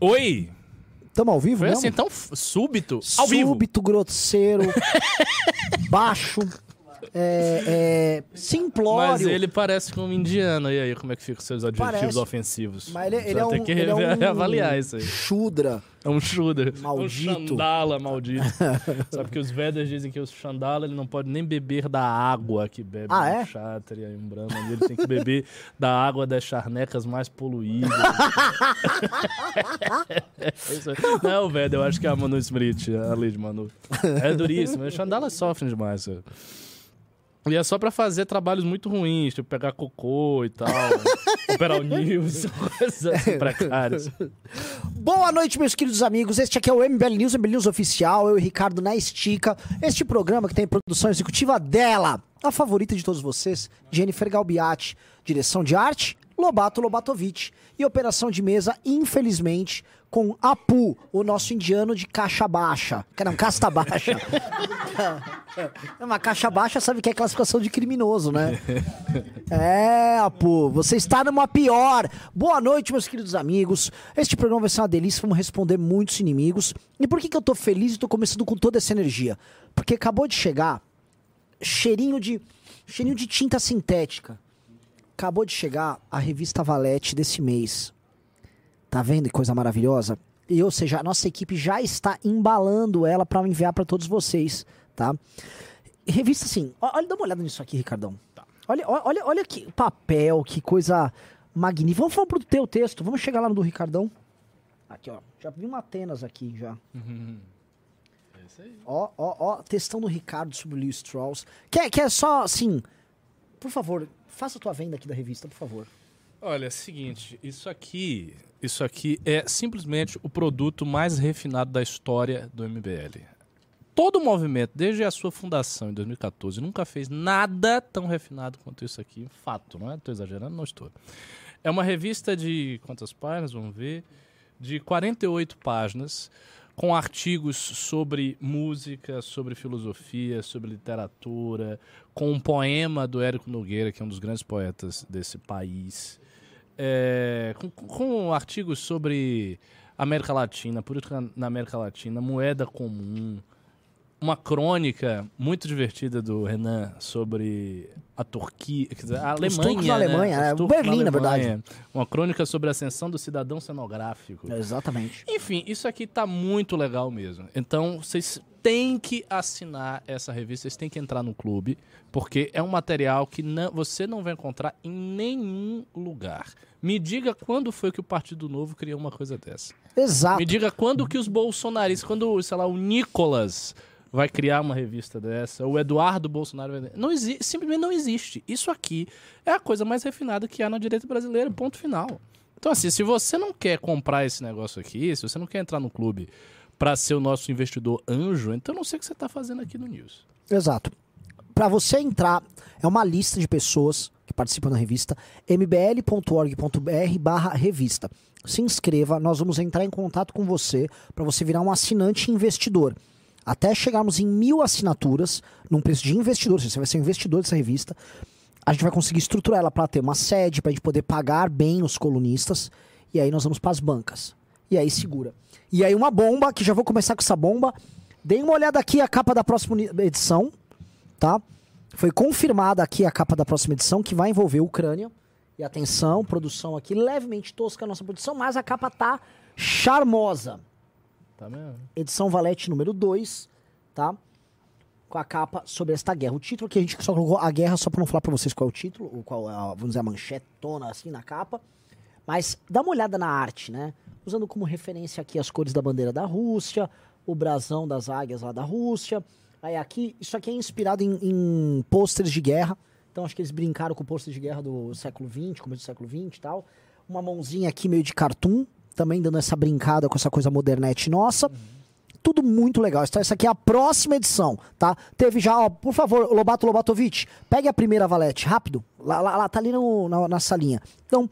Oi! Tamo ao vivo Foi mesmo? assim tão f- súbito? Ao vivo. Súbito, grosseiro, baixo, é, é, simplório. Mas ele parece com um indiano. E aí, como é que ficam seus adjetivos Parece. ofensivos? Mas ele, Você ele é um, que ele é um reavaliar isso aí. Chudra. É um shooter. Maldito. Um chandala maldito. Sabe que os Vedas dizem que o chandala ele não pode nem beber da água que bebe Ah, um é? Kshatriya e um. Ele tem que beber da água das charnecas mais poluídas. Não é o Veda, eu acho que é a Manu Smriti, a lei de Manu. É duríssimo. Os chandalas sofrem demais. E é só pra fazer trabalhos muito ruins, tipo pegar cocô e tal, operar o news, coisas assim precárias. Boa noite, meus queridos amigos. Este aqui é o MBL News, MBL News Oficial. Eu e Ricardo na Estica. Este programa que tem produção executiva dela, a favorita de todos vocês, Jennifer Galbiati. Direção de arte, Lobato Lobatovic. E operação de mesa, infelizmente, com Apu, o nosso indiano de caixa baixa. Não, casta baixa. É uma caixa baixa, sabe que é classificação de criminoso, né? É, Apu, você está numa pior. Boa noite, meus queridos amigos. Este programa vai ser uma delícia, vamos responder muitos inimigos. E por que, que eu tô feliz e tô começando com toda essa energia? Porque acabou de chegar cheirinho de cheirinho de tinta sintética. Acabou de chegar a revista Valete desse mês. Tá vendo que coisa maravilhosa? E, ou seja, a nossa equipe já está embalando ela para enviar para todos vocês, tá? Revista assim, olha, dá uma olhada nisso aqui, Ricardão. Olha, ó- olha, olha que papel, que coisa magnífica. Vamos falar pro teu texto, vamos chegar lá no do Ricardão. Aqui, ó. Já vi uma Atenas aqui já. É isso aí. Ó, ó, ó, textão do Ricardo sobre o Leo Strauss. Quer, quer só, assim, por favor, faça a tua venda aqui da revista, por favor. Olha, é o seguinte, isso aqui, isso aqui é simplesmente o produto mais refinado da história do MBL. Todo o movimento, desde a sua fundação em 2014, nunca fez nada tão refinado quanto isso aqui. Fato, não é? Estou exagerando? Não estou. É uma revista de quantas páginas? Vamos ver. De 48 páginas, com artigos sobre música, sobre filosofia, sobre literatura, com um poema do Érico Nogueira, que é um dos grandes poetas desse país. É, com, com artigos sobre América Latina, política na América Latina, moeda comum, uma crônica muito divertida do Renan sobre a Turquia, quer dizer, a Os Alemanha. turcos na né? Alemanha, Os é, turcos Berlim, na verdade. Alemanha. Uma crônica sobre a ascensão do cidadão cenográfico. Exatamente. Enfim, isso aqui tá muito legal mesmo. Então, vocês têm que assinar essa revista, vocês têm que entrar no clube, porque é um material que não- você não vai encontrar em nenhum lugar. Me diga quando foi que o Partido Novo criou uma coisa dessa. Exato. Me diga quando que os bolsonaristas, quando, sei lá, o Nicolas vai criar uma revista dessa, o Eduardo Bolsonaro vai... Não existe, simplesmente não existe. Isso aqui é a coisa mais refinada que há na direita brasileira, ponto final. Então, assim, se você não quer comprar esse negócio aqui, se você não quer entrar no clube para ser o nosso investidor anjo, então eu não sei o que você está fazendo aqui no News. Exato. Para você entrar, é uma lista de pessoas que participam da revista, mbl.org.br barra revista. Se inscreva, nós vamos entrar em contato com você para você virar um assinante investidor. Até chegarmos em mil assinaturas, num preço de investidor, você vai ser um investidor dessa revista, a gente vai conseguir estruturar ela para ter uma sede, para a gente poder pagar bem os colunistas, e aí nós vamos para as bancas. E aí segura. E aí uma bomba, que já vou começar com essa bomba. Deem uma olhada aqui a capa da próxima edição, tá? Foi confirmada aqui a capa da próxima edição, que vai envolver Ucrânia. E atenção, produção aqui levemente tosca a nossa produção, mas a capa tá charmosa. Tá mesmo? Edição Valete número 2, tá? Com a capa sobre esta guerra. O título que a gente só colocou a guerra só pra não falar pra vocês qual é o título, ou qual é, a, vamos dizer, a manchetona assim na capa. Mas dá uma olhada na arte, né? Usando como referência aqui as cores da bandeira da Rússia, o brasão das águias lá da Rússia. Aí aqui, isso aqui é inspirado em, em pôsteres de guerra. Então acho que eles brincaram com pôsteres de guerra do século XX, começo do século XX e tal. Uma mãozinha aqui meio de cartoon, também dando essa brincada com essa coisa modernete nossa. Tudo muito legal. Então, essa aqui é a próxima edição, tá? Teve já, ó, por favor, Lobato Lobatovic, pegue a primeira valete, rápido. Lá, lá, lá, tá ali no- na, na salinha. Então,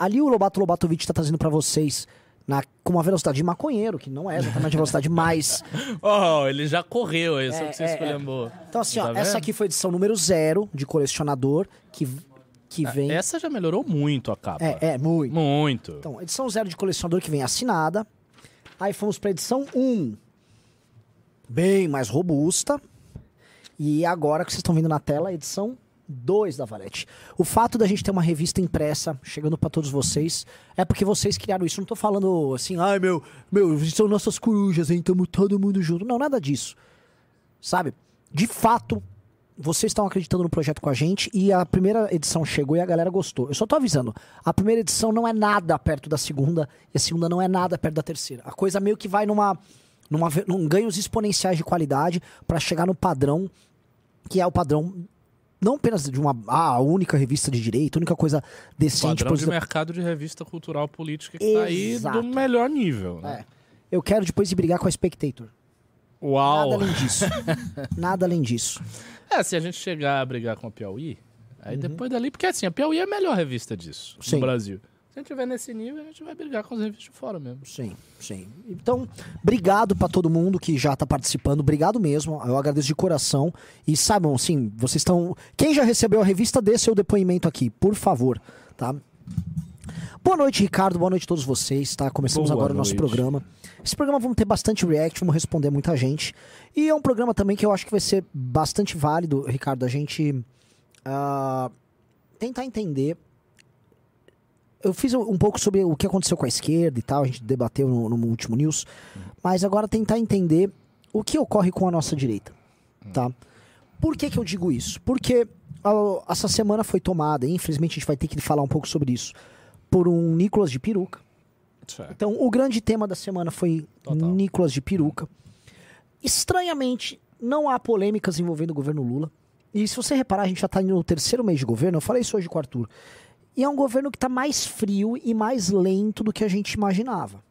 ali o Lobato Lobatovic tá trazendo pra vocês na, com uma velocidade de maconheiro, que não é exatamente a velocidade mais. Oh, ele já correu, é só É, que você é, escolheu. Então, assim, ó, Tá essa vendo? aqui foi a edição número zero de colecionador, que que Ah, vem. Essa já melhorou muito a capa. É, é, muito. Muito. Então, edição zero de colecionador que vem assinada. Aí fomos pra edição 1. Bem mais robusta. E agora que vocês estão vendo na tela, edição 2 da Valete. O fato da gente ter uma revista impressa chegando pra todos vocês é porque vocês criaram isso. Não tô falando assim, ai meu, meu, são nossas corujas, hein? Tamo todo mundo junto. Não, nada disso. Sabe? De fato, vocês estão acreditando no projeto com a gente e a primeira edição chegou e a galera gostou. Eu só tô avisando, a primeira edição não é nada perto da segunda e a segunda não é nada perto da terceira. A coisa meio que vai numa, numa num ganhos exponenciais de qualidade pra chegar no padrão que é o padrão não apenas de uma ah, a única revista de direito, a única coisa decente Padrão de mercado de revista cultural política que tá aí Exato. do melhor nível. Né? É. Eu quero depois ir brigar com a Spectator. Uau! Nada além disso. Nada além disso. É, se a gente chegar a brigar com a Piauí, aí depois dali, porque assim, a Piauí é a melhor revista disso Sim. no Brasil. Se a gente tiver nesse nível, a gente vai brigar com as revistas de fora mesmo. Sim, sim. Então, obrigado pra todo mundo que já tá participando. Obrigado mesmo. Eu agradeço de coração. E saibam, assim, vocês estão. Quem já recebeu a revista, dê seu depoimento aqui, por favor, tá? Boa noite, Ricardo. Boa noite a todos vocês, tá? Começamos Boa agora o nosso noite. programa. Esse programa vamos ter bastante react, vamos responder muita gente. E é um programa também que eu acho que vai ser bastante válido, Ricardo, a gente ah, tentar entender. Eu fiz um pouco sobre o que aconteceu com a esquerda e tal, a gente debateu no, no último news, mas agora tentar entender o que ocorre com a nossa direita, tá? Por que, que eu digo isso? Porque ó, essa semana foi tomada, e infelizmente a gente vai ter que falar um pouco sobre isso, por um Nicolas de peruca. Então, o grande tema da semana foi Total. Nicolas de peruca. Estranhamente, não há polêmicas envolvendo o governo Lula. E se você reparar, a gente já está no terceiro mês de governo. Eu falei isso hoje com o Arthur. E é um governo que está mais frio e mais lento do que a gente imaginava.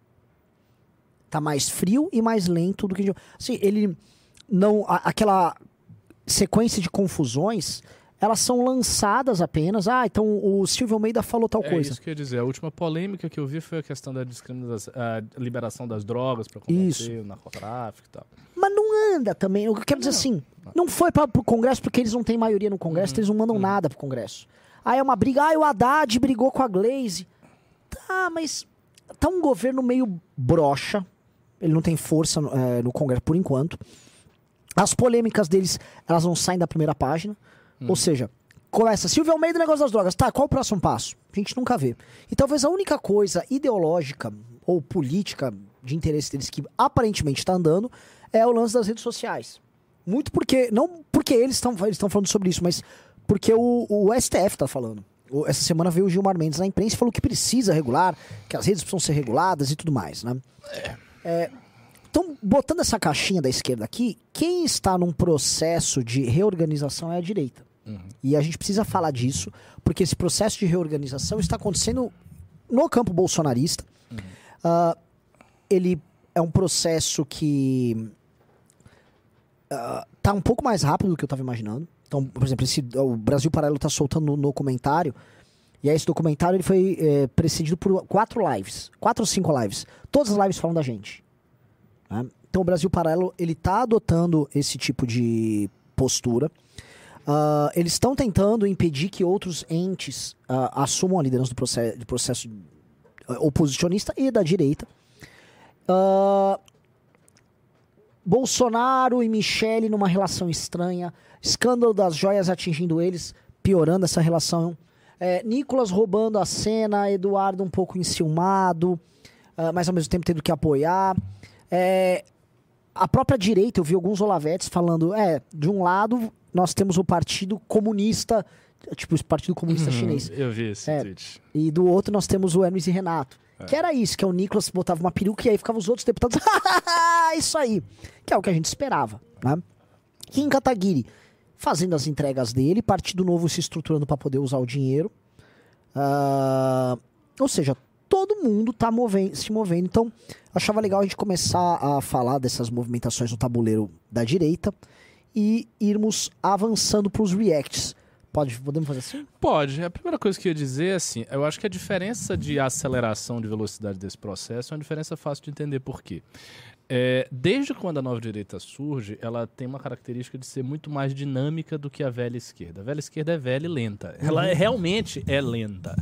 Tá mais frio e mais lento do que a gente... Assim, ele não... aquela sequência de confusões, elas são lançadas apenas. Ah, então o Silvio Almeida falou tal É coisa. isso que eu ia dizer. A última polêmica que eu vi foi a questão da discriminação, a liberação das drogas para combater Isso. o narcotráfico e tal. Mas não anda também. Eu quero dizer assim, não foi para pro Congresso porque eles não têm maioria no Congresso, eles não mandam nada pro Congresso. Aí é uma briga, ah, o Haddad brigou com a Glaze. Tá, mas tá um governo meio broxa. Ele não tem força no, eh, no Congresso por enquanto. As polêmicas deles, elas não saem da primeira página. Ou seja, começa Silvio Almeida negócio das drogas. Tá, qual o próximo passo? A gente nunca vê. E talvez a única coisa ideológica ou política de interesse deles que aparentemente está andando é o lance das redes sociais. Muito porque, não porque eles estão eles estão falando sobre isso, mas porque o, o STF está falando. O- Essa semana veio o Gilmar Mendes na imprensa e falou que precisa regular, que as redes precisam ser reguladas e tudo mais, né? É, então, botando essa caixinha da esquerda aqui, quem está num processo de reorganização é a direita. E a gente precisa falar disso, porque esse processo de reorganização está acontecendo no campo bolsonarista. Ah, ele é um processo que está um pouco mais rápido do que eu estava imaginando. Então, por exemplo, esse, o Brasil Paralelo está soltando um documentário. E aí esse documentário ele foi eh, precedido por quatro lives. Quatro ou cinco lives. Todas as lives falam da gente. né? Então o Brasil Paralelo ele está adotando esse tipo de postura. Ah, eles estão tentando impedir que outros entes ah, assumam a liderança do processo, do processo ah, oposicionista e da direita. Ah, Bolsonaro e Michele numa relação estranha. Escândalo das joias atingindo eles, piorando essa relação. É, Nicolas roubando a cena, Eduardo um pouco enciumado, ah, mas ao mesmo tempo tendo que apoiar. É, a própria direita, eu vi alguns olavetes falando, é, de um lado nós temos o Partido Comunista, tipo o Partido Comunista Chinês, Eu vi esse É. tweet. e do outro nós temos o Hermes e Renato. Que era isso, que é o Nicolas botava uma peruca e aí ficavam os outros deputados, isso aí, que é o que a gente esperava, né? Kim Kataguiri fazendo as entregas dele, Partido Novo se estruturando para poder usar o dinheiro. Ah, ou seja, todo mundo tá moven- se movendo. Então, achava legal a gente começar a falar dessas movimentações no tabuleiro da direita e irmos avançando para os reacts. Pode, podemos fazer assim? Pode. A primeira coisa que eu ia dizer é assim, eu acho que a diferença de aceleração de velocidade desse processo é uma diferença fácil de entender por quê. É, desde quando a nova direita surge, ela tem uma característica de ser muito mais dinâmica do que a velha esquerda. A velha esquerda é velha e lenta. Ela é, realmente é lenta.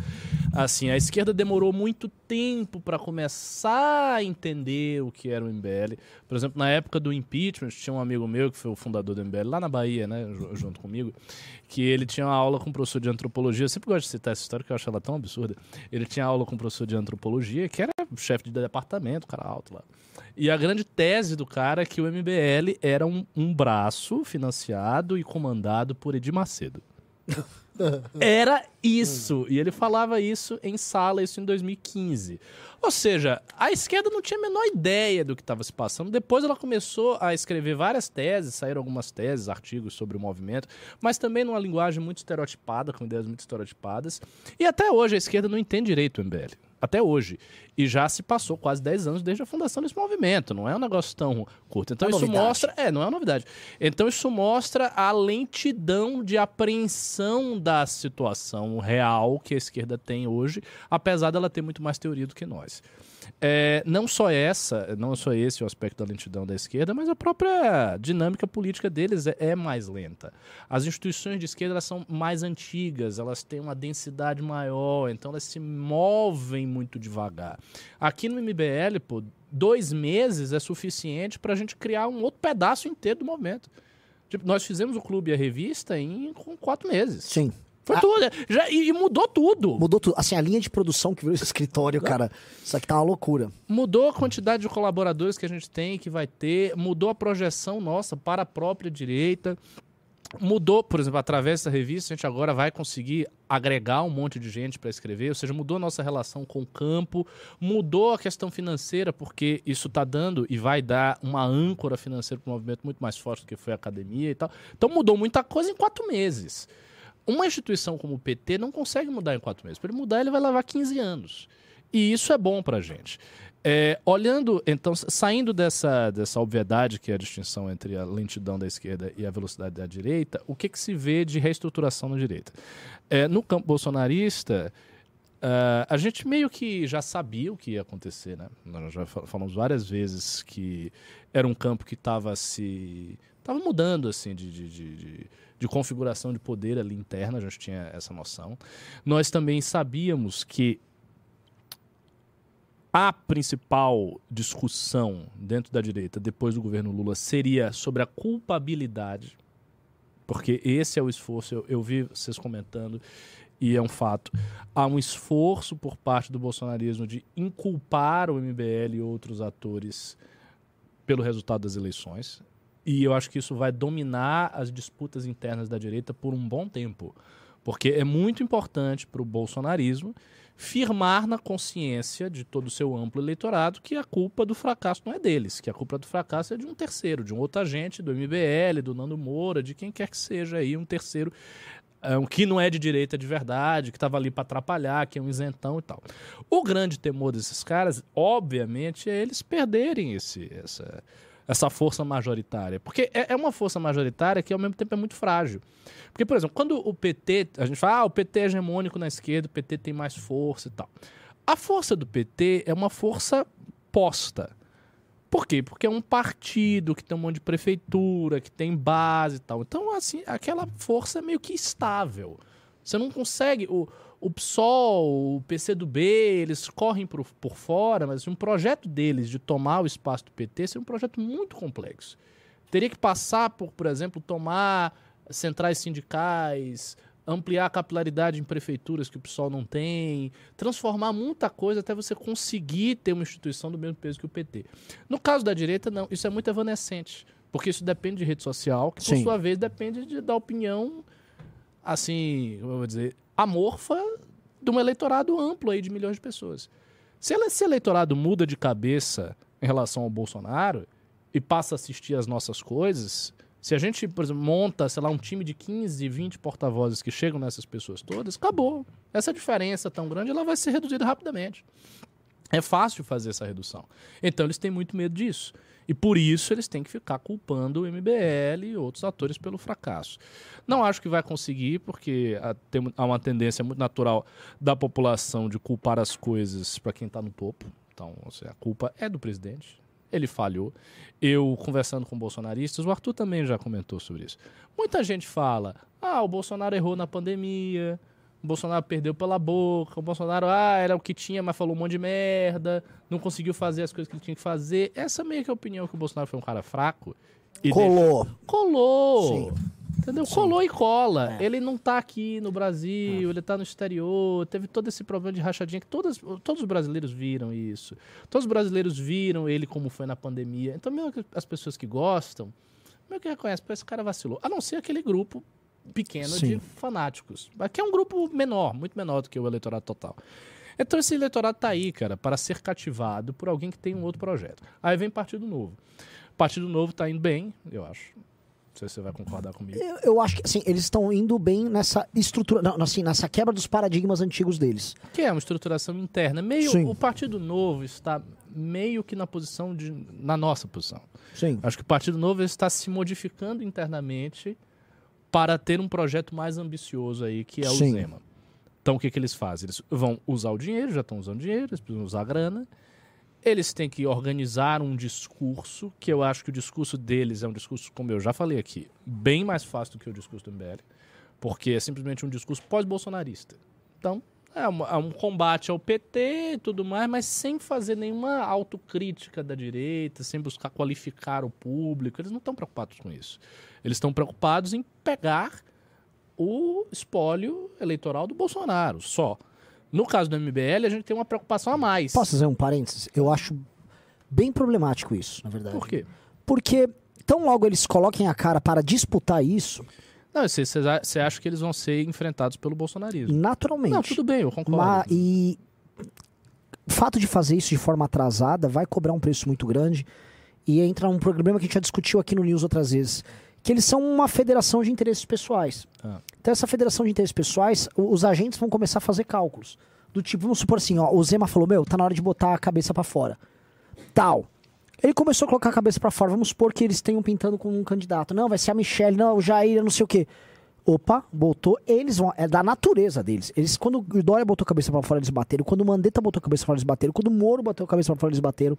Assim, a esquerda demorou muito tempo para começar a entender o que era o MBL. Por exemplo, na época do impeachment, tinha um amigo meu que foi o fundador do MBL lá na Bahia, né, junto comigo, que ele tinha uma aula com um professor de antropologia. Eu sempre gosto de citar essa história que eu acho ela tão absurda. Ele tinha aula com um professor de antropologia, que era chefe de departamento, cara alto lá. E a grande tese do cara é que o MBL era um, um braço financiado e comandado por Edir Macedo. Era isso. E ele falava isso em sala, isso em 2015. Ou seja, a esquerda não tinha a menor ideia do que estava se passando. Depois ela começou a escrever várias teses, saíram algumas teses, artigos sobre o movimento, mas também numa linguagem muito estereotipada, com ideias muito estereotipadas. E até hoje a esquerda não entende direito o MBL até hoje. E já se passou quase 10 anos desde a fundação desse movimento. Não é um negócio tão curto. Então, é isso novidade. mostra. É, não é uma novidade. Então, isso mostra a lentidão de apreensão da situação real que a esquerda tem hoje, apesar dela ter muito mais teoria do que nós. É, não só essa, não só esse o aspecto da lentidão da esquerda, mas a própria dinâmica política deles é, é mais lenta. As instituições de esquerda são mais antigas, elas têm uma densidade maior, então elas se movem muito devagar. Aqui no MBL, pô, dois meses é suficiente para a gente criar um outro pedaço inteiro do movimento. Tipo, nós fizemos o clube e a revista em com quatro meses. Sim. Foi ah, tudo. Já, e, e, mudou tudo. Mudou tudo. Assim, a linha de produção que virou esse escritório, cara, isso aqui tá uma loucura. Mudou a quantidade de colaboradores que a gente tem, que vai ter, mudou a projeção nossa para a própria direita. Mudou, por exemplo, através dessa revista, a gente agora vai conseguir agregar um monte de gente para escrever, ou seja, mudou a nossa relação com o campo, mudou a questão financeira, porque isso está dando e vai dar uma âncora financeira para o movimento muito mais forte do que foi a academia e tal. Então mudou muita coisa em quatro meses. Uma instituição como o PT não consegue mudar em quatro meses. Para ele mudar, ele vai levar 15 anos. E isso é bom para a gente. É, olhando, então, saindo dessa, dessa obviedade que é a distinção entre a lentidão da esquerda e a velocidade da direita, o que, que se vê de reestruturação na direita? É, no campo bolsonarista, uh, a gente meio que já sabia o que ia acontecer, né? Nós já falamos várias vezes que era um campo que estava se. Estava mudando, assim, de, de, de, de configuração de poder ali interna, a gente tinha essa noção. Nós também sabíamos que a principal discussão dentro da direita depois do governo Lula seria sobre a culpabilidade, porque esse é o esforço, eu, eu vi vocês comentando, e é um fato. Há um esforço por parte do bolsonarismo de inculpar o MBL e outros atores pelo resultado das eleições. E eu acho que isso vai dominar as disputas internas da direita por um bom tempo. Porque é muito importante para o bolsonarismo firmar na consciência de todo o seu amplo eleitorado que a culpa do fracasso não é deles, que a culpa do fracasso é de um terceiro, de um outro agente, do MBL, do Nando Moura, de quem quer que seja aí, um terceiro um, que não é de direita de verdade, que estava ali para atrapalhar, que é um isentão e tal. O grande temor desses caras, obviamente, é eles perderem esse, essa, essa força majoritária. Porque é, é, uma força majoritária que, ao mesmo tempo, é muito frágil. Porque, por exemplo, quando o PT, a gente fala, ah, o PT é hegemônico na esquerda, o PT tem mais força e tal. A força do PT é uma força posta. Por quê? Porque é um partido que tem um monte de prefeitura, que tem base e tal. Então, assim, aquela força é meio que estável. Você não consegue. O, o PSOL, o PCdoB, eles correm por, por fora, mas um projeto deles de tomar o espaço do PT seria um projeto muito complexo. Teria que passar por, por exemplo, tomar centrais sindicais, ampliar a capilaridade em prefeituras que o PSOL não tem, transformar muita coisa até você conseguir ter uma instituição do mesmo peso que o PT. No caso da direita, não. Isso é muito evanescente, porque isso depende de rede social, que por Sim. sua vez depende de, da opinião, assim, como eu vou dizer, amorfa de um eleitorado amplo aí de milhões de pessoas. Se esse eleitorado muda de cabeça em relação ao Bolsonaro e passa a assistir às nossas coisas, se a gente, por exemplo, monta, sei lá, um time de 15, 20 porta-vozes que chegam nessas pessoas todas, acabou. Essa diferença tão grande ela vai ser reduzida rapidamente. É fácil fazer essa redução. Então eles têm muito medo disso. E por isso eles têm que ficar culpando o MBL e outros atores pelo fracasso. Não acho que vai conseguir, porque há uma tendência muito natural da população de culpar as coisas para quem está no topo. Então, a culpa é do presidente. ele falhou. Eu, conversando com bolsonaristas, o Arthur também já comentou sobre isso. Muita gente fala: ah, o Bolsonaro errou na pandemia, o Bolsonaro perdeu pela boca, o Bolsonaro, ah, era o que tinha, mas falou um monte de merda, não conseguiu fazer as coisas que ele tinha que fazer. Essa meio que é a opinião que o Bolsonaro foi um cara fraco. E Colou. deixou- Colou! Sim. Entendeu? Colou e cola. Ele não tá aqui no Brasil, ele tá no exterior. Teve todo esse problema de rachadinha que todas, todos os brasileiros viram isso. Todos os brasileiros viram ele como foi na pandemia. Então, mesmo que as pessoas que gostam, meio que reconhecem, esse cara vacilou. A não ser aquele grupo pequeno de Sim. fanáticos. Que é um grupo menor, muito menor do que o eleitorado total. Então esse eleitorado tá aí, cara, para ser cativado por alguém que tem um outro projeto. Aí vem Partido Novo. Partido Novo tá indo bem, eu acho. Não sei se você vai concordar comigo. Eu, eu acho que assim, eles estão indo bem nessa estrutura, não, assim, nessa quebra dos paradigmas antigos deles. Que é uma estruturação interna. Meio, Sim. o Partido Novo está meio que na posição de. na nossa posição. Sim. Acho que o Partido Novo está se modificando internamente para ter um projeto mais ambicioso aí, que é o Sim. Zema. Então o que, que eles fazem? Eles vão usar o dinheiro, já estão usando dinheiro, eles precisam usar a grana. Eles têm que organizar um discurso, que eu acho que o discurso deles é um discurso, como eu já falei aqui, bem mais fácil do que o discurso do MBL, porque é simplesmente um discurso pós-bolsonarista. Então, é, uma- é um combate ao PT e tudo mais, mas sem fazer nenhuma autocrítica da direita, sem buscar qualificar o público. Eles não estão preocupados com isso. Eles estão preocupados em pegar o espólio eleitoral do Bolsonaro, só. No caso do MBL, a gente tem uma preocupação a mais. Posso fazer um parênteses? Eu acho bem problemático isso, na verdade. Por quê? Porque tão logo eles coloquem a cara para disputar isso, Não, você, acha que eles vão ser enfrentados pelo bolsonarismo. naturalmente. Não, tudo bem, eu concordo. Ma- e o fato de fazer isso de forma atrasada vai cobrar um preço muito grande e entra um problema que a gente já discutiu aqui no News outras vezes, que eles são uma federação de interesses pessoais. Ah. Então essa federação de interesses pessoais, os agentes vão começar a fazer cálculos. Do tipo, vamos supor assim, ó, o Zema falou, meu, tá na hora de botar a cabeça pra fora. Tal. Ele começou a colocar a cabeça pra fora. Vamos supor que eles tenham pintando com um candidato. Não, vai ser a Michelle, não, o Jair, não sei o quê. Opa, botou. Eles vão. É da natureza deles. Eles, quando o Dória botou a cabeça pra fora, eles bateram. Quando o Mandetta botou a cabeça pra fora, eles bateram. Quando o Moro botou a cabeça pra fora, eles bateram.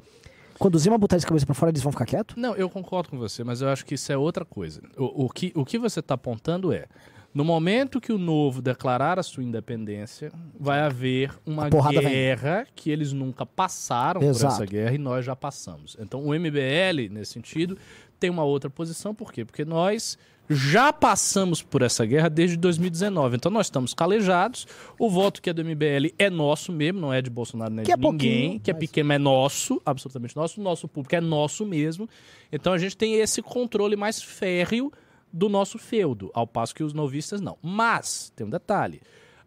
Quando o Zema botar a cabeça pra fora, eles vão ficar quietos? Não, eu concordo com você, mas eu acho que isso é outra coisa. O, o que, o que você está apontando é, no momento que o novo declarar a sua independência, vai haver uma A porrada vem. guerra que eles nunca passaram Exato. por essa guerra e nós já passamos. Então o MBL, nesse sentido, tem uma outra posição. Por quê? Porque nós já passamos por essa guerra desde 2019. Então nós estamos calejados. O voto que é do MBL é nosso mesmo, não é de Bolsonaro nem Que é de ninguém, pouquinho, que é mas- pequeno, é nosso, absolutamente nosso. O nosso público é nosso mesmo. Então a gente tem esse controle mais férreo do nosso feudo, ao passo que os novistas não. Mas, tem um detalhe.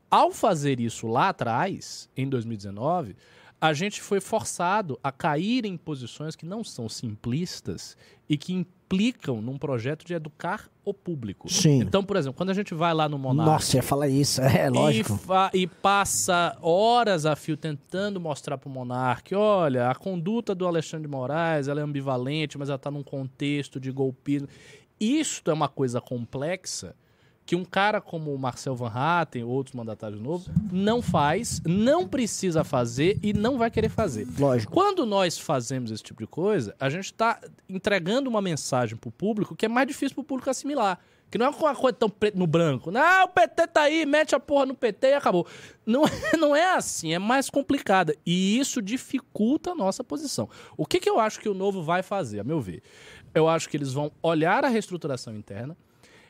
Ao fazer isso lá atrás, em 2019, a gente foi forçado a cair em posições que não são simplistas e que implicam num projeto de educar o público. Sim. Então, por exemplo, quando a gente vai lá no Monarca Nossa, ia falar isso. É, lógico. e, e passa horas a fio tentando mostrar pro monarca, olha, a conduta do Alexandre de Moraes, ela é ambivalente, mas ela tá num contexto de golpismo. Isto é uma coisa complexa que um cara como o Marcel Van Hatten ou outros mandatários novos não faz, não precisa fazer e não vai querer fazer. Lógico. Quando nós fazemos esse tipo de coisa, a gente está entregando uma mensagem para o público que é mais difícil para o público assimilar. Que não é uma coisa tão preto no branco. Não, o PT tá aí, mete a porra no PT e acabou. Não, não é assim, é mais complicada. E isso dificulta a nossa posição. O que, que eu acho que o Novo vai fazer, a meu ver? Eu acho que eles vão olhar a reestruturação interna.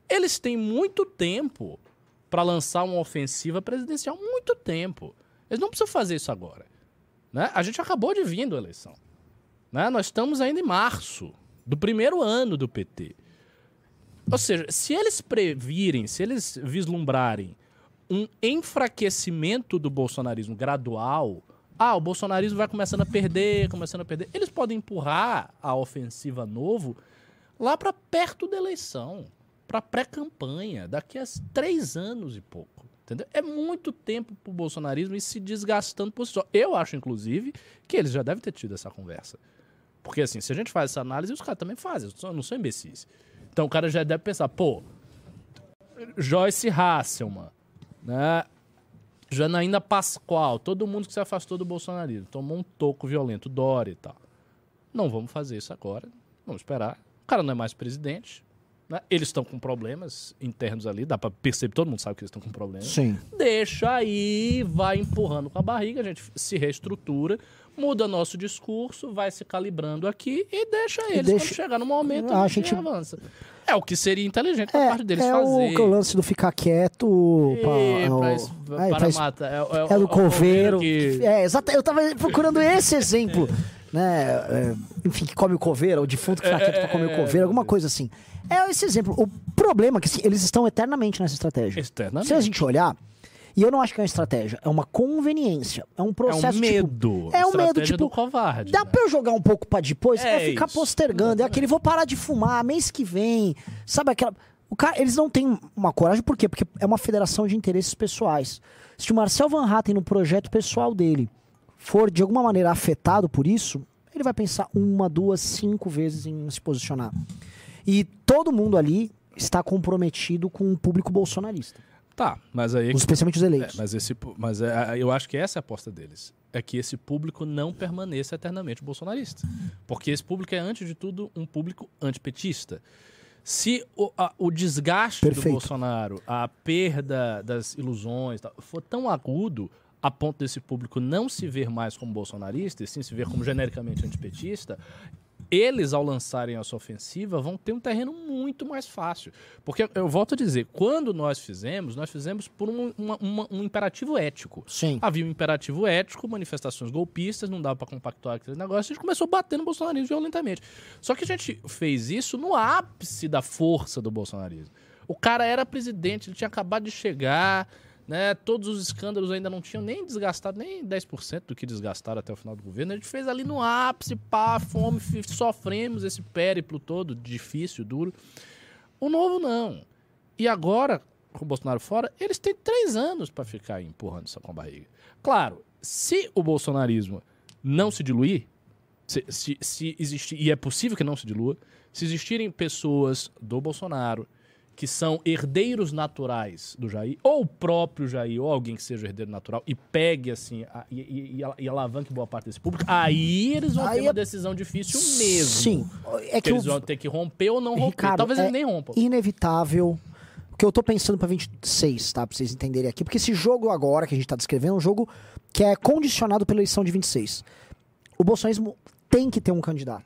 Eles têm muito tempo para lançar uma ofensiva presidencial. Muito tempo. Eles não precisam fazer isso agora. Né? A gente acabou de vir da eleição. Né? Nós estamos ainda em março do primeiro ano do PT. Ou seja, se eles previrem, se eles vislumbrarem um enfraquecimento do bolsonarismo gradual, ah, o bolsonarismo vai começando a perder, começando a perder, eles podem empurrar a ofensiva novo lá para perto da eleição, para pré-campanha, daqui a três anos e pouco. Entendeu? É muito tempo para o bolsonarismo ir se desgastando por si só. Eu acho, inclusive, que eles já devem ter tido essa conversa. Porque, assim, se a gente faz essa análise, os caras também fazem, não são imbecis. Então o cara já deve pensar, pô, Joyce Hasselman, né? Janaína Pascoal, todo mundo que se afastou do bolsonarismo, tomou um toco violento, Dória e tal. Não vamos fazer isso agora. Vamos esperar. O cara não é mais presidente. Né? Eles estão com problemas internos ali, dá para perceber, todo mundo sabe que eles estão com problemas. Sim. Deixa aí, vai empurrando com a barriga, a gente se reestrutura, muda nosso discurso, vai se calibrando aqui e deixa eles deixa- quando chegar no momento a a gente avança. É o que seria inteligente É, parte deles é fazer. o, o lance do ficar quieto pra, É, é o- pra, es- é, para pra es- matar. É, é do o coveiro. que- É, exato. Eu tava procurando esse exemplo. Né? é, enfim, que come o coveiro, o defunto que fica quieto pra comer o é, coveiro, alguma é. coisa assim. É esse exemplo. O problema é que assim, eles estão eternamente nessa estratégia. Externamente. Se a gente olhar, e eu não acho que é uma estratégia, é uma conveniência. É um É um processo. tipo, medo. é um medo, tipo, do covarde. Dá né? pra eu jogar um pouco pra depois? É, É ficar isso. postergando. É aquele, vou parar de fumar mês que vem. Sabe aquela. O cara, eles não têm uma coragem, por quê? Porque é uma federação de interesses pessoais. Se o Marcel Van Hatten, no projeto pessoal dele, for de alguma maneira afetado por isso, ele vai pensar uma, duas, cinco vezes em se posicionar. E todo mundo ali está comprometido com o público bolsonarista, Tá, mas aí. especialmente os É, eleitos. mas esse, mas é, eu acho que essa é a aposta deles. É que esse público não permaneça eternamente bolsonarista. Porque esse público é, antes de tudo, um público antipetista. Se o, a- o desgaste do Perfeito. Bolsonaro, a perda das ilusões, for tão agudo a ponto desse público não se ver mais como bolsonarista, e sim se ver como genericamente antipetista, eles, ao lançarem essa ofensiva, vão ter um terreno muito mais fácil. Porque, eu volto a dizer, quando nós fizemos, nós fizemos por um, uma- uma- um imperativo ético. Sim. Havia um imperativo ético, manifestações golpistas, não dava pra compactuar aquele negócio, a gente começou a bater no bolsonarismo violentamente. Só que a gente fez isso no ápice da força do bolsonarismo. O cara era presidente, ele tinha acabado de chegar, né? Todos os escândalos ainda não tinham nem desgastado nem 10% do que desgastaram até o final do governo. A gente fez ali no ápice, pá, fome, sofremos esse périplo todo difícil, duro. O novo não. E agora, com o Bolsonaro fora, eles têm três anos para ficar empurrando isso com a barriga. Claro, se o bolsonarismo não se diluir, se, se, se existir, e é possível que não se dilua, se existirem pessoas do Bolsonaro que são herdeiros naturais do Jair, ou o próprio Jair, ou alguém que seja herdeiro natural, e pegue assim, a- e, e, e, alavanque boa parte desse público, aí eles vão Aí ter uma é- decisão difícil mesmo. Sim. É Que eles o- vão ter que romper ou não romper. Ricardo, Talvez é eles nem rompam. inevitável. O que eu tô pensando pra 26, tá? Pra vocês entenderem aqui. Porque esse jogo agora que a gente tá descrevendo é um jogo que é condicionado pela eleição de 26. O bolsonarismo tem que ter um candidato.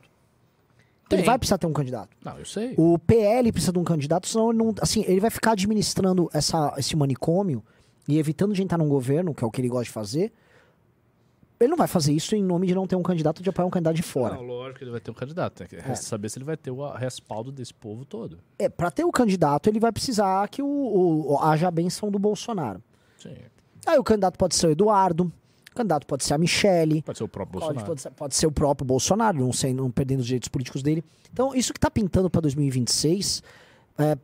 Ele Tem. vai precisar ter um candidato. Não, eu sei. O PL precisa de um candidato, senão ele não. Assim, ele vai ficar administrando essa, esse manicômio e evitando de entrar num governo, que é o que ele gosta de fazer. Ele não vai fazer isso em nome de não ter um candidato de apoiar um candidato de fora. Não, lógico que ele vai ter um candidato. Que É. saber se ele vai ter o respaldo desse povo todo. É, para ter o candidato, ele vai precisar que o, o- haja a benção do Bolsonaro. Sim. Aí o candidato pode ser o Eduardo, candidato pode ser a Michele, Pode ser o próprio pode, Bolsonaro. pode ser, pode ser o próprio Bolsonaro, não sei, não perdendo os direitos políticos dele. Então, isso que tá pintando para 2026 é,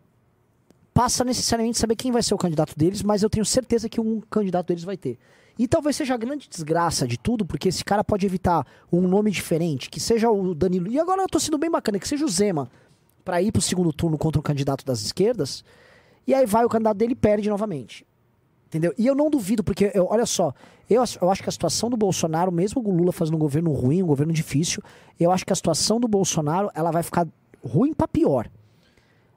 passa necessariamente saber quem vai ser o candidato deles, mas eu tenho certeza que um candidato deles vai ter. E talvez seja a grande desgraça de tudo, porque esse cara pode evitar um nome diferente, que seja o Danilo. E agora eu tô sendo bem bacana, que seja o Zema, para ir pro segundo turno contra o candidato das esquerdas, e aí vai o candidato dele e perde novamente. Entendeu? E eu não duvido, porque, eu- olha só, eu, eu acho que a situação do Bolsonaro, mesmo o Lula fazendo um governo ruim, um governo difícil, eu acho que a situação do Bolsonaro ela vai ficar ruim pra pior.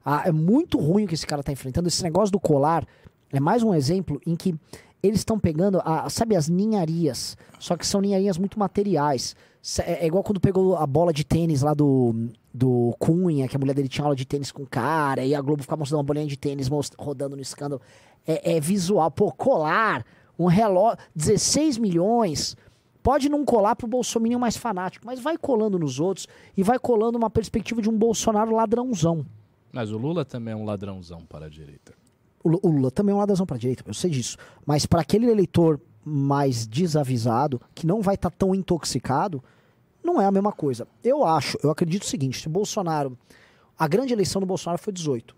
Ah, é muito ruim o que esse cara tá enfrentando. Esse negócio do colar é mais um exemplo em que eles estão pegando, a, sabe, as ninharias, só que são ninharias muito materiais. É, é igual quando pegou a bola de tênis lá do, do Cunha, que a mulher dele tinha aula de tênis com o cara, e a Globo ficava mostrando uma bolinha de tênis rodando no escândalo. É, é visual. Pô, colar, um relógio, 16 milhões. Pode não colar pro Bolsonaro mais fanático, mas vai colando nos outros e vai colando uma perspectiva de um Bolsonaro ladrãozão. Mas o Lula também é um ladrãozão para a direita. O Lu- o Lula também é uma adesão para direita, eu sei disso. Mas para aquele eleitor mais desavisado, que não vai estar tão intoxicado, não é a mesma coisa. Eu acho, eu acredito o seguinte: se o Bolsonaro. A grande eleição do Bolsonaro foi 18.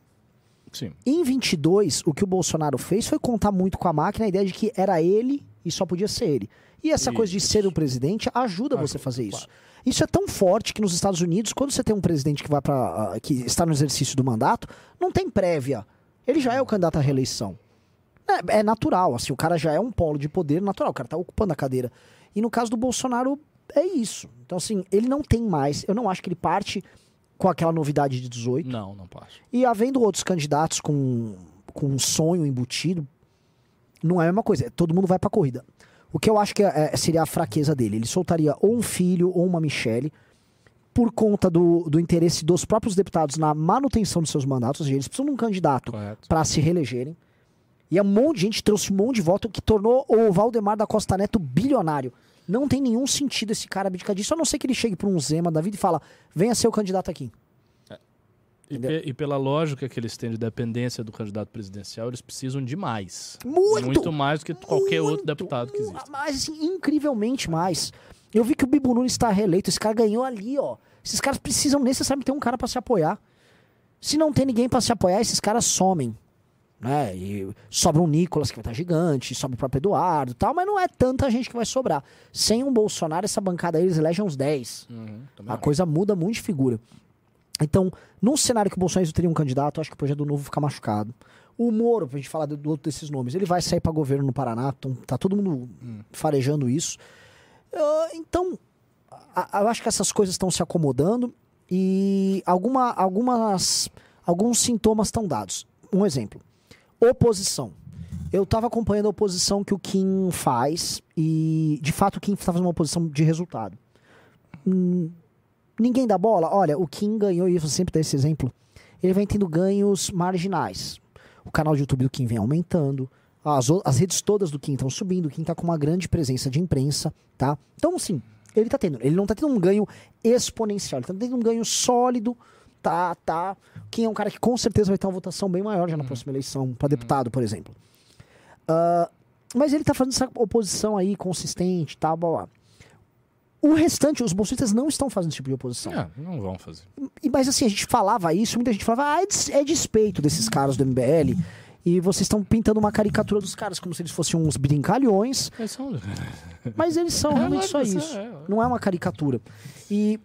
Sim. Em 22, o que o Bolsonaro fez foi contar muito com a máquina a ideia de que era ele e só podia ser ele. E essa coisa de Isso. ser o presidente ajuda você a fazer isso. claro. Isso é tão forte que nos Estados Unidos, quando você tem um presidente que vai para que está no exercício do mandato, não tem prévia. Ele já é o candidato à reeleição. É, é natural, assim, o cara já é um polo de poder natural, o cara tá ocupando a cadeira. E no caso do Bolsonaro, É isso. Então, assim, ele não tem mais. Eu não acho que ele parte com aquela novidade de 18. Não, não passa. E havendo outros candidatos com, com um sonho embutido, não é a mesma coisa. Todo mundo vai pra corrida. O que eu acho que é- é- seria a fraqueza dele. Ele soltaria ou um filho ou uma Michelle por conta do, do interesse dos próprios deputados na manutenção dos seus mandatos. Ou seja, eles precisam de um candidato para se reelegerem. E é um monte de gente trouxe um monte de voto que tornou o Valdemar da Costa Neto bilionário. Não tem nenhum sentido esse cara abdicar disso, a não ser que ele chegue para um Zema da vida e fala: venha ser o candidato aqui. E, Entendeu? pe- e pela lógica que eles têm de dependência do candidato presidencial, eles precisam de mais. Muito! mais do que qualquer outro Muito, deputado que existe. Mas, assim, incrivelmente mais. Eu vi que o Bibo Nunes está reeleito. Esse cara ganhou ali, ó. Esses caras precisam necessariamente ter um cara para se apoiar. Se não tem ninguém para se apoiar, esses caras somem. Né? E sobra um Nicolas, que vai estar gigante, sobra o próprio Eduardo tal, mas não é tanta gente que vai sobrar. Sem um Bolsonaro, essa bancada aí, eles elegem uns 10. Uhum, A coisa muda muito de figura. Então, num cenário que o Bolsonaro teria um candidato, acho que o projeto novo fica machucado. O Moro, pra gente falar do, do outro desses nomes, ele vai sair pra governo no Paraná, então tá todo mundo farejando isso. Ah, então, a- a- eu acho que essas coisas estão se acomodando e alguma, algumas, alguns sintomas estão dados. Um exemplo: oposição. Eu estava acompanhando a oposição que o Kim faz e, de fato, o Kim está fazendo uma oposição de resultado. Hum, ninguém dá bola? Olha, o Kim ganhou, e eu sempre dou esse exemplo, ele vem tendo ganhos marginais. O canal de YouTube do Kim vem aumentando, as, as redes todas do Kim estão subindo, o Kim está com uma grande presença de imprensa, tá? Então, sim, ele tá tendo. Ele não tá tendo um ganho exponencial, ele tá tendo um ganho sólido, tá, tá. Kim é um cara que com certeza vai ter uma votação bem maior já na próxima eleição, para deputado, por exemplo. Ah, mas ele tá fazendo essa oposição aí consistente, tá, blá, blá. O restante, os bolsistas não estão fazendo esse tipo de oposição. É, não vão fazer. E, mas assim, a gente falava isso, muita gente falava, ah, é, des- é despeito desses caras do MBL. E vocês estão pintando uma caricatura dos caras como se eles fossem uns brincalhões, Eles são... mas eles são É, realmente só lógico, isso. é, é. Não é uma caricatura. E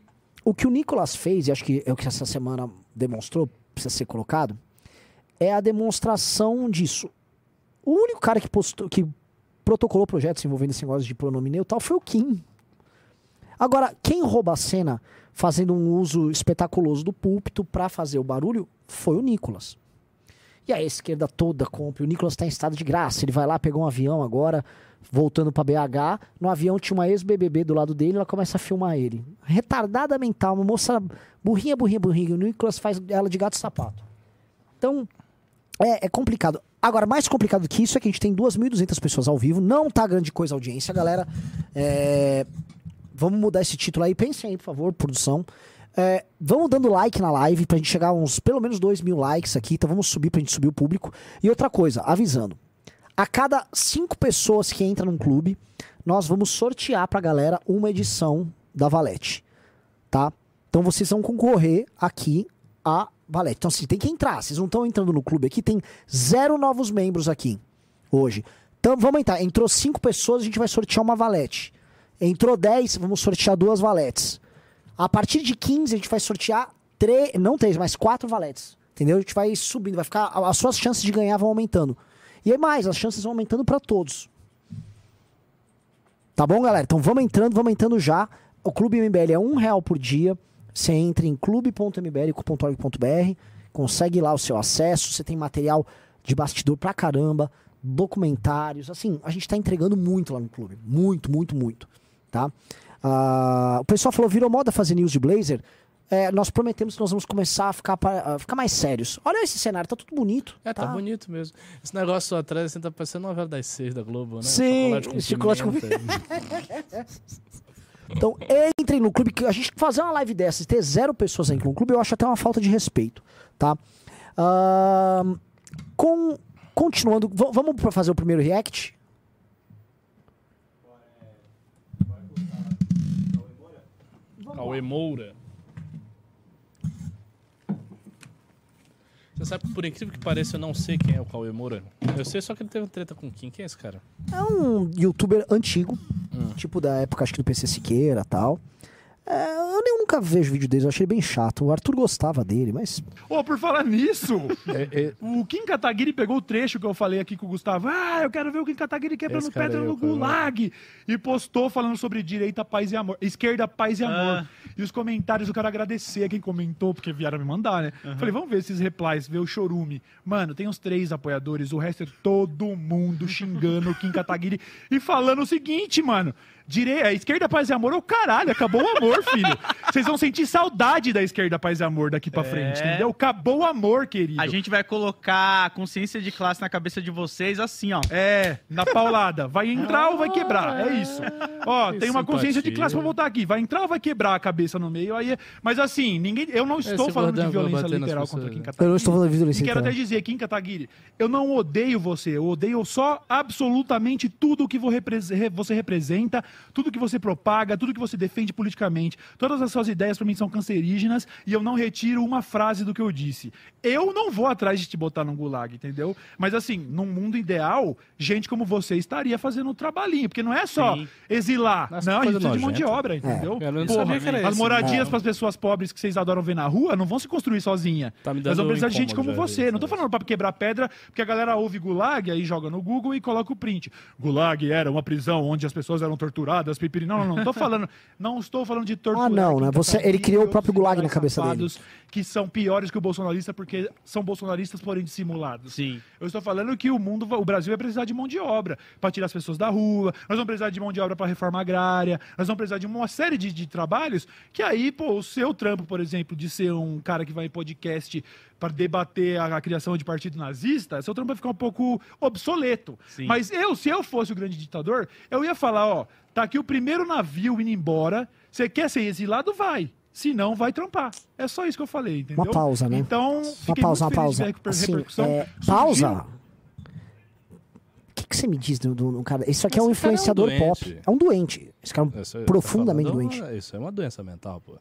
o que o Nicolas fez, e acho que é o que essa semana demonstrou, precisa ser colocado, é a demonstração disso. O único cara que postou, que protocolou projetos envolvendo esse negócio de pronome neutral foi o Kim. Agora, quem rouba a cena fazendo um uso espetaculoso do púlpito pra fazer o barulho foi o Nicolas. E a esquerda toda compra. O Nicolas tá em estado de graça. Ele vai lá, pegou um avião agora, voltando pra BH. No avião tinha uma ex-BBB do lado dele, ela começa a filmar ele. Retardada mental, uma moça burrinha, burrinha, burrinha. O Nicolas faz ela de gato sapato. Então, é, é complicado. Agora, mais complicado que isso é que a gente tem 2.200 pessoas ao vivo. Não tá grande coisa a audiência, galera. É, Vamos mudar esse título aí. Pensem aí, por favor, produção. É, vamos dando like na live pra gente chegar a uns pelo menos 2 mil likes aqui. Então vamos subir pra gente subir o público. E outra coisa, avisando. A cada cinco pessoas que entram num clube, nós vamos sortear pra galera uma edição da Valete. Tá? Então vocês vão concorrer aqui a Valete. Então, assim, tem que entrar. Vocês não estão entrando no clube aqui, tem zero novos membros aqui hoje. Então vamos entrar. Entrou cinco pessoas, a gente vai sortear uma Valete. Entrou 10, vamos sortear duas valetes. A partir de 15, a gente vai sortear três, não três, mas quatro valetes. Entendeu? A gente vai subindo, vai ficar. As suas chances de ganhar vão aumentando. E aí mais, as chances vão aumentando para todos. Tá bom, galera? Então vamos entrando, vamos entrando já. O Clube MBL é um real por dia. Você entra em clube.mbl.org.br, consegue lá o seu acesso, você tem material de bastidor pra caramba, documentários, assim, a gente tá entregando muito lá no clube. Muito, muito, muito. Tá? Ah, o pessoal falou, virou moda fazer news de Blazer. É, nós prometemos que nós vamos começar a ficar, a ficar mais sérios. Olha esse cenário, tá tudo bonito. É, tá, bonito mesmo. Esse negócio atrás assim, tá parecendo uma novela das seis da Globo, né? Sim, chocolate com pimenta. Então, entrem no clube, que a gente fazer uma live dessa e ter zero pessoas aí no clube, eu acho até uma falta de respeito, tá? Ahn, com, continuando, vamos pra fazer o primeiro react? Cauê Moura. Você sabe que, por incrível que pareça, eu não sei quem é o Cauê Moura. Eu sei só que ele teve treta com quem. Quem é esse cara? É um youtuber antigo, tipo da época, acho que do PC Siqueira e tal. É, eu eu nunca vejo vídeo deles, eu achei ele bem chato. O Arthur gostava dele, mas. Ô, por falar nisso, É, é, o Kim Kataguiri pegou o trecho que eu falei aqui com o Gustavo. Ah, eu quero ver o Kim Kataguiri quebrando Esse pedra no. Gulag. E postou falando sobre direita, paz e amor. Esquerda, paz e amor. Ah. E os comentários, eu quero agradecer a quem comentou, porque vieram me mandar, né? Falei, vamos ver esses replies, ver o chorume. Mano, tem uns três apoiadores, o resto é todo mundo xingando o Kim Kataguiri e falando o seguinte, mano. Direi, a esquerda, paz e amor é o caralho, acabou o amor, filho. Vocês vão sentir saudade da esquerda, paz e amor daqui pra frente, entendeu? Acabou o amor, querido. A gente vai colocar a consciência de classe na cabeça de vocês assim, ó. É, na paulada. Vai entrar ou vai quebrar? É isso. Ó, Que tem uma consciência de simpatia. classe pra voltar aqui. Vai entrar ou vai quebrar a cabeça no meio? Aí, é- mas assim, ninguém. Eu não estou Esse falando de violência literal pessoas, contra Kim né? Kataguiri. Eu não estou falando de violência E quero até literal. dizer, Kim Kataguiri, eu não odeio você. Eu odeio só absolutamente tudo que repres- re- você representa, tudo que você propaga, tudo que você defende politicamente. Todas as suas ideias pra mim são cancerígenas e eu não retiro uma frase do que eu disse. Eu não vou atrás de te botar num gulag, entendeu? Mas assim, num mundo ideal, gente como você estaria fazendo um trabalhinho, porque não é só Sim. exilar. Nossa, não, a gente precisa de mão de obra, entendeu? Eu não Porra, sabia que era as esse. moradias É. para as pessoas pobres que vocês adoram ver na rua não vão se construir sozinha. Tá me Mas vão precisar de gente como você. Não tô falando pra quebrar pedra, porque a galera ouve gulag, aí joga no Google e coloca o print. Gulag era uma prisão onde as pessoas eram torturadas, pipiri. Não, não, não. Tô falando, não estou falando de tortura. Ah, não, Kim né? Você- Kataguiri ele criou o próprio gulag na cabeça dele. Que são piores que o bolsonarista porque são bolsonaristas, porém dissimulados. Sim. Eu estou falando que o mundo, o Brasil vai precisar de mão de obra para tirar as pessoas da rua. Nós vamos precisar de mão de obra para reforma agrária. Nós vamos precisar de uma série de, de trabalhos que aí, pô, o seu trampo, por exemplo, de ser um cara que vai em podcast para debater a, a criação de partido nazista, seu trampo vai ficar um pouco obsoleto. Sim. Mas eu, se eu fosse o grande ditador, eu ia falar, ó, tá aqui o primeiro navio indo embora. Você quer ser exilado? Vai. Se não, vai trampar. É só isso que eu falei, entendeu? Uma pausa, né? Então, Uma pausa, uma pausa. Assim, repercussão. é, pausa. O que, que você me diz do, do- do cara? Isso aqui é um Esse é um influenciador doente. pop. É um doente. Esse cara é um profundamente tá doente. uma- Isso é uma doença mental, pô.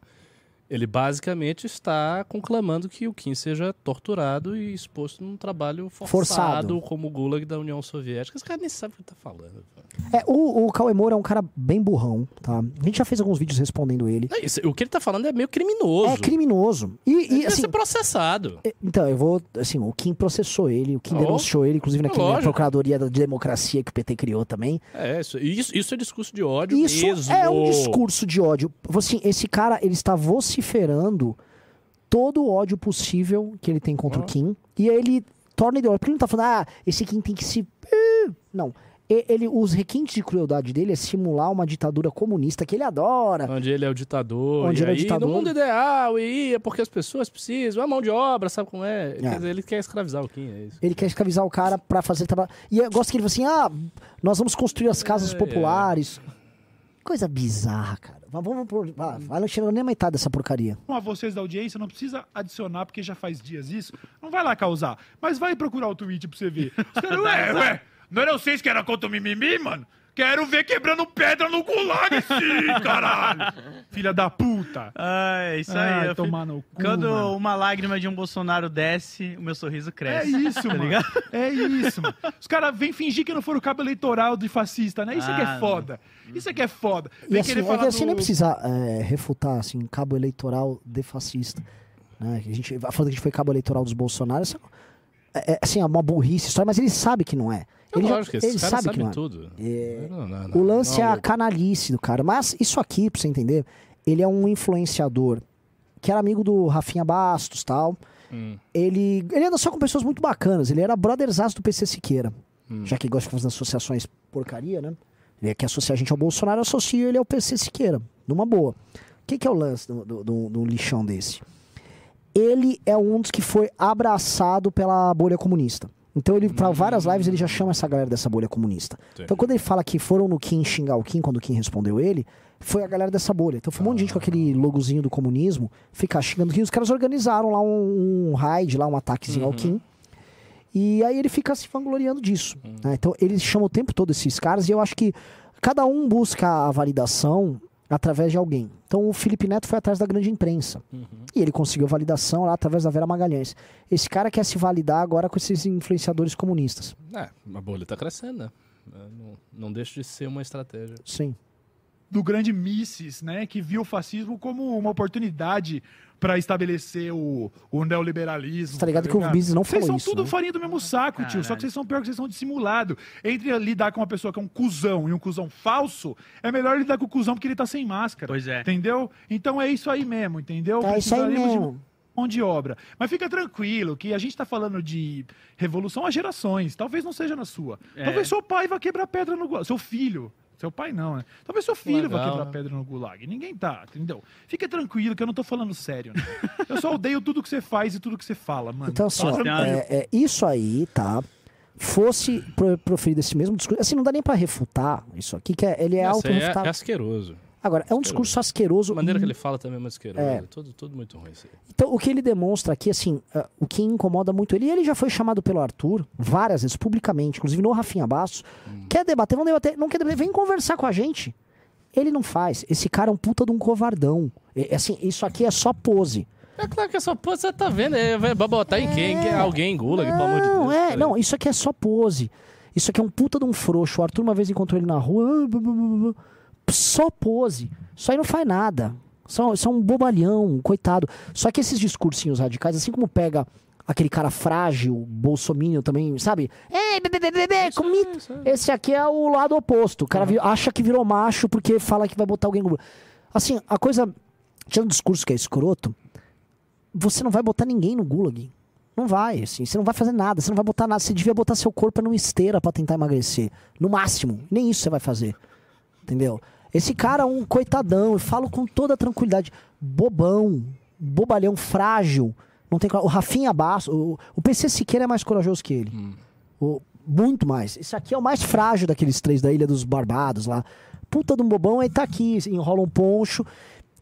Ele basicamente está conclamando que o Kim seja torturado e exposto num trabalho forçado, Forçado. como o Gulag da União Soviética. Esse cara nem sabe o que tá falando. É, o, o Cauê Moura é um cara bem burrão, tá? A gente já fez alguns vídeos respondendo ele. Não, isso- o que ele tá falando é meio criminoso. É criminoso. E, e assim, ser processado. É, Então, eu vou. Assim, o Kim processou ele, o Kim Oh. denunciou ele, inclusive naquela Lógico. Procuradoria da Democracia que o PT criou também. É, isso, isso, isso é discurso de ódio Isso mesmo. é um discurso de ódio. Assim, esse cara, ele está vociferando todo o ódio possível que ele tem contra Ah. o Kim. E aí ele torna ideológico. Porque ele não tá falando, ah, esse Kim tem que se. eh", Não. Ele, os requintes de crueldade dele é simular uma ditadura comunista que ele adora. Onde ele é o ditador. Onde e ele é o aí, ditador. No mundo ideal, e é porque as pessoas precisam, a mão de obra, sabe como é? É. Quer dizer, ele quer escravizar o Kim, é isso. Ele quer escravizar o cara pra fazer trabalho. E eu gosto que ele fala assim: ah, nós vamos construir as casas É, populares. Coisa bizarra, cara. Vamos, vamos por. Vai, vai não chega nem a metade dessa porcaria. a vocês da audiência, não precisa adicionar, porque já faz dias isso. Não vai lá causar. Mas vai procurar o tweet pra você ver. Os caras, ué, ué, não era vocês que era contra o mimimi, mano? Quero ver quebrando pedra no gulag, sim, caralho. Filha da puta. Ah, é isso aí. Ai, tomar no cu, Quando mano. uma lágrima de um Bolsonaro desce, o meu sorriso É cresce. isso, mano. ligado? É isso, mano. Os caras vêm fingir que não foram cabo eleitoral de fascista, né? Isso é que Ah, é foda. Isso é que é foda. E Vem assim, querer é que assim do- nem precisa é, refutar assim, cabo eleitoral de fascista. Né? Que A gente falando que a gente foi cabo eleitoral dos Bolsonaro, isso é, é, assim, é uma burrice história, mas ele sabe que não é. Ele, já- Lógico, ele caras sabe que não é. tudo. É, Não, não, não, O lance é a canalice do cara. Mas isso aqui, pra você entender, ele é um influenciador que era amigo do Rafinha Bastos tal. Hum. Ele, ele anda só com pessoas muito bacanas. Ele era brotherzaço do PC Siqueira. Hum. Já que gosta de fazer associações porcaria, né? Ele quer associar a gente ao Bolsonaro, eu associo ele ao PC Siqueira. Numa boa. O que, que é o lance do, do, do- do lixão desse? Ele é um dos que foi abraçado pela bolha comunista. Então ele, para várias lives, ele já chama essa galera dessa bolha comunista. Sim. Então quando ele fala que foram no Kim xingar o Kim, quando o Kim respondeu ele, foi a galera dessa bolha. Então foi um monte de gente com aquele logozinho do comunismo, ficar xingando o Kim. Os caras organizaram lá um, um raid, lá um ataquezinho ao Kim. E aí ele fica se vangloriando disso. né? Então ele chama o tempo todo esses caras e eu acho que cada um busca a validação através de alguém. Então o Felipe Neto foi atrás da grande imprensa. E ele conseguiu validação lá através da Vera Magalhães. Esse cara quer se validar agora com esses influenciadores comunistas. É, a bolha tá crescendo, né? É, Não, não deixa de ser uma estratégia. Sim. do grande Mises, né, que viu o fascismo como uma oportunidade para estabelecer o, o neoliberalismo. Você tá ligado que o Mises não Vocês falou são isso, tudo né? farinha do mesmo saco, tio. Só Caralho. que vocês são pior que vocês são dissimulados. Entre lidar com uma pessoa que é um cuzão e um cuzão falso, é melhor lidar com o cuzão porque ele tá sem máscara. Pois é. Entendeu? Então é isso aí mesmo, entendeu? É isso aí Precisaremos de mesmo. mão de obra. Mas fica tranquilo que a gente tá falando de revolução há gerações. Talvez não seja na sua. É. Talvez seu pai vá quebrar pedra no. Seu filho. Seu pai não, né? Talvez seu filho vá Legal, quebrar né? pedra no gulag. Ninguém tá, entendeu? Fica tranquilo que eu não tô falando sério. Né? Eu só odeio tudo que você faz e tudo que você fala, mano. Então, assim, Só ó, é, é, isso aí, tá? Fosse pro- proferido esse mesmo discurso. Assim, não dá nem pra refutar isso aqui, que é, ele é é, auto-refutável. é asqueroso. Agora, é um discurso asqueroso. A maneira que e- ele fala também é muito asqueroso. É. Tudo, tudo muito ruim isso aí. Então, o que ele demonstra aqui, assim, ah, o que incomoda muito ele, e ele já foi chamado pelo Arthur várias vezes, publicamente, inclusive no Rafinha Bastos. Quer debater? Vamos debater. Não quer debater? Vem conversar com a gente. Ele não faz. Esse cara é um puta de um covardão. É, assim, isso aqui é só pose. É claro que essa porra você tá vendo. É, vai botar em quem? É alguém em Gulag, pelo amor de Deus. Não, é, não, isso aqui é só pose. Isso aqui é um puta de um frouxo. O Arthur uma vez encontrou ele na rua. ah. Só pose. Isso aí não faz nada. Só, só um bobalhão, um coitado. Só que esses discursinhos radicais, assim como pega aquele cara frágil, bolsominion também, sabe? Ei, bebê, bebê, bebê, comi... Esse aqui é o lado oposto. O cara vi- acha que virou macho porque fala que vai botar alguém no... Assim, a coisa... Tirando o discurso que é escroto, você não vai botar ninguém no gulag. Não vai, assim, você não vai fazer nada, você não vai botar nada, você devia botar seu corpo numa esteira pra tentar emagrecer. No máximo, nem isso você vai fazer. Entendeu? Esse cara é um coitadão, eu falo com toda tranquilidade, bobão, bobalhão, frágil. Não tem o Rafinha Basso, o, o PC Siqueira é mais corajoso que ele. O- muito mais. Esse aqui é o mais frágil daqueles três da Ilha dos Barbados lá. Puta de um bobão, aí tá aqui, enrola um poncho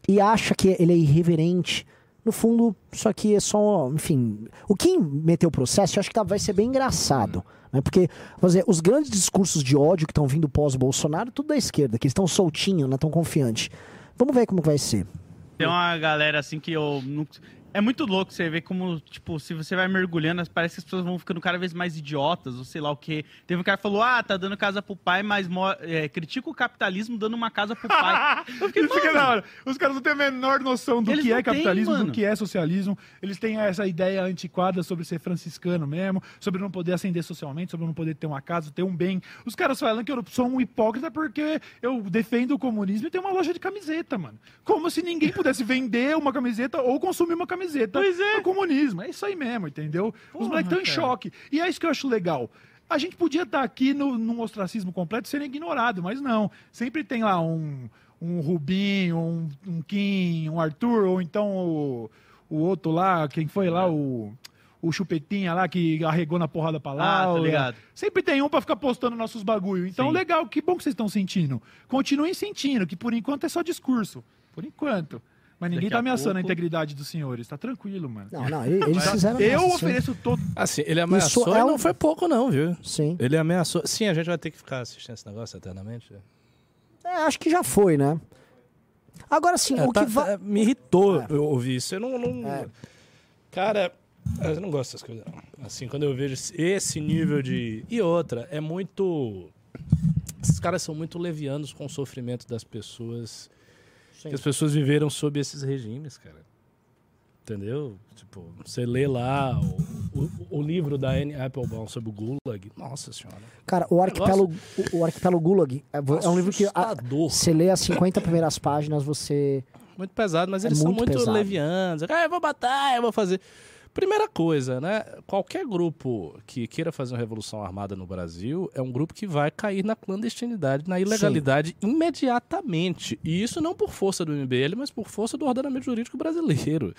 e acha que ele é irreverente. No fundo, isso aqui é só, enfim. O que meteu o processo, eu acho que tá- vai ser bem engraçado. Né? Porque, vamos dizer, os grandes discursos de ódio que estão vindo pós-Bolsonaro, tudo da esquerda, que eles estão soltinhos, não tão confiantes. Vamos ver como vai ser. Tem uma galera assim que eu. não- É muito louco você ver como, tipo, se você vai mergulhando, parece que as pessoas vão ficando cada vez mais idiotas, ou sei lá o quê. Teve um cara que falou: ah, tá dando casa pro pai, mas é, critica o capitalismo dando uma casa pro pai. Eu fiquei, mano, da hora. Os caras não têm a menor noção do que é capitalismo, têm, do que é socialismo. Eles têm essa ideia antiquada sobre ser franciscano mesmo, sobre não poder ascender socialmente, sobre não poder ter uma casa, ter um bem. Os caras falam que eu sou um hipócrita porque eu defendo o comunismo e tenho uma loja de camiseta, mano. Como se ninguém pudesse vender uma camiseta ou consumir uma camiseta Pois é. do comunismo. É isso aí mesmo, entendeu? Os Porra, moleques estão em choque. E é isso que eu acho legal. A gente podia estar aqui no, num ostracismo completo sendo ignorado, mas não. Sempre tem lá um, um Rubinho, um, um Kim, um Arthur, ou então o, o outro lá, quem foi lá, o, o Chupetinha lá, que arregou na porrada pra lá. Ah, tô ligado. Sempre tem um pra ficar postando nossos bagulho. Então, Sim. legal, que bom que vocês estão sentindo. Continuem sentindo, que por enquanto é só discurso. Por enquanto. Mas ninguém Daqui tá a ameaçando a pouco- integridade dos senhores. Tá tranquilo, mano. Não, não, ele- eles fizeram. Eu sim. ofereço todo. Assim, ele ameaçou Isso é e um- não foi pouco não, viu? Sim. Ele ameaçou. Sim, a gente vai ter que ficar assistindo esse negócio eternamente. É, acho que já foi, né? Agora sim, É, o tá- que vai. tá- me irritou É. eu ouvir isso. Eu não. não- É. Cara, eu não gosto dessas coisas. não. Assim, quando eu vejo esse- esse nível de. E outra, é muito. Esses caras são muito levianos com o sofrimento das pessoas. Sim. Que as pessoas viveram sob esses regimes, cara. Entendeu? Tipo, você lê lá o, o, o livro da Anne Applebaum sobre o Gulag. Nossa senhora. Cara, o arquipélago, o, o arquipélago Gulag é, é um livro que a- você lê as 50 primeiras páginas, você. Muito pesado, mas É eles são muito muito pesado. levianos. Ah, eu vou matar, eu vou fazer. Primeira coisa, né? Qualquer grupo que queira fazer uma revolução armada no Brasil é um grupo que vai cair na clandestinidade, na ilegalidade imediatamente. E isso não por força do MBL, mas por força do ordenamento jurídico brasileiro.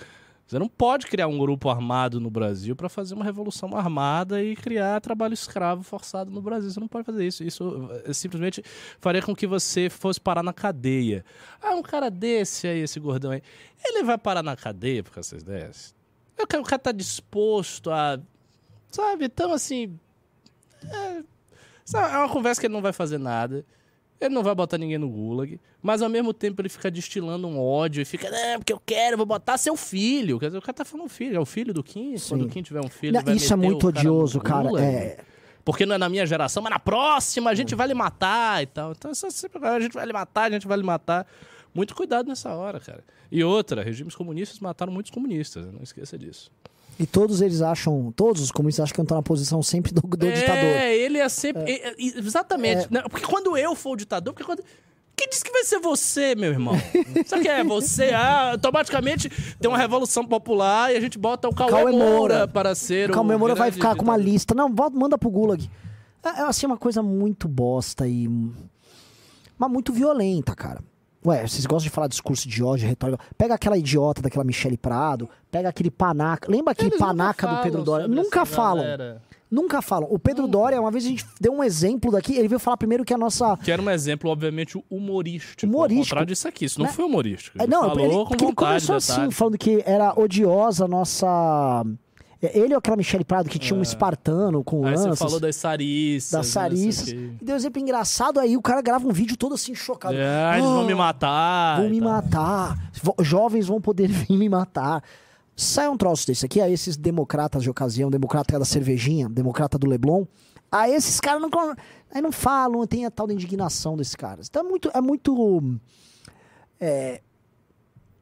Você não pode criar um grupo armado no Brasil para fazer uma revolução armada e criar trabalho escravo forçado no Brasil. Você não pode fazer isso. Isso eh, simplesmente faria com que você fosse parar na cadeia. Ah, um cara desse aí, esse gordão aí, ele vai parar na cadeia por essas ideias? O cara, o cara tá disposto a. Sabe? Então, assim. É, sabe, é uma conversa que ele não vai fazer nada. Ele não vai botar ninguém no gulag, mas ao mesmo tempo ele fica destilando um ódio e fica, não, porque eu quero, eu vou botar seu filho. Quer dizer, o cara tá falando filho, é o filho do Kim. Sim. Quando o Kim tiver um filho, Não, isso é muito cara odioso, cara. gulag. É, porque não é na minha geração, mas na próxima a gente vai lhe matar e tal. Então, essa sempre a gente vai lhe matar, a gente vai lhe matar. Muito cuidado nessa hora, cara. E outra, regimes comunistas mataram muitos comunistas, não esqueça disso. E todos eles acham, todos os comunistas acham que estão na posição sempre do, do é, ditador. É, ele é sempre. é, é, exatamente. né? Porque quando eu for o ditador, porque quando. Quem disse que vai ser você, meu irmão? Sabe que é você? Ah, automaticamente tem uma revolução popular e a gente bota o Cauê, Cauê Moura, Moura. para ser O. Cauê Moura vai ficar com uma ditador. lista. Não, manda pro Gulag. É, é assim uma coisa muito bosta e. Mas muito violenta, cara. Ué, vocês gostam de falar discurso de ódio, retórica. Pega aquela idiota daquela Michele Prado, pega aquele panaca. Lembra aquele Eles panaca do Pedro Dória? Nunca falam. galera. Nunca falam. O Pedro Dória, uma vez a gente deu um exemplo daqui, ele veio falar primeiro que a nossa. Que era um exemplo, obviamente, humorístico. Humorístico. Ao contrário disso aqui. Isso não Né? foi humorístico. É, Ele não, falou ele, com porque ele começou assim, detalhe. falando que era odiosa a nossa. É, Ele ou aquela Michele Prado que tinha um espartano com É. Aí você lanças. falou das sarissas. das quê. E deu um exemplo engraçado aí, o cara grava um vídeo todo assim, chocado. É, eles vão Ah, me matar. Vão me tal. matar. Jovens vão poder vir me matar. Sai um troço desse aqui, a esses democratas de ocasião, democrata da cervejinha, democrata do Leblon. A esses caras não, aí não falam, tem a tal da indignação desses caras. Então é muito. É muito é,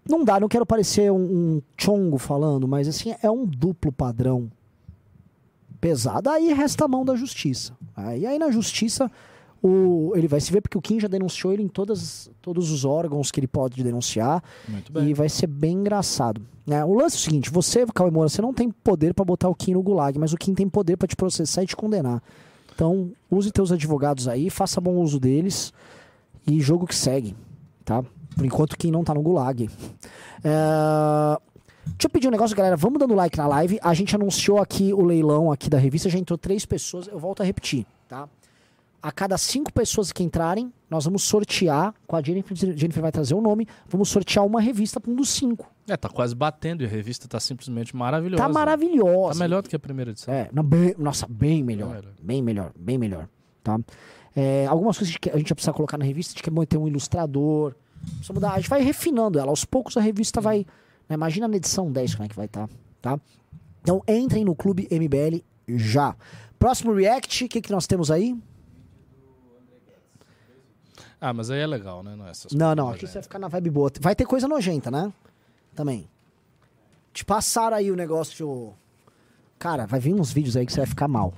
não dá, não quero parecer um, um chongo falando, mas assim, é um duplo padrão pesado. Aí resta a mão da justiça. Aí, aí na justiça o, ele vai se ver, porque o Kim já denunciou ele em todas, todos os órgãos que ele pode denunciar. Muito E vai ser bem engraçado. né? o lance é o seguinte: você, Cauê Moura, você não tem poder pra botar o Kim no gulag, mas o Kim tem poder pra te processar e te condenar. Então, use teus advogados aí, faça bom uso deles e jogo que segue, tá? Por enquanto, Kim não tá no gulag. É, Deixa eu pedir um negócio, galera. Vamos dando like na live. A gente anunciou aqui o leilão aqui da revista, já entrou três pessoas. Eu volto a repetir, tá? A cada cinco pessoas que entrarem, nós vamos sortear, com a Jennifer, Jennifer vai trazer o nome, vamos sortear uma revista para um dos cinco. É, tá quase batendo e a revista tá simplesmente maravilhosa. Tá maravilhosa. Tá melhor do que a primeira edição. É, não, bem- nossa, bem melhor. melhor. Bem melhor, bem melhor. Tá? É, algumas coisas que a gente vai precisar colocar na revista, a gente quer ter um ilustrador. Precisa mudar. A gente vai refinando ela. Aos poucos a revista vai. né, imagina na edição 10 como é que vai estar. Tá? Então entrem no Clube MBL já. Próximo React, o que, que nós temos aí? Ah, mas aí é legal, né? Não, é essas Não, não, aqui você vai ficar na vibe boa. Vai ter coisa nojenta, né? Também. Te passaram aí o negócio. Cara, vai vir uns vídeos aí que você vai ficar mal.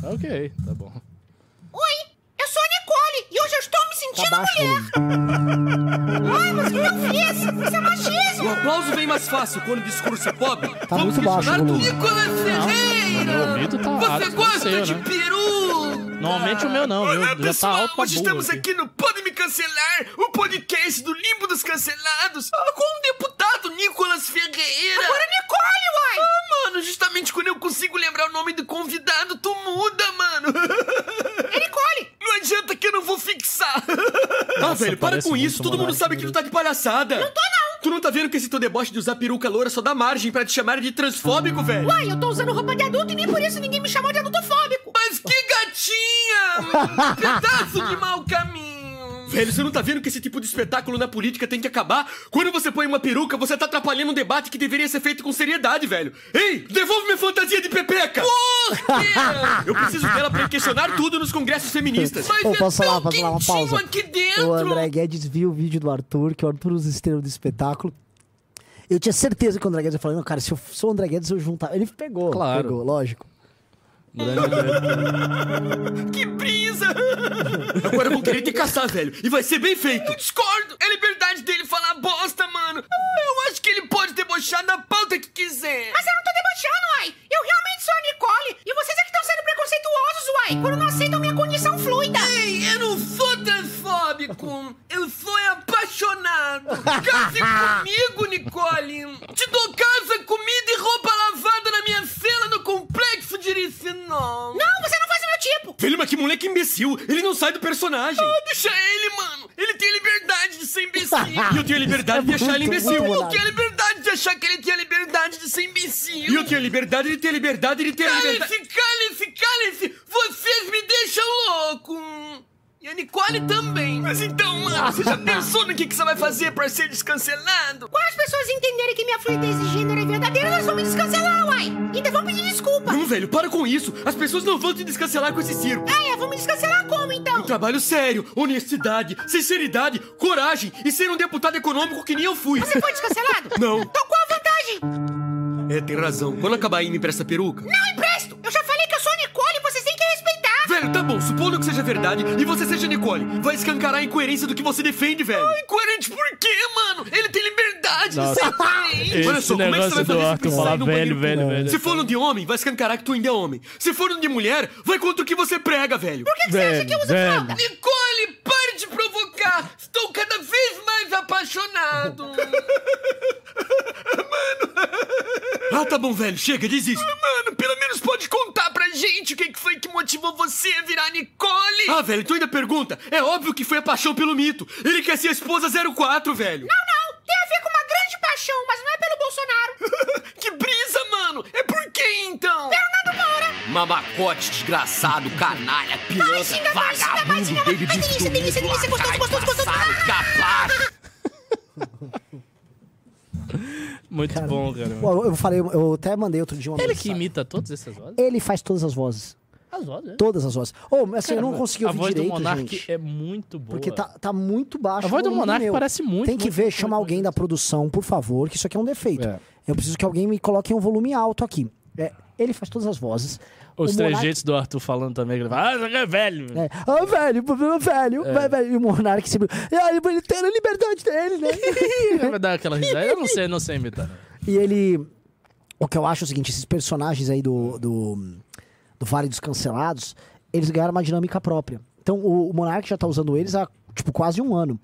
Tá ok, tá bom. Oi, eu sou a Nicole e hoje eu estou Tá sentindo baixo, mulher. Ai, mas o que eu fiz? Isso é machismo. O aplauso vem mais fácil quando o discurso é pobre. Tá muito baixo o volume. Nicolas Meu Ferreira! ouvido tá Você alto, gosta seu, de né? peru? Normalmente o meu não, viu? Olá, Já tá pessoal, alto hoje estamos aqui. aqui no Pode Me Cancelar, o podcast do Limbo dos Cancelados, ah, com o deputado Nicolas Ferreira. Agora Nicole, uai. Ah, mano, justamente quando eu consigo lembrar o nome do convidado, tu muda, mano. É Nicole. Não adianta que eu não vou fixar. ah, Nossa, velho, para com isso. Todo mundo sabe que tu tá de palhaçada. Não tô, não. Tu não tá vendo que esse teu deboche de usar peruca loura só dá margem pra te chamar de transfóbico, velho? Uai, eu tô usando roupa de adulto e nem por isso ninguém me chamou de adultofóbico. Gatinha! mano. Pedaço de mau caminho! Velho, você não tá vendo que esse tipo de espetáculo na política tem que acabar? Quando você põe uma peruca, você tá atrapalhando um debate que deveria ser feito com seriedade, velho. Ei, devolve minha fantasia de pepeca! Por quê? Eu preciso dela pra questionar tudo nos congressos feministas. Mas Ô, é posso falar, tão posso falar uma pausa? aqui dentro! O André Guedes viu o vídeo do Arthur, que o Arthur usa estrela do espetáculo. Eu tinha certeza que o André Guedes ia falar, não, cara, se eu sou o André Guedes, eu juntar. Ele pegou, Claro. pegou, lógico. Que brisa! Agora vão querer te caçar, velho. E vai ser bem feito. Eu discordo. É liberdade dele falar bosta, mano. Eu acho que ele pode debochar da pauta que quiser. Mas eu não tô debochando, uai. Eu realmente sou a Nicole. E vocês é que estão sendo preconceituosos, uai. Quando não aceitam minha condição fluida. Ei, eu não sou transfóbico. Eu sou apaixonado. Case comigo, Nicole. Te dou casa, comida e roupa lavada na minha Iricinol. Não, você não faz o meu tipo. Velho, mas que moleque imbecil! Ele não sai do personagem! Ah, deixa ele, mano! Ele tem liberdade de ser imbecil! e eu tenho a liberdade de achar ele imbecil! Eu tenho a liberdade de achar que ele tem a liberdade de ser imbecil! E eu tenho a liberdade de ter a liberdade de ter a liberdade... Cale-se, cale-se, cale-se! Vocês me deixam louco! E a Nicole também! Mas então, mano, você já pensou no que, que você vai fazer pra ser descancelado? Quando as pessoas entenderem que minha fluidez de gênero é verdadeira, elas vão me descancelar, uai. Então vão pedir desculpa. Não, velho, para com isso. As pessoas não vão te descancelar com esse circo. Ah, é, vão me descancelar como, então? Um trabalho sério, honestidade, sinceridade, coragem e ser um deputado econômico que nem eu fui. Você foi descancelado? Não. Então qual a vantagem? É, tem razão. Quando acabar aí, me empresta a peruca? Não empresto! Velho, tá bom, supondo que seja verdade e você seja Nicole, vai escancarar a incoerência do que você defende, velho. incoerente por quê, mano? Ele tem liberdade Nossa. de ser incoerente. Olha só, como é que você vai fazer no velho, velho, velho. Se for no de homem, vai escancarar que tu ainda é homem. Se for no de mulher, vai contra o que você prega, velho. Por que, que você acha que eu uso Velho, fralda? Nicole, pare de provocar! Estou cada vez mais apaixonado! Mano! Ah, tá bom, velho, chega, desiste. Mano, pelo menos pode contar pra gente o que que foi que motivou você a virar Nicole! Ah, velho, tu ainda pergunta? É óbvio que foi a paixão pelo mito. Ele quer ser a esposa 04, velho. Não, não! Tem a ver com uma grande paixão, mas não é pelo Bolsonaro! que brisa, mano! É por quê, então? Fernando Moura! Mamacote, desgraçado, canalha, Vai, pilantra, xinga mais, xinga mais, xinga mais. Ai, delícia, delícia, delícia, gostoso, gostoso, gostoso. capaz! muito bom, cara. Bom, eu falei, eu até mandei outro dia uma Ele que mensagem. imita todas essas vozes? Ele faz todas as vozes. As vozes, é. Todas as vozes. Ô, assim, eu não consegui A ouvir voz do direito, Monark gente. é muito boa. Porque tá, tá muito baixo. A voz do Monark meu. parece muito, Tem que muito, ver, muito, chama muito, alguém muito. da produção, por favor, que isso aqui é um defeito. É. Eu preciso que alguém me coloque em um volume alto aqui. É, ele faz todas as vozes. Os três Monark- jeitos do Arthur falando também, que ele fala, ah, você é velho. É. Ah, velho, velho, É. velho. E o Monark sempre. Ah, ele tem a liberdade dele, né? Vai dar aquela risada. Eu não sei, não sei imitar. e ele. O que eu acho é o seguinte: esses personagens aí do, do, do Vale dos Cancelados, eles ganharam uma dinâmica própria. Então o, o Monark já tá usando eles há, tipo, quase um ano.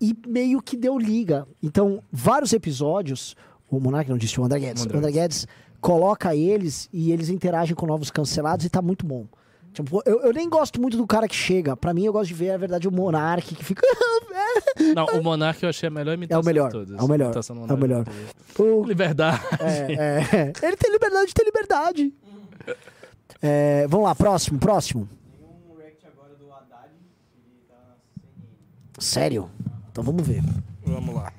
E meio que deu liga. Então, vários episódios. O Monark não disse, o André Guedes. André O André Guedes coloca eles e eles interagem com novos cancelados e tá muito bom. Tipo, eu, eu nem gosto muito do cara que chega. Pra mim, eu gosto de ver, na verdade, o Monark que fica. Não, o Monark eu achei a melhor É imitação o melhor. de todas. É o melhor. É o melhor. O- Liberdade. É, é. Ele tem liberdade de ter liberdade. É, vamos lá, próximo, próximo. Sério? Então vamos ver. Vamos lá.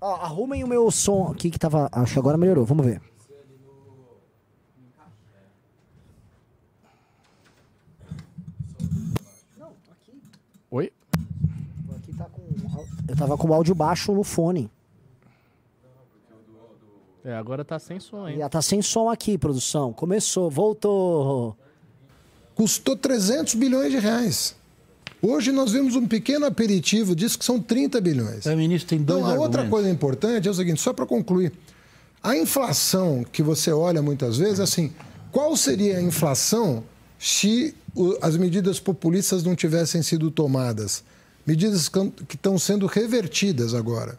Ó, arrumem o meu som aqui que tava. Acho que agora melhorou. Vamos ver. Oi? Aqui tá com. Eu tava com o áudio baixo no fone. É, agora tá sem som, hein? E tá sem som aqui, produção. Começou, voltou. custou 300 bilhões de reais. Hoje nós vimos um pequeno aperitivo, diz que são 30 bilhões. É, ministro, tem dois Então, a outra argumentos. coisa importante é o seguinte, só para concluir. A inflação que você olha muitas vezes, assim, qual seria a inflação se as medidas populistas não tivessem sido tomadas? Medidas que que estão sendo revertidas agora.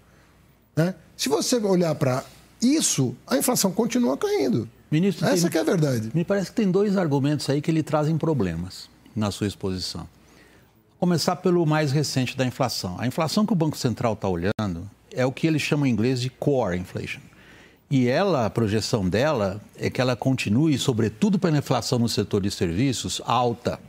né? Se você olhar para isso, a inflação continua caindo. Ministro, Essa tem- que é a verdade. Me parece que tem dois argumentos aí que lhe trazem problemas na sua exposição. Começar pelo mais recente da inflação. A inflação que o Banco Central está olhando é o que eles chamam em inglês de core inflation. E ela, a projeção dela é que ela continue, sobretudo pela inflação no setor de serviços, alta.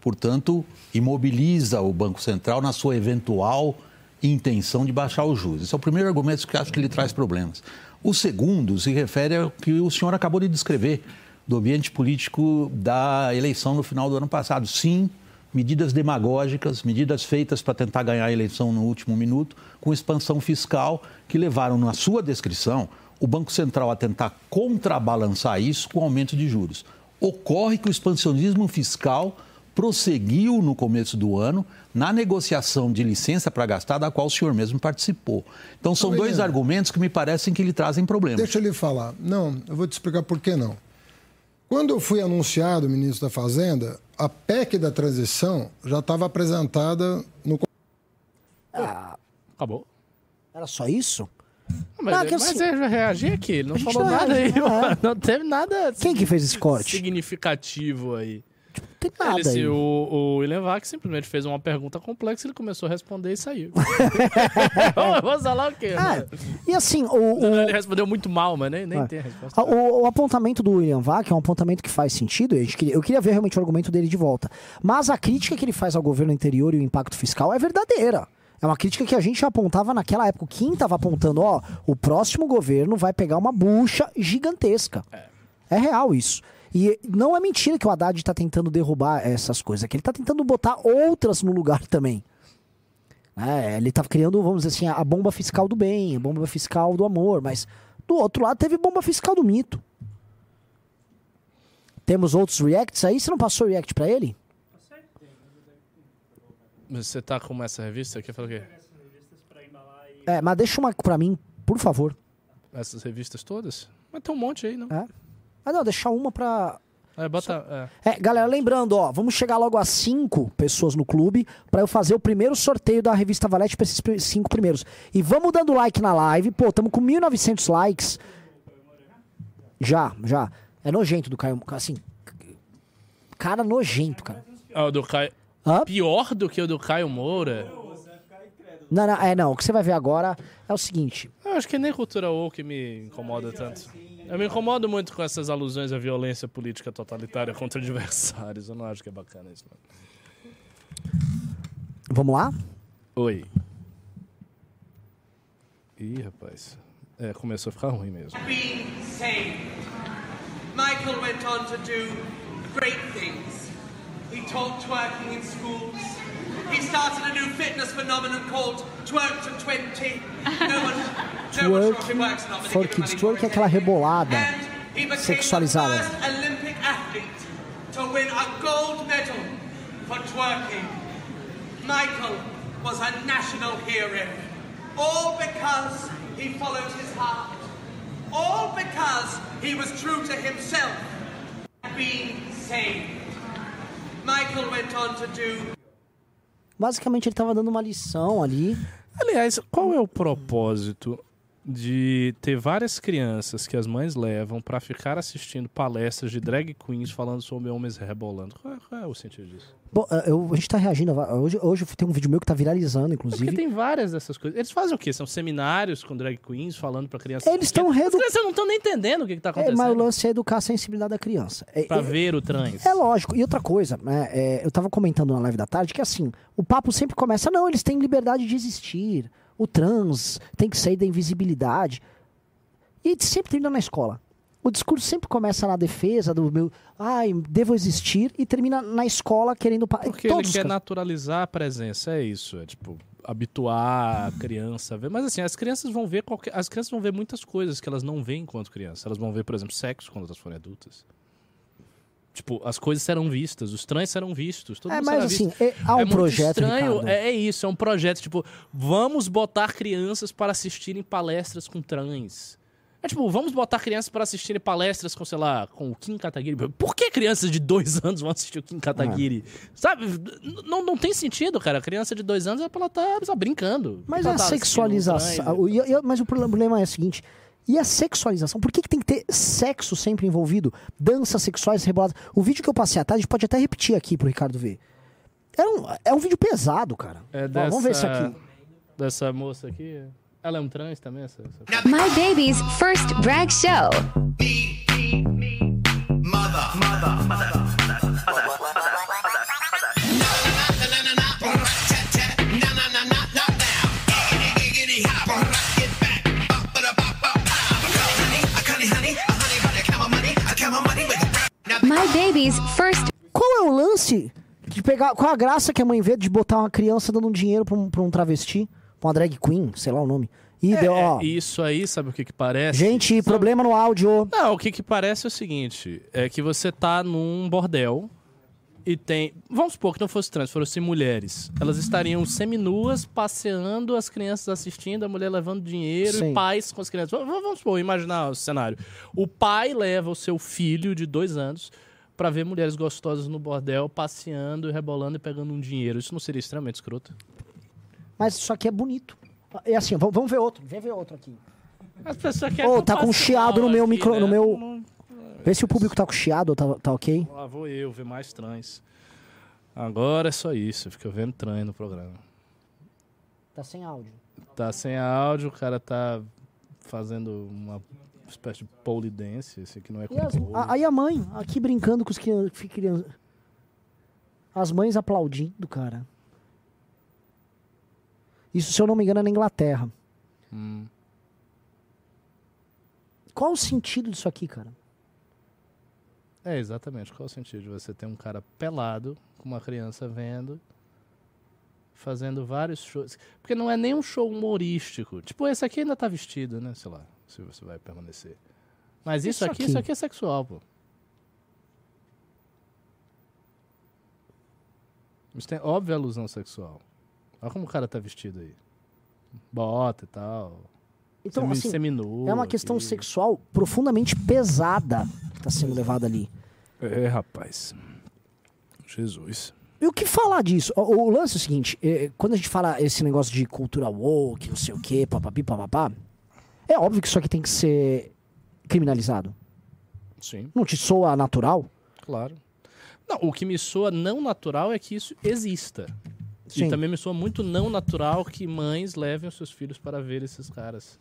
Portanto, imobiliza o Banco Central na sua eventual intenção de baixar os juros. Esse é o primeiro argumento que eu acho que lhe traz problemas. O segundo se refere ao que o senhor acabou de descrever do ambiente político da eleição no final do ano passado. Sim, medidas demagógicas, medidas feitas para tentar ganhar a eleição no último minuto, com expansão fiscal, que levaram, na sua descrição, o Banco Central a tentar contrabalançar isso com aumento de juros. Ocorre que o expansionismo fiscal prosseguiu no começo do ano na negociação de licença para gastar, da qual o senhor mesmo participou. Então, são dois argumentos que me parecem que lhe trazem problemas. Deixa eu lhe falar. Não, eu vou te explicar por que não. Quando eu fui anunciado ministro da Fazenda, a PEC da transição já estava apresentada no. Acabou. Era só isso? Mas, Ah, que mas assim- ele vai reagir aqui, ele não falou não nada aí, reage, não é. Não teve nada Quem que fez esse corte? significativo aí. Tipo, não tem nada Ele, se o, o William Vac simplesmente fez uma pergunta complexa, ele começou a responder e saiu. Vamos falar o quê? Ah, né? e assim, o, o, Ele respondeu muito mal, mas nem, nem Ah. tem a resposta. a- o- o apontamento do William Vac é um apontamento que faz sentido. Eu queria ver realmente o argumento dele de volta. Mas a crítica que ele faz ao governo anterior e o impacto fiscal é verdadeira. É uma crítica que a gente apontava naquela época. Quem estava apontando, ó, o próximo governo vai pegar uma bucha gigantesca. É real isso. E não é mentira que o Haddad está tentando derrubar essas coisas, é que ele está tentando botar outras no lugar também. É, ele tá criando, vamos dizer assim, a bomba fiscal do bem, a bomba fiscal do amor, mas do outro lado teve bomba fiscal do mito. Temos outros reacts aí, você não passou react pra ele? Você tá com essa revista aqui? Fala o quê? É, mas deixa uma pra mim, por favor. Essas revistas todas? Mas tem um monte aí, não? É. Ah, não, deixa uma pra. É, bota. É. É, galera, lembrando, ó, vamos chegar logo a cinco pessoas no clube pra eu fazer o primeiro sorteio da revista Valete pra esses cinco primeiros. E vamos dando like na live. Pô, tamo com 1.900 likes. Já, já. É nojento do Caio. Assim. Cara nojento, cara. Ah, o do Caio. Hã? Pior do que o do Caio Moura? Não, não, é, não. O que você vai ver agora é o seguinte. Eu acho que nem cultura woke me incomoda tanto. Eu me incomodo muito com essas alusões à violência política totalitária contra adversários. Eu não acho que é bacana isso. Não. Vamos lá? Oi. Ih, rapaz. É, começou a ficar ruim mesmo. being saved. Michael went on to do great things. He taught twerking in schools. He started a new fitness phenomenon called Twerk to 20. No one, no one's sure works not, for kids twerk é aquela rebolada And sexualizada. the first Olympic athlete to win a gold medal for twerking. Michael was a national hero. All because he followed his heart. All because he was true to himself. Being saved. Michael went on to do Basicamente, ele tava dando uma lição ali. Aliás, qual é o propósito de ter várias crianças que as mães levam pra ficar assistindo palestras de drag queens falando sobre homens rebolando? Qual é, qual é o sentido disso? Bom, eh, eu- a gente tá reagindo. Hoje, hoje tem um vídeo meu que tá viralizando, Porque inclusive. tem várias dessas coisas. Eles fazem o quê? São seminários com drag queens falando pra crianças. Eles estão pequenas. reedu... As crianças não estão nem entendendo o que, que tá É, acontecendo. mas o lance é educar a sensibilidade da criança. É, Pra é- ver o trans. É lógico. E outra coisa, né, é, eu tava comentando na live da tarde que assim, o papo sempre começa, não, eles têm liberdade de existir. O trans tem que sair da invisibilidade. E sempre termina na escola. O discurso sempre começa na defesa do meu, ai, devo existir, e termina na escola querendo. Porque ele quer naturalizar a presença, é isso. É tipo, habituar a criança a ver. Mas assim, as crianças vão ver qualquer. As crianças vão ver muitas coisas que elas não veem enquanto crianças. Elas vão ver, por exemplo, sexo quando elas forem adultas. Tipo, as coisas serão vistas, os trans serão vistos. Todo É, mundo mas assim, visto. é- há um muito projeto, estranho, Ricardo. é, é isso, é um projeto, tipo, vamos botar crianças para assistirem palestras com trans. É tipo, vamos botar crianças para assistirem palestras com, sei lá, com o Kim Kataguiri. Por que crianças de dois anos vão assistir o Kim Kataguiri? É. Sabe? Não, não tem sentido, cara. A criança de dois anos, ela tá, sabe, brincando. Mas Ela a tá sexualização. e- mas o problema é o seguinte. E a sexualização? Por que, que tem que ter sexo sempre envolvido? Danças sexuais reboladas. O vídeo que eu passei à tarde, pode até repetir aqui pro Ricardo ver. É um, é um vídeo pesado, cara. É Ó, dessa, vamos ver isso aqui. Dessa moça aqui. Ela é um trans também, essa? essa- My baby's first drag show. My baby's first Qual é o lance de pegar. Qual a graça que a mãe vê de botar uma criança dando um dinheiro pra um, pra um travesti? Pra uma drag queen, sei lá o nome. E deu, ó. É, isso aí, sabe o que que parece? Gente, Sabe- problema no áudio. Não, o que que parece é o seguinte, é que você tá num bordel e tem, vamos supor que não fosse trans, fossem mulheres. Elas estariam seminuas passeando, as crianças assistindo, a mulher levando dinheiro Sim. e pais com as crianças. Vamos supor, imaginar o cenário. O pai leva o seu filho de dois anos pra ver mulheres gostosas no bordel passeando, rebolando e pegando um dinheiro. Isso não seria extremamente escroto? Mas isso aqui é bonito. É assim, vamos ver outro. Vem ver outro aqui. As pessoas querem Ô, eu tá com passe chiado no meu aqui, micro- né? no meu- Não- Vê se o público tá com chiado ou tá, tá ok. Lá vou eu ver mais trans. Agora é só isso, fica vendo trans no programa. Tá sem áudio. Tá sem áudio, o cara tá fazendo uma espécie de pole dance, esse aqui não é com a- aí a mãe, aqui brincando com os crianças. As mães aplaudindo, cara. Isso, se eu não me engano, é na Inglaterra. Hum. Qual o sentido disso aqui, cara? É, exatamente. Qual o sentido de você ter um cara pelado, com uma criança vendo, fazendo vários shows? Porque não é nem um show humorístico. Tipo, esse aqui ainda tá vestido, né? Sei lá, se você vai permanecer. Mas isso, Isso aqui, aqui. isso aqui é sexual, pô. Isso tem óbvia alusão sexual. Olha como o cara tá vestido aí. Bota e tal. Então, Semi- assim, é uma questão aqui. sexual profundamente pesada que tá sendo levada ali. É, rapaz. Jesus. E o que falar disso? O, o lance é o seguinte, é, quando a gente fala esse negócio de cultura woke, não sei o quê, papapi, papapá, é óbvio que isso aqui tem que ser criminalizado. Sim. Não te soa natural? Claro. Não, o que me soa não natural é que isso exista. Sim. E também me soa muito não natural que mães levem os seus filhos para ver esses caras.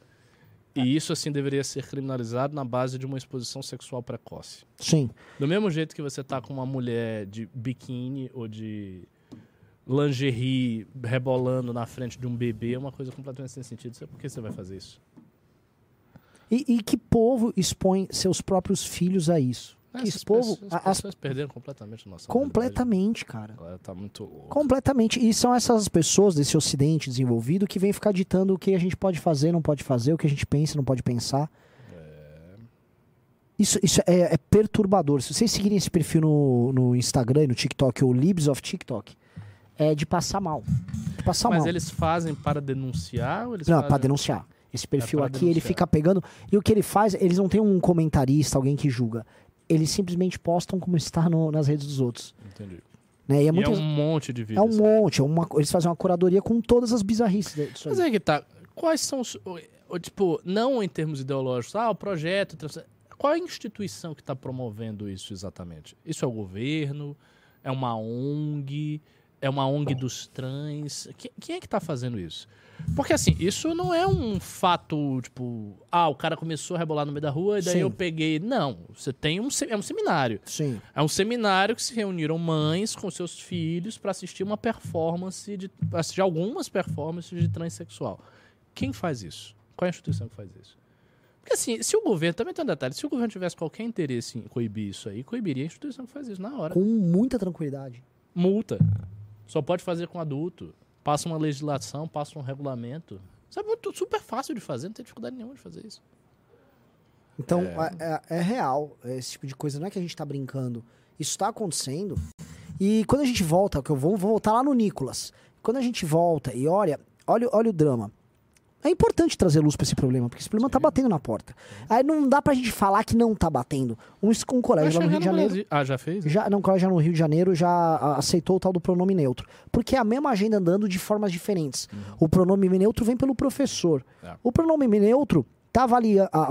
E isso, assim, deveria ser criminalizado na base de uma exposição sexual precoce. Sim. Do mesmo jeito que você tá com uma mulher de biquíni ou de lingerie rebolando na frente de um bebê, é uma coisa completamente sem sentido. Por que você vai fazer isso? E, e que povo expõe seus próprios filhos a isso? Que Essas esse povo... pessoas, as as- pessoas perderam completamente a nossa completamente, cara. Tá muito louca. Completamente. E são essas pessoas desse ocidente desenvolvido que vêm ficar ditando o que a gente pode fazer, não pode fazer, o que a gente pensa, não pode pensar. Isso, isso é, é perturbador. Se vocês seguirem esse perfil no, no Instagram e no TikTok, ou Libs of TikTok, é de passar mal. De passar Mas mal. eles fazem para denunciar ou eles Não, é fazem... pra denunciar. Esse perfil pra aqui, ele denunciar. fica pegando. E o que ele faz, eles não têm um comentarista, alguém que julga. Eles simplesmente postam como está no- nas redes dos outros. Entendi. Né? E é E muito. é um monte de É vídeos. um monte, é uma, eles fazem uma curadoria com todas as bizarrices disso aí. Mas é que tá. Quais são os. Tipo, não em termos ideológicos, ah, o projeto. Qual é a instituição que está promovendo isso exatamente? Isso é o governo? É uma ONG? É uma ONG dos trans? Quem, quem é que está fazendo isso? Porque assim, isso não é um fato, tipo, ah, o cara começou a rebolar no meio da rua e daí Sim. eu peguei. Não, você tem um, é um seminário. Sim. É um seminário que se reuniram mães com seus filhos para assistir uma performance, de, assistir algumas performances de transexual. Quem faz isso? Qual é a instituição que faz isso? Porque assim, se o governo, também tem um detalhe, se o governo tivesse qualquer interesse em coibir isso aí, coibiria a instituição que faz isso na hora. Com muita tranquilidade. Multa. Só pode fazer com adulto. Passa uma legislação, passa um regulamento. Isso é muito, super fácil de fazer, não tem dificuldade nenhuma de fazer isso. Então, é, é- é real esse tipo de coisa. Não é que a gente tá brincando. Isso está acontecendo. E quando a gente volta, que eu vou, vou voltar lá no Nicolas. Quando a gente volta e olha, olha, olha o drama. É importante trazer luz pra esse problema, porque esse problema tá batendo na porta. Aí não dá pra gente falar que não tá batendo. Um, um colégio lá no Rio de Janeiro. Brasil. Ah, já fez? Já, não, o colégio no Rio de Janeiro já aceitou o tal do pronome neutro. Porque é a mesma agenda andando de formas diferentes. O pronome neutro vem pelo professor. É. O pronome neutro está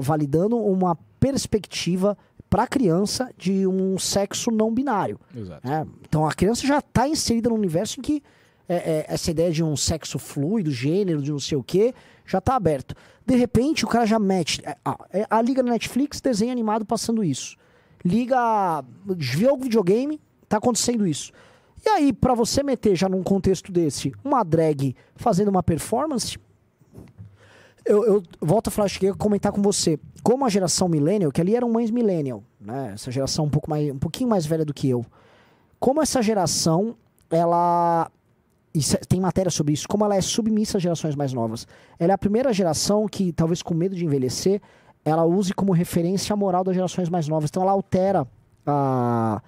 validando uma perspectiva para a criança de um sexo não binário. Exato. né? Então a criança já está inserida num universo em que é, é, essa ideia de um sexo fluido, gênero, de não sei o quê, já está aberto. De repente o cara já mete. é, ah, é, a liga na Netflix, desenho animado passando isso. Liga. Vê o videogame, tá acontecendo isso. E aí, pra você meter já num contexto desse, uma drag fazendo uma performance, eu, eu volto a falar, eu ia comentar com você. Como a geração millennial, que ali eram mães millennial, né? Essa geração um, pouco mais, um pouquinho mais velha do que eu. Como essa geração, ela. Tem matéria sobre isso, como ela é submissa às gerações mais novas. Ela é a primeira geração que, talvez com medo de envelhecer, ela use como referência a moral das gerações mais novas. Então ela altera a.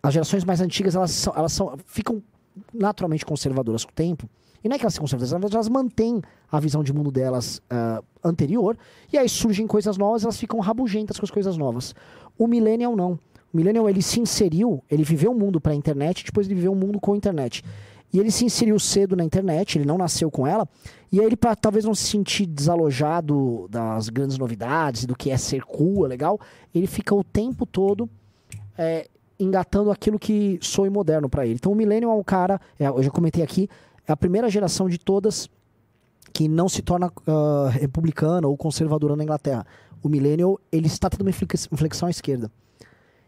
As gerações mais antigas, elas, são, elas são, ficam naturalmente conservadoras com o tempo. E não é que elas são conservadoras, na verdade, elas mantêm a visão de mundo delas ah, anterior. E aí surgem coisas novas, elas ficam rabugentas com as coisas novas. O Millennial não. O Millennial, ele se inseriu, ele viveu um mundo para a internet, depois ele viveu um mundo com a internet. E ele se inseriu cedo na internet, ele não nasceu com ela. E aí ele, pra talvez não se sentir desalojado das grandes novidades, do que é ser cool, é legal, ele fica o tempo todo é, engatando aquilo que soe moderno pra ele. Então o Millennial é um cara, é, eu já comentei aqui, é a primeira geração de todas que não se torna ah, republicana ou conservadora na Inglaterra. O Millennial, ele está tendo uma inflex- inflexão à esquerda.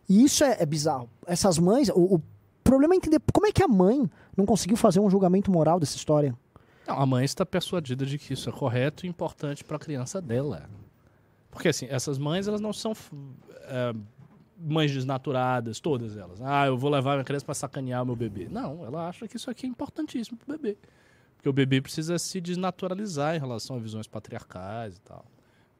E isso é, é bizarro. Essas mães, o, o problema é entender como é que a mãe não conseguiu fazer um julgamento moral dessa história. Não, a mãe está persuadida de que isso é correto e importante para a criança dela. Porque assim, essas mães elas não são é, mães desnaturadas, todas elas. Ah, eu vou levar minha criança para sacanear o meu bebê. Não, ela acha que isso aqui é importantíssimo para o bebê. Porque o bebê precisa se desnaturalizar em relação a visões patriarcais e tal.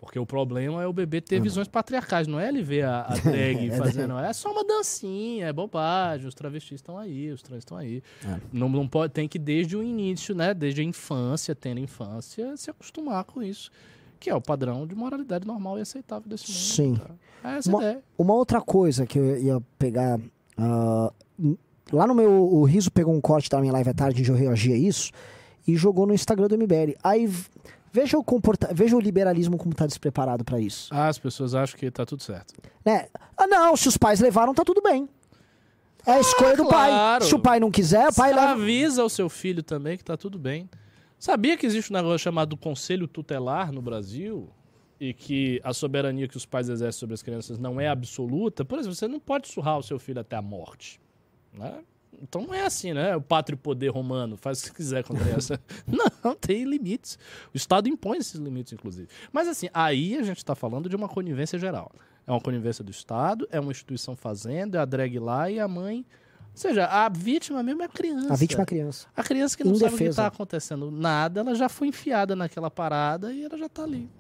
Porque o problema é o bebê ter visões patriarcais, não é ele ver a, a drag É fazendo. É só uma dancinha, é bobagem, os travestis estão aí, os trans estão aí. Não, não pode, tem que desde o início, né? Desde a infância, tendo infância, se acostumar com isso. Que é o padrão de moralidade normal e aceitável desse mundo. Sim. tá? É essa Uma, ideia. uma outra coisa que eu ia pegar. n- lá no meu. O Riso pegou um corte da minha live à tarde onde eu reagi a isso e jogou no Instagram do MBL. Aí veja o, comporta veja o liberalismo como tá despreparado pra isso. Ah, as pessoas acham que tá tudo certo. Né? Ah, não, se os pais levaram, tá tudo bem. É a escolha do pai. claro. Se o pai não quiser, o pai leva. Avisa o seu filho também que tá tudo bem. Sabia que existe um negócio chamado Conselho Tutelar no Brasil? E que a soberania que os pais exercem sobre as crianças não é absoluta? Por exemplo, você não pode surrar o seu filho até a morte. Né? Então não é assim, né? O pátrio poder romano faz o que quiser com a criança. não, tem limites. O Estado impõe esses limites, inclusive. Mas assim, aí a gente está falando de uma conivência geral. É uma conivência do Estado, é uma instituição fazendo, é a drag lá e a mãe. Ou seja, a vítima mesmo é a criança. A vítima é a criança. A criança que não sabe o que Indefesa. está acontecendo nada, ela já foi enfiada naquela parada e ela já tá ali.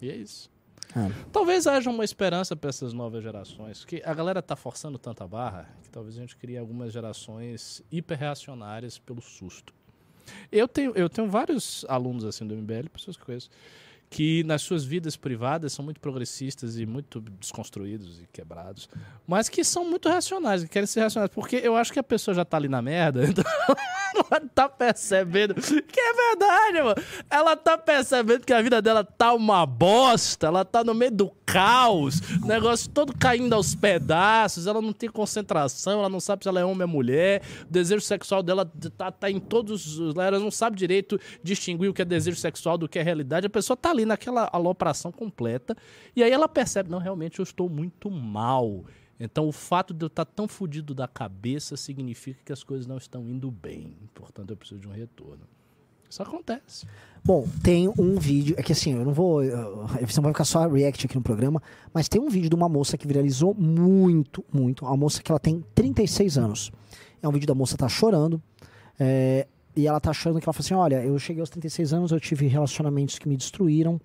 E é isso. É. Talvez haja uma esperança para essas novas gerações, que a galera tá forçando tanta barra que talvez a gente crie algumas gerações hiperreacionárias pelo susto. Eu tenho, eu tenho vários alunos assim do MBL, pessoas que conheço, que nas suas vidas privadas são muito progressistas e muito desconstruídos e quebrados, mas que são muito racionais, que querem ser racionais, porque eu acho que a pessoa já tá ali na merda, então ela tá percebendo que é verdade, mano. Ela tá percebendo que a vida dela tá uma bosta, ela tá no meio do caos, o negócio todo caindo aos pedaços, ela não tem concentração, ela não sabe se ela é homem ou mulher, o desejo sexual dela tá, tá em todos os. Ela não sabe direito distinguir o que é desejo sexual do que é realidade. A pessoa tá ali naquela alopração completa, e aí ela percebe: não, realmente eu estou muito mal. Então, o fato de eu estar tão fudido da cabeça significa que as coisas não estão indo bem. Portanto, eu preciso de um retorno. Isso acontece. Bom, tem um vídeo. É que assim, eu não vou. eu- Você não vai ficar só react aqui no programa. Mas tem um vídeo de uma moça que viralizou muito, muito. Uma moça que ela tem 36 anos. É um vídeo da moça tá chorando. é, e ela tá achando que ela fala assim: olha, eu cheguei aos 36 anos, eu tive relacionamentos que me destruíram.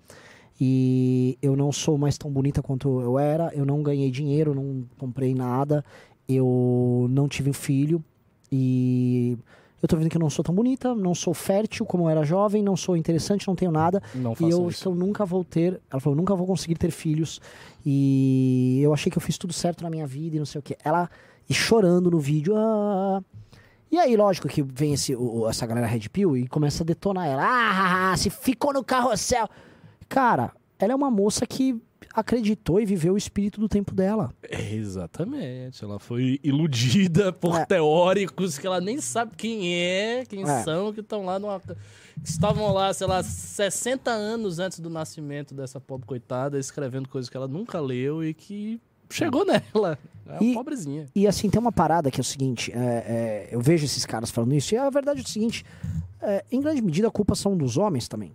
E eu não sou mais tão bonita quanto eu era. Eu não ganhei dinheiro, não comprei nada. Eu não tive um filho. E eu tô vendo que eu não sou tão bonita, não sou fértil como eu era jovem, não sou interessante, não tenho nada. Não e eu, isso. eu nunca vou ter. Ela falou, nunca vou conseguir ter filhos. E eu achei que eu fiz tudo certo na minha vida e não sei o que. Ela e chorando no vídeo. "Ah". E aí, lógico que vem esse, o- essa galera Red Pill e começa a detonar ela. Ah, se ficou no carrossel. Cara, ela é uma moça que acreditou e viveu o espírito do tempo dela. Exatamente. Ela foi iludida por É. teóricos que ela nem sabe quem é, quem É. são, que estão lá numa. estavam lá, sei lá, 60 anos antes do nascimento dessa pobre coitada, escrevendo coisas que ela nunca leu e que chegou nela. É uma E- pobrezinha. E assim, tem uma parada que é o seguinte: é, é, eu vejo esses caras falando isso, e a verdade é o seguinte: é, em grande medida a culpa são dos homens também.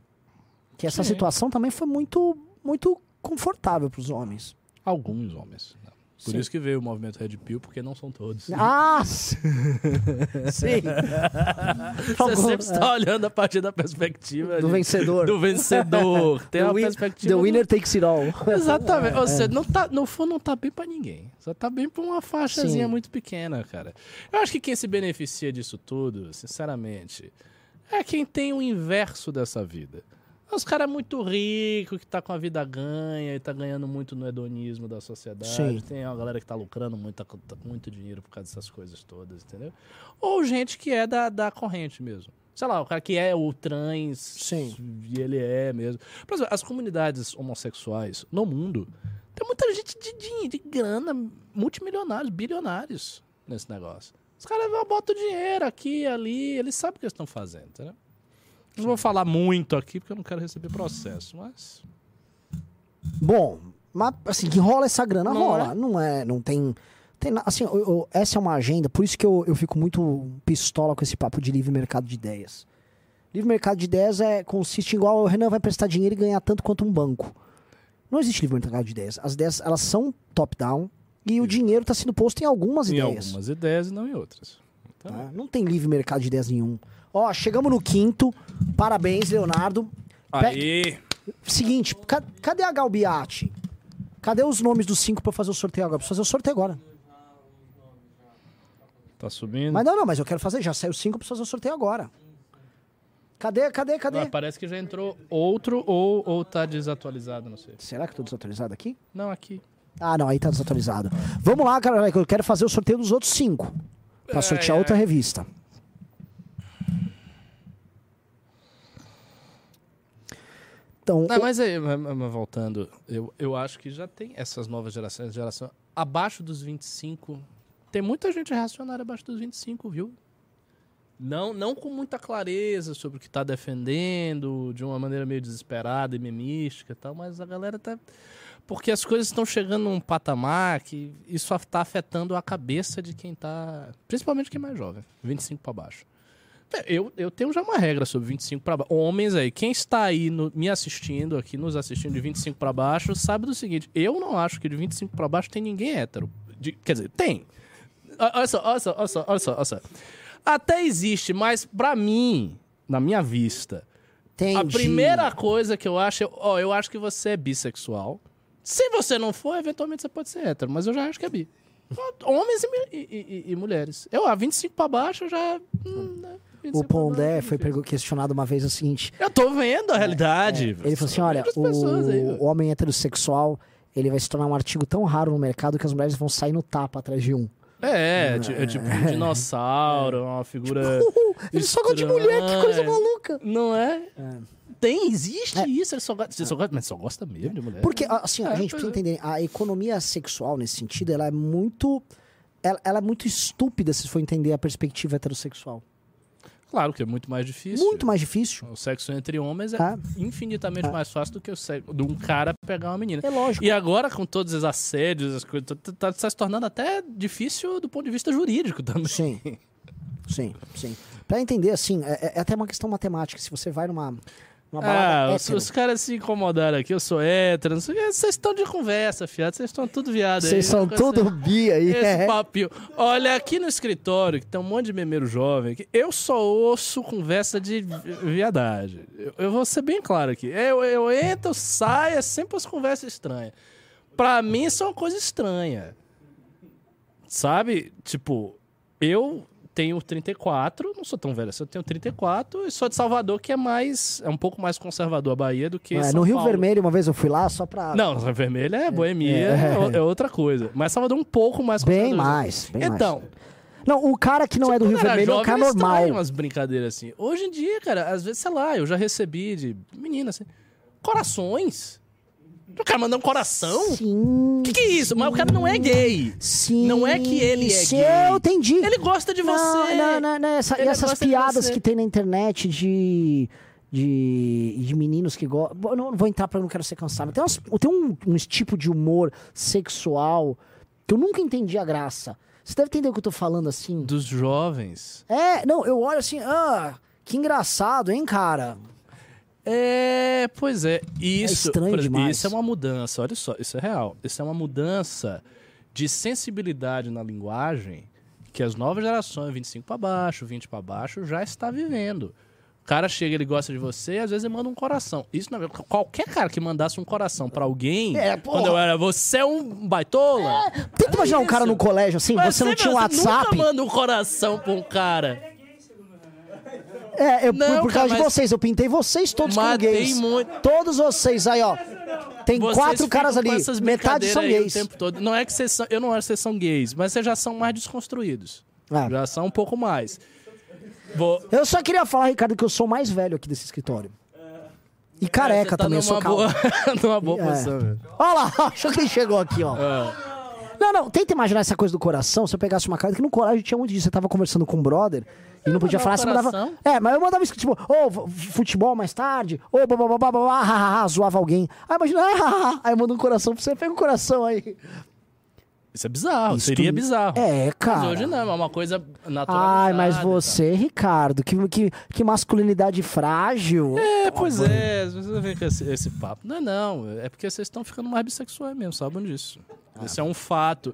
Que essa Sim. situação também foi muito, muito confortável para os homens. Alguns homens. Por Sim. isso que veio o movimento Red Pill, porque não são todos. Ah! Sim! Você sempre está olhando a partir da perspectiva Do de- vencedor. Do vencedor. Tem The a win- perspectiva. The do- winner takes it all. Exatamente. É, Ou seja, não tá, no fundo não tá bem pra ninguém. Só tá bem pra uma faixazinha Sim. muito pequena, cara. Eu acho que quem se beneficia disso tudo, sinceramente, é quem tem o inverso dessa vida. Os caras muito ricos, que tá com a vida ganha e tá ganhando muito no hedonismo da sociedade. Sim. Tem uma galera que tá lucrando muito, tá com muito dinheiro por causa dessas coisas todas, entendeu? Ou gente que é da, da corrente mesmo. Sei lá, o cara que é o trans. Sim. E ele é mesmo. Por exemplo, as comunidades homossexuais no mundo, tem muita gente de, de, de grana, multimilionários, bilionários nesse negócio. Os caras botam dinheiro aqui ali, eles sabem o que eles estão fazendo, entendeu? Não vou falar muito aqui porque eu não quero receber processo, mas. Bom, mas assim, que rola essa grana, Não rola. é? Não é, não tem. tem assim, eu- eu- essa é uma agenda, por isso que eu, eu fico muito pistola com esse papo de livre mercado de ideias. Livre mercado de ideias é, consiste igual o Renan vai prestar dinheiro e ganhar tanto quanto um banco. Não existe livre mercado de ideias. As ideias, elas são top-down e o dinheiro está sendo posto em algumas Em ideias. algumas ideias e não em outras. Então, tá? Não tem livre mercado de ideias nenhum. Ó, chegamos no quinto. Parabéns, Leonardo. Aí. Seguinte, ca- cadê a Galbiati? Cadê os nomes dos cinco pra eu fazer o sorteio agora? Preciso fazer o sorteio agora. Tá subindo. Mas não, não, mas eu quero fazer. Já saiu cinco, preciso fazer o sorteio agora. Cadê, cadê, cadê? Ah, parece que já entrou outro ou, ou tá desatualizado, não sei. Será que eu tô desatualizado aqui? Não, aqui. Ah, não, aí tá desatualizado. Vamos lá, cara, eu quero fazer o sorteio dos outros cinco. Pra sortear ai. outra revista. Então, Não, o- mas aí, mas- mas voltando, eu, eu acho que já tem essas novas gerações, geração abaixo dos 25. Tem muita gente reacionária abaixo dos 25, viu? Não, não com muita clareza sobre o que tá defendendo, de uma maneira meio desesperada e memística e tal, mas a galera tá. Porque as coisas estão chegando num patamar que isso está afetando a cabeça de quem tá. Principalmente quem é mais jovem, 25 para baixo. Eu, eu tenho já uma regra sobre 25 para baixo. Homens aí, quem está aí no- me assistindo, aqui nos assistindo de 25 para baixo, sabe do seguinte: eu não acho que de 25 para baixo tem ninguém hétero. De- quer dizer, tem. Olha só, olha só, olha só, olha só, olha só. Até existe, mas pra mim, na minha vista, a Entendi. primeira coisa que eu acho, eu- ó, eu acho que você é bissexual. Se você não for, eventualmente você pode ser hétero, mas eu já acho que é bi. Homens e, e- e- e mulheres. Eu, a 25 pra baixo, eu já. hum, né, 25 o Pondé baixo, foi questionado uma vez o seguinte: Eu tô vendo a realidade. Ele falou assim: olha, pessoas aí, o, o homem heterossexual ele vai se tornar um artigo tão raro no mercado que as mulheres vão sair no tapa atrás de um. É, ti- é tipo um dinossauro, uma figura. Ele só gosta de mulher, que coisa estranha. maluca. Não é? Tem, existe isso. Ele só gosta, você só gosta, mas só gosta mesmo de mulher. Porque, assim, a É, gente precisa é. entender, a economia sexual nesse sentido, ela é muito. Ela, ela é muito estúpida se for entender a perspectiva heterossexual. Claro que é muito mais difícil. Muito mais difícil. O sexo entre homens é Ah. infinitamente Ah. mais fácil do que o sexo de um cara pegar uma menina. É lógico. E agora, com todos os assédios, as coisas, tá, tá- tá se tornando até difícil do ponto de vista jurídico também. Sim. Sim, sim. Pra entender, assim, é, é até uma questão matemática. Se você vai numa, numa balada Ah, os, os caras se incomodaram aqui, eu sou hétero, não sei o que. Vocês estão de conversa, fiado. Vocês estão tudo viado aí. vocês são tudo essa- bi aí. Esse é. papinho. Olha, aqui no escritório, que tem um monte de memeiro jovem, aqui, eu só ouço conversa de vi- viadagem. Eu, eu vou ser bem claro aqui. Eu, eu entro, saio, é sempre as conversas estranhas. Pra mim, isso é uma coisa estranha. Sabe? Tipo, eu tenho 34, não sou tão velho assim, eu tenho 34 e sou de Salvador, que é mais. É um pouco mais conservador a Bahia do que. É, São no Rio Paulo. Vermelho, uma vez eu fui lá só pra. Não, Rio Vermelho é boemia, É. é, é outra coisa. Mas Salvador é um pouco mais Bem conservador. mais, bem então, mais. Não, o cara que não é do Rio Vermelho é um jovem, cara normal. umas brincadeiras assim. Hoje em dia, cara, às vezes, sei lá, eu já recebi de menina assim, corações. O cara mandar um coração? Sim. O que, que é isso? Mas o cara não é gay. Sim. Não é que ele é sim, gay. Eu entendi. Ele gosta de Não, você. Não, não, não, essa- e essas piadas que tem na internet de. De, de meninos que gostam. Não vou entrar porque eu não quero ser cansado. Tem, umas- tem um, um tipo de humor sexual que eu nunca entendi a graça. Você deve entender o que eu tô falando assim. Dos jovens. É, não, eu olho assim, ah, que engraçado, hein, cara? É, pois é. Isso, estranho por exemplo, demais. isso é uma mudança, olha só, isso é real. Isso é uma mudança de sensibilidade na linguagem que as novas gerações, 25 para baixo, 20 para baixo, já está vivendo. O cara chega, ele gosta de você, e às vezes ele manda um coração. Isso não é qualquer cara que mandasse um coração pra alguém, É, quando eu era, você é um baitola. Tenta imaginar um cara no colégio assim, Mas você não tinha um você WhatsApp. nunca manda um coração pra um cara. É, eu, Não, por cara, causa de vocês, eu pintei vocês todos como gays. tem muito- Todos vocês aí, ó. Tem Vocês quatro caras com ali, metade são gays. O tempo todo. Não é que vocês são, eu não acho que vocês são gays, mas vocês já são mais desconstruídos. É. Já são um pouco mais. Vou, Eu só queria falar, Ricardo, que eu sou o mais velho aqui desse escritório. E careca É, tá também, eu sou calvo. boa, numa boa É. posição. velho. Olha lá, achou que ele chegou aqui, ó. É. Não, não, tenta imaginar essa coisa do coração. Se eu pegasse uma cara, que no colégio tinha muito disso. Você tava conversando com um brother e não podia falar, você mandava. É, mas eu mandava isso, tipo, ô, f- futebol mais tarde, ô, babá, babá, babá, ha, ha, ha, zoava alguém. Aí imagina, ah, ah, ah, aí manda um coração pra você, pega o coração aí. Isso é bizarro, Isso seria tu- bizarro. É, cara. Mas hoje não, é uma coisa natural. Ai, mas você, Ricardo, que, que, que masculinidade frágil. É, pois é, você vem com esse, esse papo. Não é não, é porque vocês estão ficando mais bissexuais mesmo, sabem disso. Isso é um fato.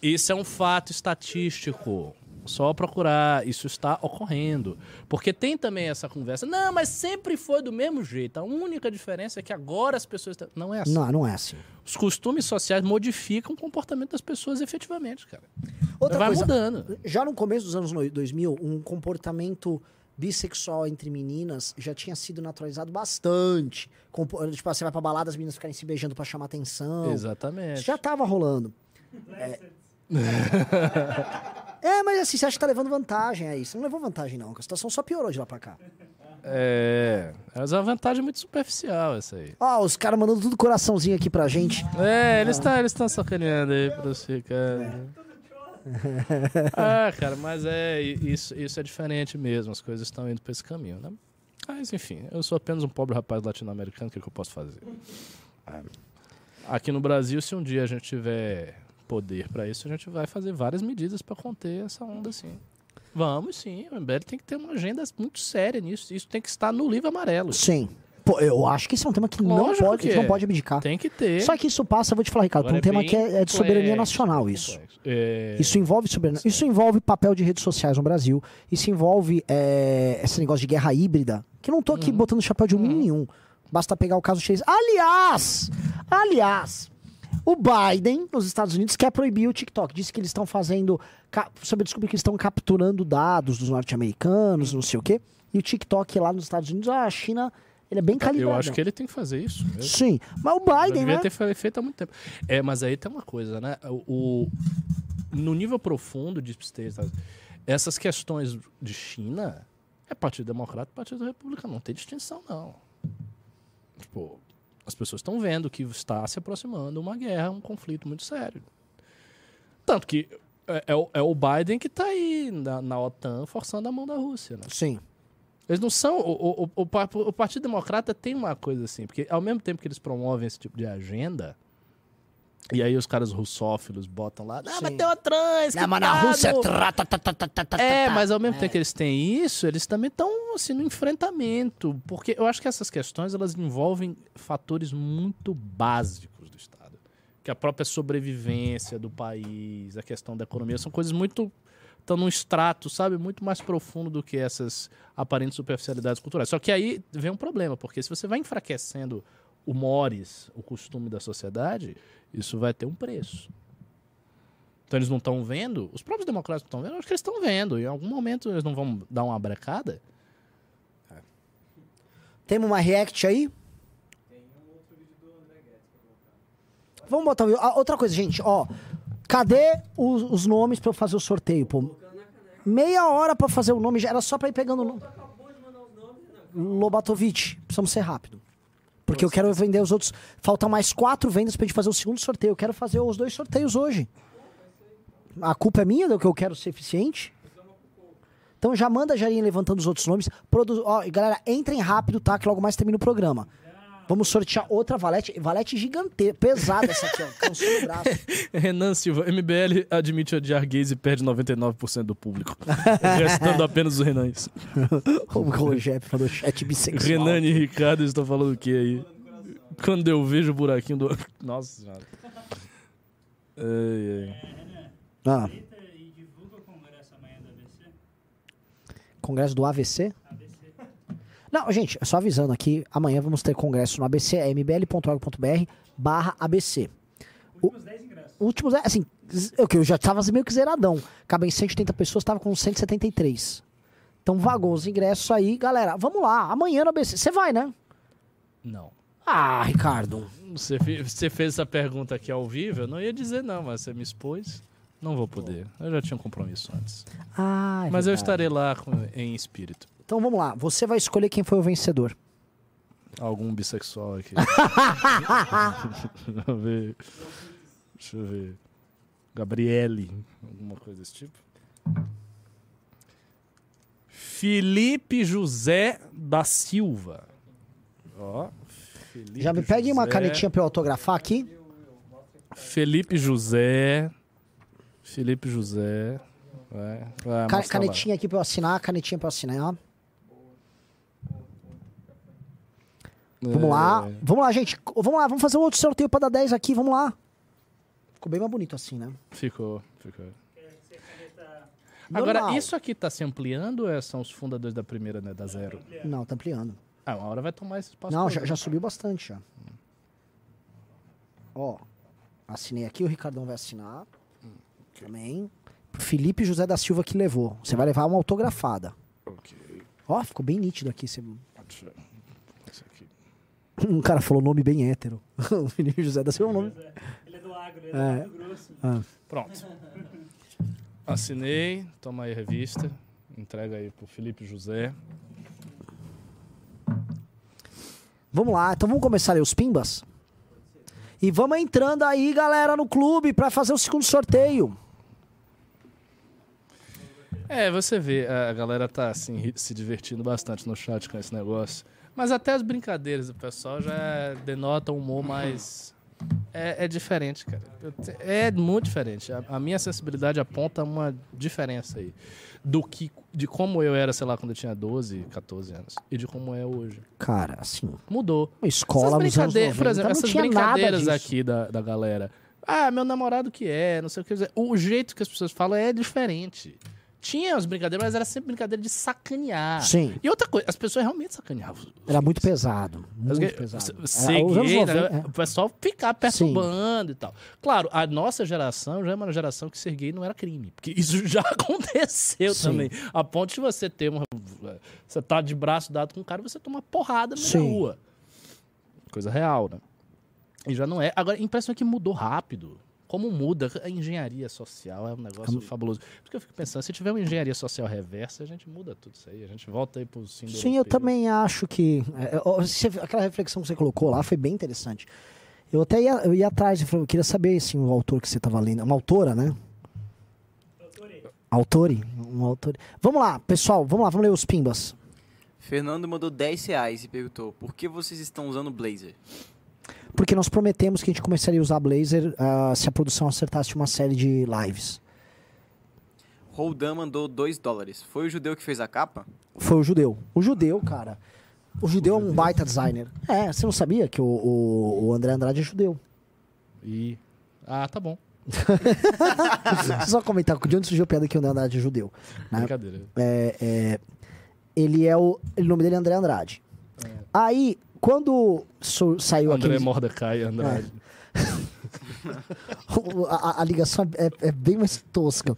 Isso é um fato estatístico. Só procurar, isso está ocorrendo. Porque tem também essa conversa. Não, mas sempre foi do mesmo jeito. A única diferença é que agora as pessoas. Não é assim. Não, não é assim. Os costumes sociais modificam o comportamento das pessoas efetivamente, cara. Outra Vai coisa, mudando. Já no começo dos anos no- 2000, um comportamento bissexual entre meninas já tinha sido naturalizado bastante. Tipo, você vai pra balada, as meninas ficarem se beijando pra chamar atenção. Exatamente. Isso já tava rolando. É... é, mas assim, você acha que tá levando vantagem aí. Você não levou vantagem, não. A situação só piorou de lá pra cá. É. Mas é uma vantagem muito superficial essa aí. Ó, os caras mandando tudo coraçãozinho aqui pra gente. É, eles estão eles tão sacaneando aí pra você, cara. Ah, cara, mas é, isso, isso é diferente mesmo, as coisas estão indo pra esse caminho, né? Mas, enfim, eu sou apenas um pobre rapaz latino-americano, o que, que eu posso fazer? Ah, Aqui no Brasil, se um dia a gente tiver poder pra isso, a gente vai fazer várias medidas pra conter essa onda, sim. Vamos, sim. O MBL tem que ter uma agenda muito séria nisso. Isso tem que estar no livro amarelo. Sim. Pô, eu acho que esse é um tema que não pode, que que não é. pode abdicar. Tem que ter. Só que isso passa, eu vou te falar, Ricardo, por um Agora é tema que é, é de soberania nacional, isso. É, Isso envolve soberania. Isso envolve papel de redes sociais no Brasil. Isso envolve é, esse negócio de guerra híbrida. Que eu não tô Uhum. aqui botando chapéu de alumínio nenhum. Basta pegar o caso chinês. Aliás, aliás, o Biden, nos Estados Unidos, quer proibir o TikTok. Disse que eles estão fazendo. Sobre desculpa que eles estão capturando dados dos norte-americanos, não sei o quê. E o TikTok lá nos Estados Unidos, a China, ele é bem calibrado. eu acho que ele tem que fazer isso mesmo. Sim, mas o Biden, devia né? ter fe- feito há muito tempo. É, mas aí tem uma coisa, né? O, o- no nível profundo de essas questões de China é Partido Democrata e Partido Republicano. Não tem distinção, não. Tipo, as pessoas estão vendo que está se aproximando uma guerra, um conflito muito sério. Tanto que é, é o, é o Biden que está aí na, na OTAN forçando a mão da Rússia, né? Sim. Eles não são. O, o, o, o Partido Democrata tem uma coisa assim, porque ao mesmo tempo que eles promovem esse tipo de agenda, e aí os caras russófilos botam lá, ah, mas tem uma trans, Não, mas na coitado." Rússia. Tra, ta, ta, ta, É, mas ao mesmo tempo que eles têm isso, eles também estão assim, no enfrentamento. Porque eu acho que essas questões elas envolvem fatores muito básicos do Estado. Que a própria sobrevivência do país, a questão da economia, são coisas muito. estão num extrato, sabe, muito mais profundo do que essas aparentes superficialidades culturais. Só que aí vem um problema, porque se você vai enfraquecendo o mores, o costume da sociedade, isso vai ter um preço. Então eles não estão vendo, os próprios democratas não estão vendo, acho que eles estão vendo. Em algum momento eles não vão dar uma brecada. Temos uma react aí? Vamos botar o vídeo. Ah, outra coisa, gente, ó. Cadê os, os nomes pra eu fazer o sorteio, pô? Meia hora pra fazer o nome, já era só pra ir pegando o nome. Lobatovic, precisamos ser rápido. Porque eu quero vender os outros. Faltam mais quatro vendas pra gente fazer o segundo sorteio. Eu quero fazer os dois sorteios hoje. A culpa é minha do que eu quero ser eficiente? Então já manda já ir levantando os outros nomes. Produ... Ó, e galera, entrem rápido, tá? Que logo mais termina o programa. Vamos sortear outra valete. Valete gigante, pesada essa aqui, ó. Cansou o braço. Renan Silva, MBL admite odiar gays e perde 99% do público. Restando apenas os Renães. o o Jeff falou chat bissexual. Renan e Ricardo estão falando o que aí? Quando eu vejo o buraquinho do. Nossa senhora. Ai, ai. Ah. Congresso do AVC? Não, gente, só avisando aqui, amanhã vamos ter congresso no ABC, é mbl.org.br barra ABC. Últimos 10 ingressos. Últimos 10, assim, eu, que eu já tava meio que zeradão. Cabem 180 pessoas, tava com 173. Então vagou os ingressos aí, galera. Vamos lá, amanhã no ABC. Você vai, né? Não. Ah, Ricardo. Você, você fez essa pergunta aqui ao vivo, eu não ia dizer não, mas você me expôs. Não vou poder. Eu já tinha um compromisso antes. Ah, é mas eu verdade. estarei lá com- em espírito. Então vamos lá, você vai escolher quem foi o vencedor. Algum bissexual aqui. Deixa eu ver. Deixa eu ver. Gabriele. Alguma coisa desse tipo. Felipe José da Silva. Ó. Felipe Já me pegue uma José. canetinha pra eu autografar aqui. Felipe José. Felipe José. Vai, vai Ca- mostra lá. canetinha aqui pra eu assinar, canetinha pra eu assinar. Vamos lá, É, vamos lá, gente. Vamos lá, vamos fazer um outro sorteio pra dar 10 aqui, vamos lá. Ficou bem mais bonito assim, né? Ficou, ficou. Agora, Normal. isso aqui tá se ampliando ou é- são os fundadores da primeira, né? Da zero? Não, tá ampliando. Ah, uma hora vai tomar esse espaço. Não, todo, já, né? já subiu bastante já. Ó, assinei aqui, o Ricardão vai assinar. Também. Pro Felipe José da Silva que levou. Você vai levar uma autografada. Ok. Ó, ficou bem nítido aqui. Você... Deixa eu- Isso aqui. Um cara falou nome bem hétero. o Felipe José da Silva é um nome. Ele é do agro, ele É. é, do grosso. Pronto. Assinei, toma aí a revista. Entrega aí pro Felipe José. Vamos lá, então vamos começar aí os pimbas? E vamos entrando aí, galera, no clube pra fazer o segundo sorteio. É, você vê, a galera tá assim, se divertindo bastante no chat com esse negócio. Mas até as brincadeiras do pessoal já denotam um humor mais. É, é diferente, cara. Te- É muito diferente. A, a minha sensibilidade aponta uma diferença aí. Do que. De como eu era, sei lá, quando eu tinha 12, 14 anos. E de como é hoje. Cara, assim, Mudou. uma escola anos 90 por exemplo, não essas brincadeiras aqui da, da galera. Ah, meu namorado que é, não sei o que dizer. O jeito que as pessoas falam é diferente. Tinha as brincadeiras, mas era sempre brincadeira de sacanear. Sim. E outra coisa, as pessoas realmente sacaneavam. Era muito pesado. Muito Porque pesado. Ser Era os anos gay, 90, né, é. o pessoal ficar perturbando e tal. Claro, a nossa geração já é uma geração que ser gay não era crime. Porque isso já aconteceu Sim. também. A ponto de você ter uma. Você tá de braço dado com um cara e você toma uma porrada Sim. da rua. Coisa real, né? E já não é. Agora, a impressão é que mudou rápido. Como muda? A engenharia social é um negócio fabuloso. Por isso que eu fico pensando, se tiver uma engenharia social reversa, a gente muda tudo isso aí. A gente volta aí pro síndrome. Sim, eu também acho que. é, é, aquela reflexão que você colocou lá foi bem interessante. Eu até ia, eu ia atrás, eu falei, eu queria saber assim, o autor que você estava lendo. Uma autora, né? Autori? Um autor. Vamos lá, pessoal, vamos lá, vamos ler os pimbas. Fernando mandou 10 reais e perguntou: por que vocês estão usando blazer? Porque nós prometemos que a gente começaria a usar Blazor ah, se a produção acertasse uma série de lives. Roldan mandou 2 dólares. Foi o judeu que fez a capa? Foi o judeu. O judeu, cara. O judeu é um baita designer. É, você não sabia que o, o, o André Andrade é judeu? E. Ah, tá bom. Só comentar de onde surgiu a piada que o André Andrade é judeu. né? Brincadeira. É, é, ele é o. O nome dele é André Andrade. Aí, quando su- saiu André aquele. Mordecai Andrade. a, a- a ligação é, é bem mais tosca.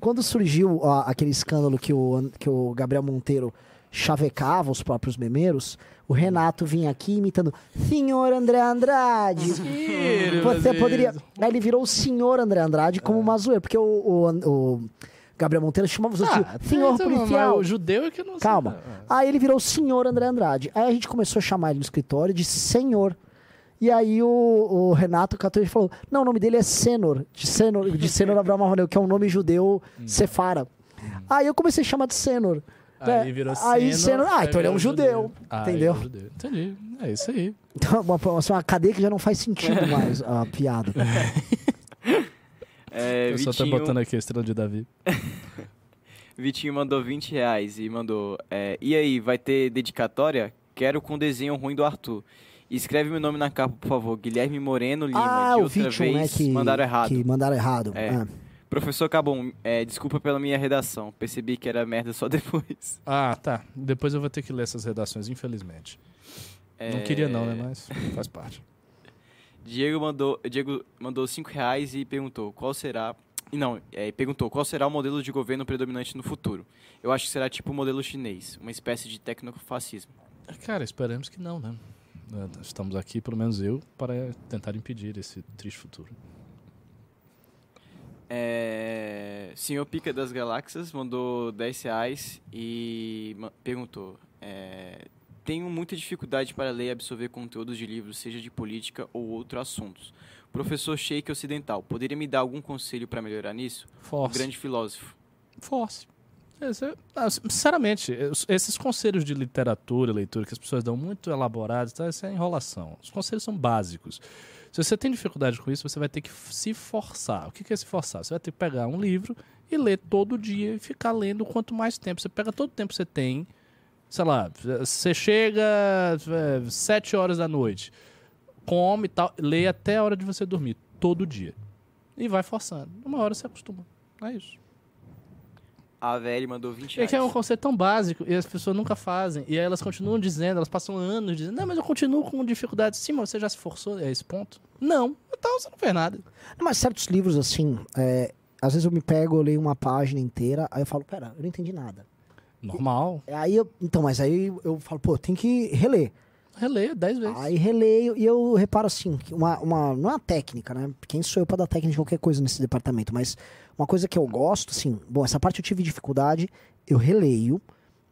Quando surgiu ó, aquele escândalo que o, que o Gabriel Monteiro chavecava os próprios memeiros, o Renato vinha aqui imitando Senhor André Andrade. Você poderia. Aí ele virou o Senhor André Andrade como uma zoeira, porque o, o, o Gabriel Monteiro chamava os outros de Senhor então, Policial. O judeu é que não Calma. Aí ele virou o senhor André Andrade. Aí a gente começou a chamar ele no escritório de senhor. E aí o, o Renato catou e falou: Não, o nome dele é Senor, de Senor, de Senor Abraão Marronel, que é um nome judeu sefara. Aí eu comecei a chamar de Senor. Aí né? virou Aí Senor, ah, aí então ele é um virou judeu. Ah, entendeu? ele é judeu. Entendi. É isso aí. Então, uma, assim, uma cadeia que já não faz sentido mais a piada. É, Eu só tô Vitinho, botando aqui a estrela de Davi. Vitinho mandou 20 reais e mandou: é, E aí, vai ter dedicatória? Quero com desenho ruim do Arthur. Escreve meu nome na capa, por favor. Guilherme Moreno Lima. ah, de o outra Vition, né? vez, Que mandaram errado. Que mandaram errado. É. Ah. Professor Cabum, é, desculpa pela minha redação. Percebi que era merda só depois. Ah, tá. Depois eu vou ter que ler essas redações, infelizmente. Não É, queria não, né? Mas faz parte. Diego mandou, Diego mandou 5 reais e perguntou: qual será E não, é, perguntou qual será o modelo de governo predominante no futuro. Eu acho que será tipo o modelo chinês, uma espécie de tecnofascismo. Cara, esperamos que não, né? É, Estamos aqui, pelo menos eu, para tentar impedir esse triste futuro. É, Senhor Pica das Galáxias mandou 10 reais e perguntou: é, Tenho muita dificuldade para ler e absorver conteúdos de livros, seja de política ou outros assuntos. Professor Sheik Ocidental, poderia me dar algum conselho para melhorar nisso? Force. grande filósofo. Force. Ah, sinceramente, es- esses conselhos de literatura, leitura, que as pessoas dão muito elaborados, tá? isso é enrolação. Os conselhos são básicos. Se você tem dificuldade com isso, você vai ter que se forçar. O que que é se forçar? Você vai ter que pegar um livro e ler todo dia e ficar lendo quanto mais tempo. Você pega todo o tempo que você tem, sei lá, você chega é, sete horas da noite, come e tal, lê até a hora de você dormir, todo dia. E vai forçando. Uma hora você acostuma. É isso. A VL mandou 20 É reais. que é um conceito tão básico e as pessoas nunca fazem. E aí elas continuam dizendo, elas passam anos dizendo, não, mas eu continuo com dificuldade. Sim, mas você já se forçou a esse ponto? Não. Então você não fez nada. Não, Mas certos livros, assim, é, às vezes eu me pego, eu leio uma página inteira, aí eu falo, pera, eu não entendi nada. Normal. Aí eu, então, mas aí eu falo, pô, tem que reler. Releio dez vezes. Aí releio e eu reparo assim, uma, uma, não é uma técnica, né? Quem sou eu pra dar técnica de qualquer coisa nesse departamento, mas uma coisa que eu gosto, assim, bom, essa parte eu tive dificuldade, eu releio,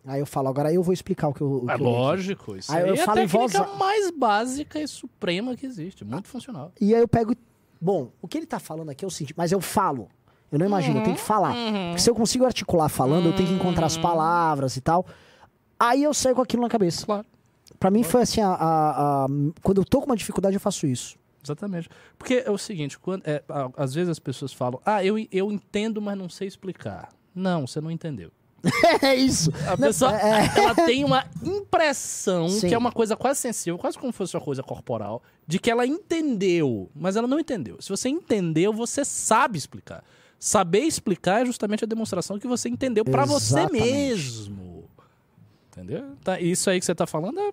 aí eu falo, agora eu vou explicar o que eu. o É li lógico. Isso Aí aí, eu é falo a voz técnica a- mais básica e suprema que existe. Muito funcional. E aí eu pego. e- Bom, o que ele tá falando aqui é o seguinte, mas eu falo. Eu não imagino, eu tenho que falar. Porque se eu consigo articular falando, eu tenho que encontrar as palavras e tal. Aí eu saio com aquilo na cabeça. Claro. Pra mim foi assim, a, a- a- quando eu tô com uma dificuldade, eu faço isso. Exatamente. Porque é o seguinte, quando, é, às vezes as pessoas falam, ah, eu, eu entendo, mas não sei explicar. Não, você não entendeu. é isso. A Não, pessoa é- ela tem uma impressão Sim. que é uma coisa quase sensível, quase como se fosse uma coisa corporal, de que ela entendeu, mas ela não entendeu. Se você entendeu, você sabe explicar. Saber explicar é justamente a demonstração que você entendeu pra você mesmo. Entendeu? Tá, isso aí que você tá falando é,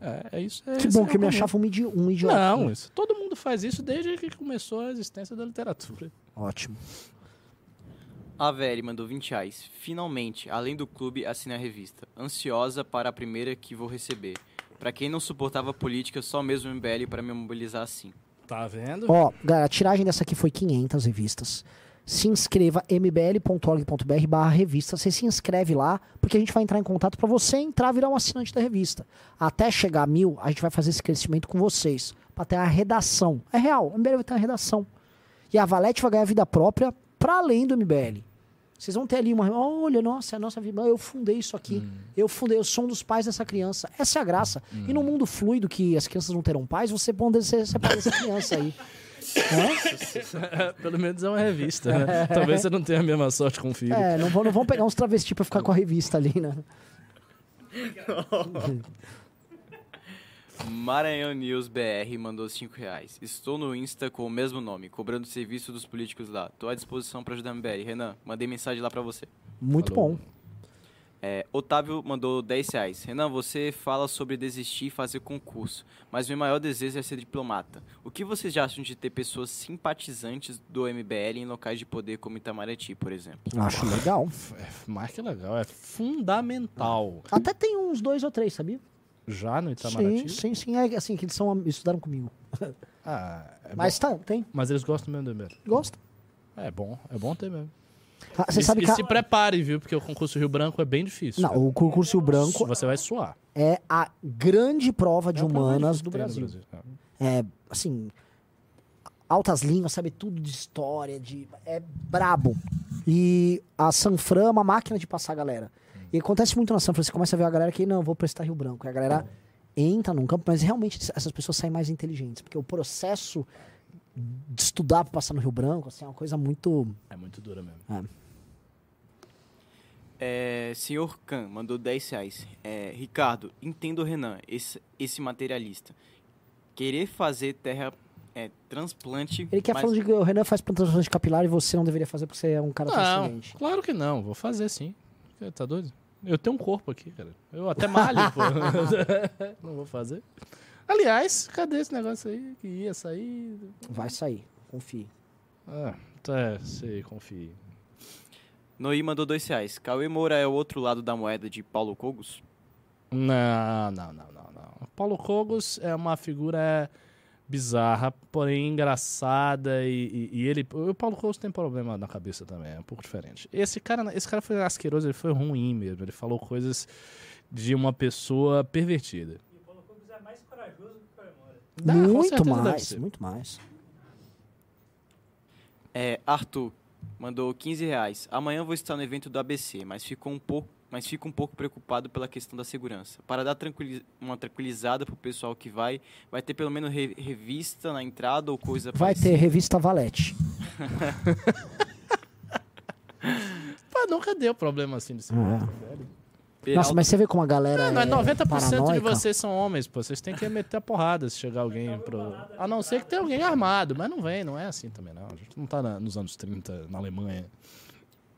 é, é isso. É, Que bom é que eu o me achava um, idi um idiota. Não, né? isso, todo mundo faz isso desde que começou a existência da literatura. Ótimo. A VL mandou 20 reais. Finalmente, além do clube, assinei a revista. Ansiosa para a primeira que vou receber. Pra quem não suportava política, só mesmo o MBL para me mobilizar assim. Tá vendo? Ó, galera, a tiragem dessa aqui foi 500 revistas. Se inscreva mbl.org.br barra revista. Você se inscreve lá, porque a gente vai entrar em contato pra você entrar virar um assinante da revista. Até chegar a mil, a gente vai fazer esse crescimento com vocês. Pra ter a redação. É real, o MBL vai ter uma redação. E a Valete vai ganhar vida própria pra além do MBL. Vocês vão ter ali uma. Olha, nossa, é a nossa vida. Eu fundei isso aqui. Eu fundei, eu sou um dos pais dessa criança. Essa é a graça. E no mundo fluido que as crianças não terão pais, você pode ser, ser pai dessa criança aí. Pelo menos é uma revista, né? Talvez você não tenha a mesma sorte com o filho. É, não vão, não vão pegar uns travestis pra ficar com a revista ali, né? Maranhão News BR mandou 5 reais. Estou no Insta com o mesmo nome, cobrando serviço dos políticos lá. Tô à disposição para ajudar a MBL. Renan, mandei mensagem lá pra você. Muito bom. É, Otávio mandou 10 reais. Renan, você fala sobre desistir e fazer concurso, mas meu maior desejo é ser diplomata. O que vocês já acham de ter pessoas simpatizantes do MBL em locais de poder como Itamaraty, por exemplo? Acho legal. É mais que legal, é fundamental. Até tem uns dois ou três, sabia? Já no Itamaraty? Sim, sim, sim. É assim, que eles são, estudaram comigo. Ah, é Mas bom. tá, tem. Mas eles gostam mesmo do MBL. Gosta. É bom, é bom ter mesmo. Ah, Você e, sabe e que. a- se prepare, viu? Porque o concurso Rio Branco é bem difícil. Não, o concurso Rio Branco Você vai suar. é a grande prova de É humanas do Brasil. Brasil. É, assim, altas línguas, sabe tudo de história, de é brabo. E a Sanfran é uma máquina de passar a galera. E acontece muito na Sanfran, você começa a ver a galera que não, vou prestar Rio Branco. E a galera entra num campo, mas realmente essas pessoas saem mais inteligentes, porque o processo de estudar para passar no Rio Branco, assim, é uma coisa muito É muito dura mesmo. é. É, senhor Khan mandou 10 reais. É, Ricardo, entendo o Renan, esse, esse materialista. Querer fazer terra é, transplante. Ele quer mas- falando de que o Renan faz plantação de capilar e você não deveria fazer porque você é um cara Não, claro que não. Vou fazer sim. Tá doido? Eu tenho um corpo aqui, cara. Eu até malho, pô. não vou fazer. Aliás, cadê esse negócio aí que ia sair? Vai sair, confie. Ah, É, sei, confie. Noí mandou dois reais. Cauê Moura é o outro lado da moeda de Paulo Cogos? Não, não, não, não, não. Paulo Cogos é uma figura bizarra, porém engraçada e, e- e ele... O Paulo Cogos tem problema na cabeça também, é um pouco diferente. Esse cara, esse cara foi asqueroso, ele foi ruim mesmo, ele falou coisas de uma pessoa pervertida. Dá, muito mais, muito mais. É, Arthur mandou 15 reais. Amanhã vou estar no evento do ABC, mas fico um pouco, mas fico um pouco preocupado pela questão da segurança. Para dar tranquili- uma tranquilizada pro pessoal que vai, vai ter pelo menos re- revista na entrada ou coisa Vai ter parecida? revista Valete. Pô, nunca deu problema assim de segurança, É. velho. Nossa, mas você vê como a galera Não, é não, 90% de paranoica? vocês são homens, pô. Vocês têm que meter a porrada se chegar alguém pro. A não ser que tenha alguém armado, mas não vem, não é assim também, não. A gente não tá na- nos anos 30 na Alemanha.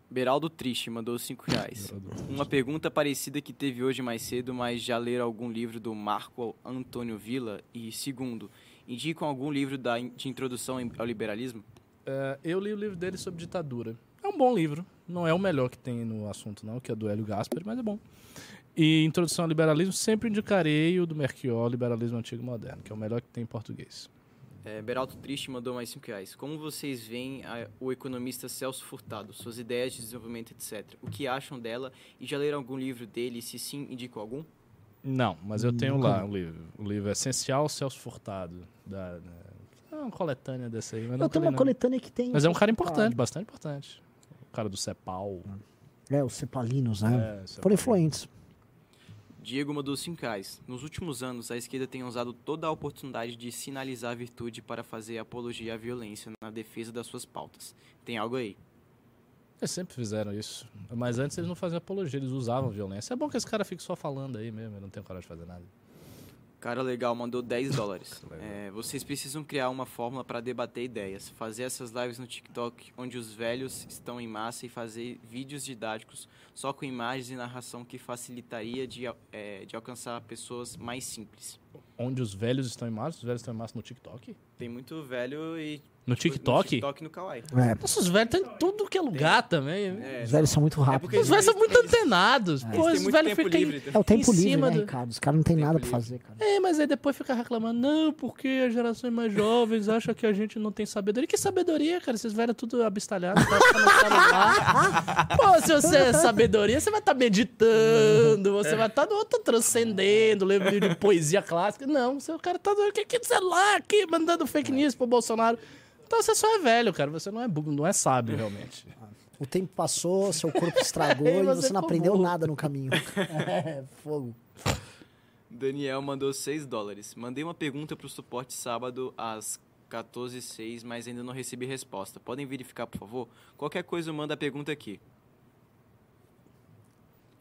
Beraldo Triste mandou 5 reais. Uma pergunta parecida que teve hoje mais cedo, mas já leram algum livro do Marco Antônio Villa? E segundo, indicam algum livro da, de introdução ao liberalismo? É, eu li o livro dele sobre ditadura. É um bom livro. Não é o melhor que tem no assunto, não, que é do Hélio Gaspari, mas é bom. E Introdução ao Liberalismo, sempre indicarei o do Merchior, Liberalismo Antigo e Moderno, que é o melhor que tem em português. É, Beraldo Triste mandou mais 5 reais. Como vocês veem a- o economista Celso Furtado, suas ideias de desenvolvimento, etc. O que acham dela? E já leram algum livro dele? Se sim, indicam algum? Não, mas eu tenho Nunca lá o livro. O livro é Essencial Celso Furtado. Da, é uma coletânea dessa aí, mas Eu nunca tenho uma não. coletânea que tem. Mas é um cara importante, bastante importante. Cara do Cepal. É, os cepalinos, né? É, Cepal. Foram influentes. Diego mandou 5 reais. Nos últimos anos, a esquerda tem usado toda a oportunidade de sinalizar a virtude para fazer apologia à violência na defesa das suas pautas. Tem algo aí? Eles sempre fizeram isso. Mas antes eles não faziam apologia, eles usavam violência. É bom que esse cara fique só falando aí mesmo, eu não tenho coragem de fazer nada. Cara legal mandou 10 dólares. É, vocês precisam criar uma fórmula para debater ideias, fazer essas lives no TikTok, onde os velhos estão em massa e fazer vídeos didáticos só com imagens e narração que facilitaria de, é, de alcançar pessoas mais simples. Onde os velhos estão em massa, os velhos estão em massa no TikTok? Tem muito velho e. No tipo, TikTok? No TikTok e no Kawaii. É. Nossa, os velhos estão em tudo que é lugar também. É, Os velhos são muito rápidos. porque Os velhos são muito antenados. eles Pô, têm os velhos ficam em, É o tempo em livre, cima né, do... Ricardo? Os caras não tem Tempo nada pra livre. fazer, cara. É, mas aí depois fica reclamando, não, porque as gerações mais jovens acham que a gente não tem sabedoria. Que sabedoria, cara? Esses velhos tudo abestalhados, tá celular. Pô, se você é sabedoria, você vai estar meditando, você vai estar no outro transcendendo, lendo livro de poesia clássica. Não, seu cara tá no que que celular aqui, mandando fake news pro Bolsonaro. Então você só é velho, cara. Você não é, não é sábio, realmente. O tempo passou, seu corpo estragou E você você não ficou aprendeu burro. nada no caminho. É, fogo. Daniel mandou 6 dólares. Mandei uma pergunta pro suporte sábado às 14h06, mas ainda não recebi resposta. Podem verificar, por favor? Qualquer coisa, manda a pergunta aqui.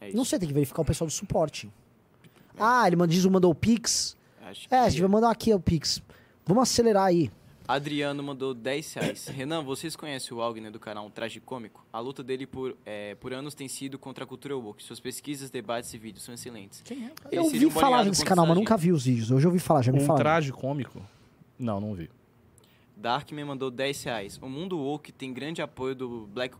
É isso. Não sei, tem que verificar o pessoal do suporte. Ah, ele diz mandou o Pix. Acho que É, a gente vai mandar aqui o Pix. Vamos acelerar aí. Adriano mandou 10 reais. Renan, vocês conhecem o Wagner do canal Tragicômico? A luta dele por, é, por anos tem sido contra a cultura woke. Suas pesquisas, debates e vídeos são excelentes. Quem é? Ele Eu ouvi um falar desse canal, mas nunca vi os vídeos. Hoje eu ouvi falar, já me Um falaram. traje cômico? Não, não vi. Darkman mandou 10 reais. O mundo woke tem grande apoio do Black...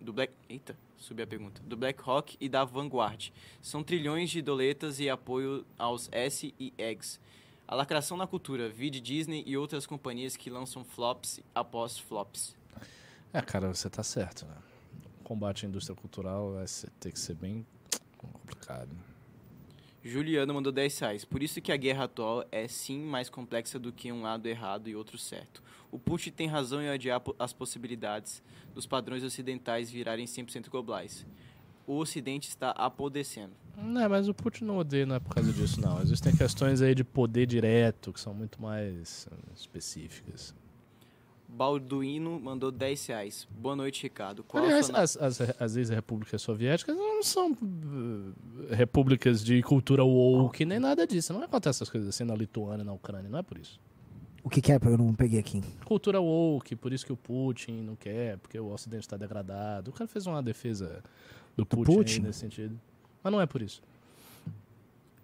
Do Black... Eita, subi a pergunta. Do Black Rock e da Vanguard. São trilhões de doletas e apoio aos S e Eggs. A lacração na cultura, vide Disney e outras companhias que lançam flops após flops. É, cara, você tá certo, né? O combate à indústria cultural vai ter que ser bem complicado. Juliano mandou 10 reais. Por isso que a guerra atual é sim mais complexa do que um lado errado e outro certo. O Putin tem razão em adiar as possibilidades dos padrões ocidentais virarem 100% globais. O Ocidente está apodrecendo. Não, mas o Putin não odeia, não é por causa disso, não. Existem questões aí de poder direto que são muito mais eh, específicas. Balduino mandou 10 reais. Boa noite, Ricardo. Qual Aliás, sua as, as, as ex-repúblicas soviéticas não são eh, repúblicas de cultura woke, nem nada disso. Não acontece essas coisas assim na Lituânia, na Ucrânia, não é por isso. O que, que é? Eu não peguei aqui. Cultura woke, por isso que o Putin não quer, porque o Ocidente está degradado. O cara fez uma defesa do Putin, aí Putin? nesse sentido. Mas não é por isso.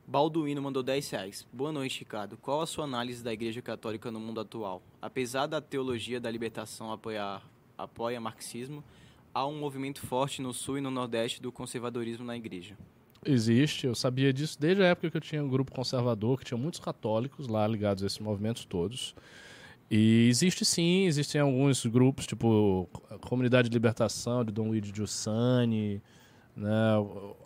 Balduino mandou 10 reais. Boa noite, Ricardo. Qual a sua análise da Igreja Católica no mundo atual? Apesar da teologia da libertação apoiar apoia marxismo, há um movimento forte no sul e no nordeste do conservadorismo na igreja. Existe, eu sabia disso desde a época que eu tinha um grupo conservador, que tinha muitos católicos lá ligados a esses movimentos todos. E existe sim, existem alguns grupos, tipo a Comunidade de Libertação, de Dom Luigi Giussani, né,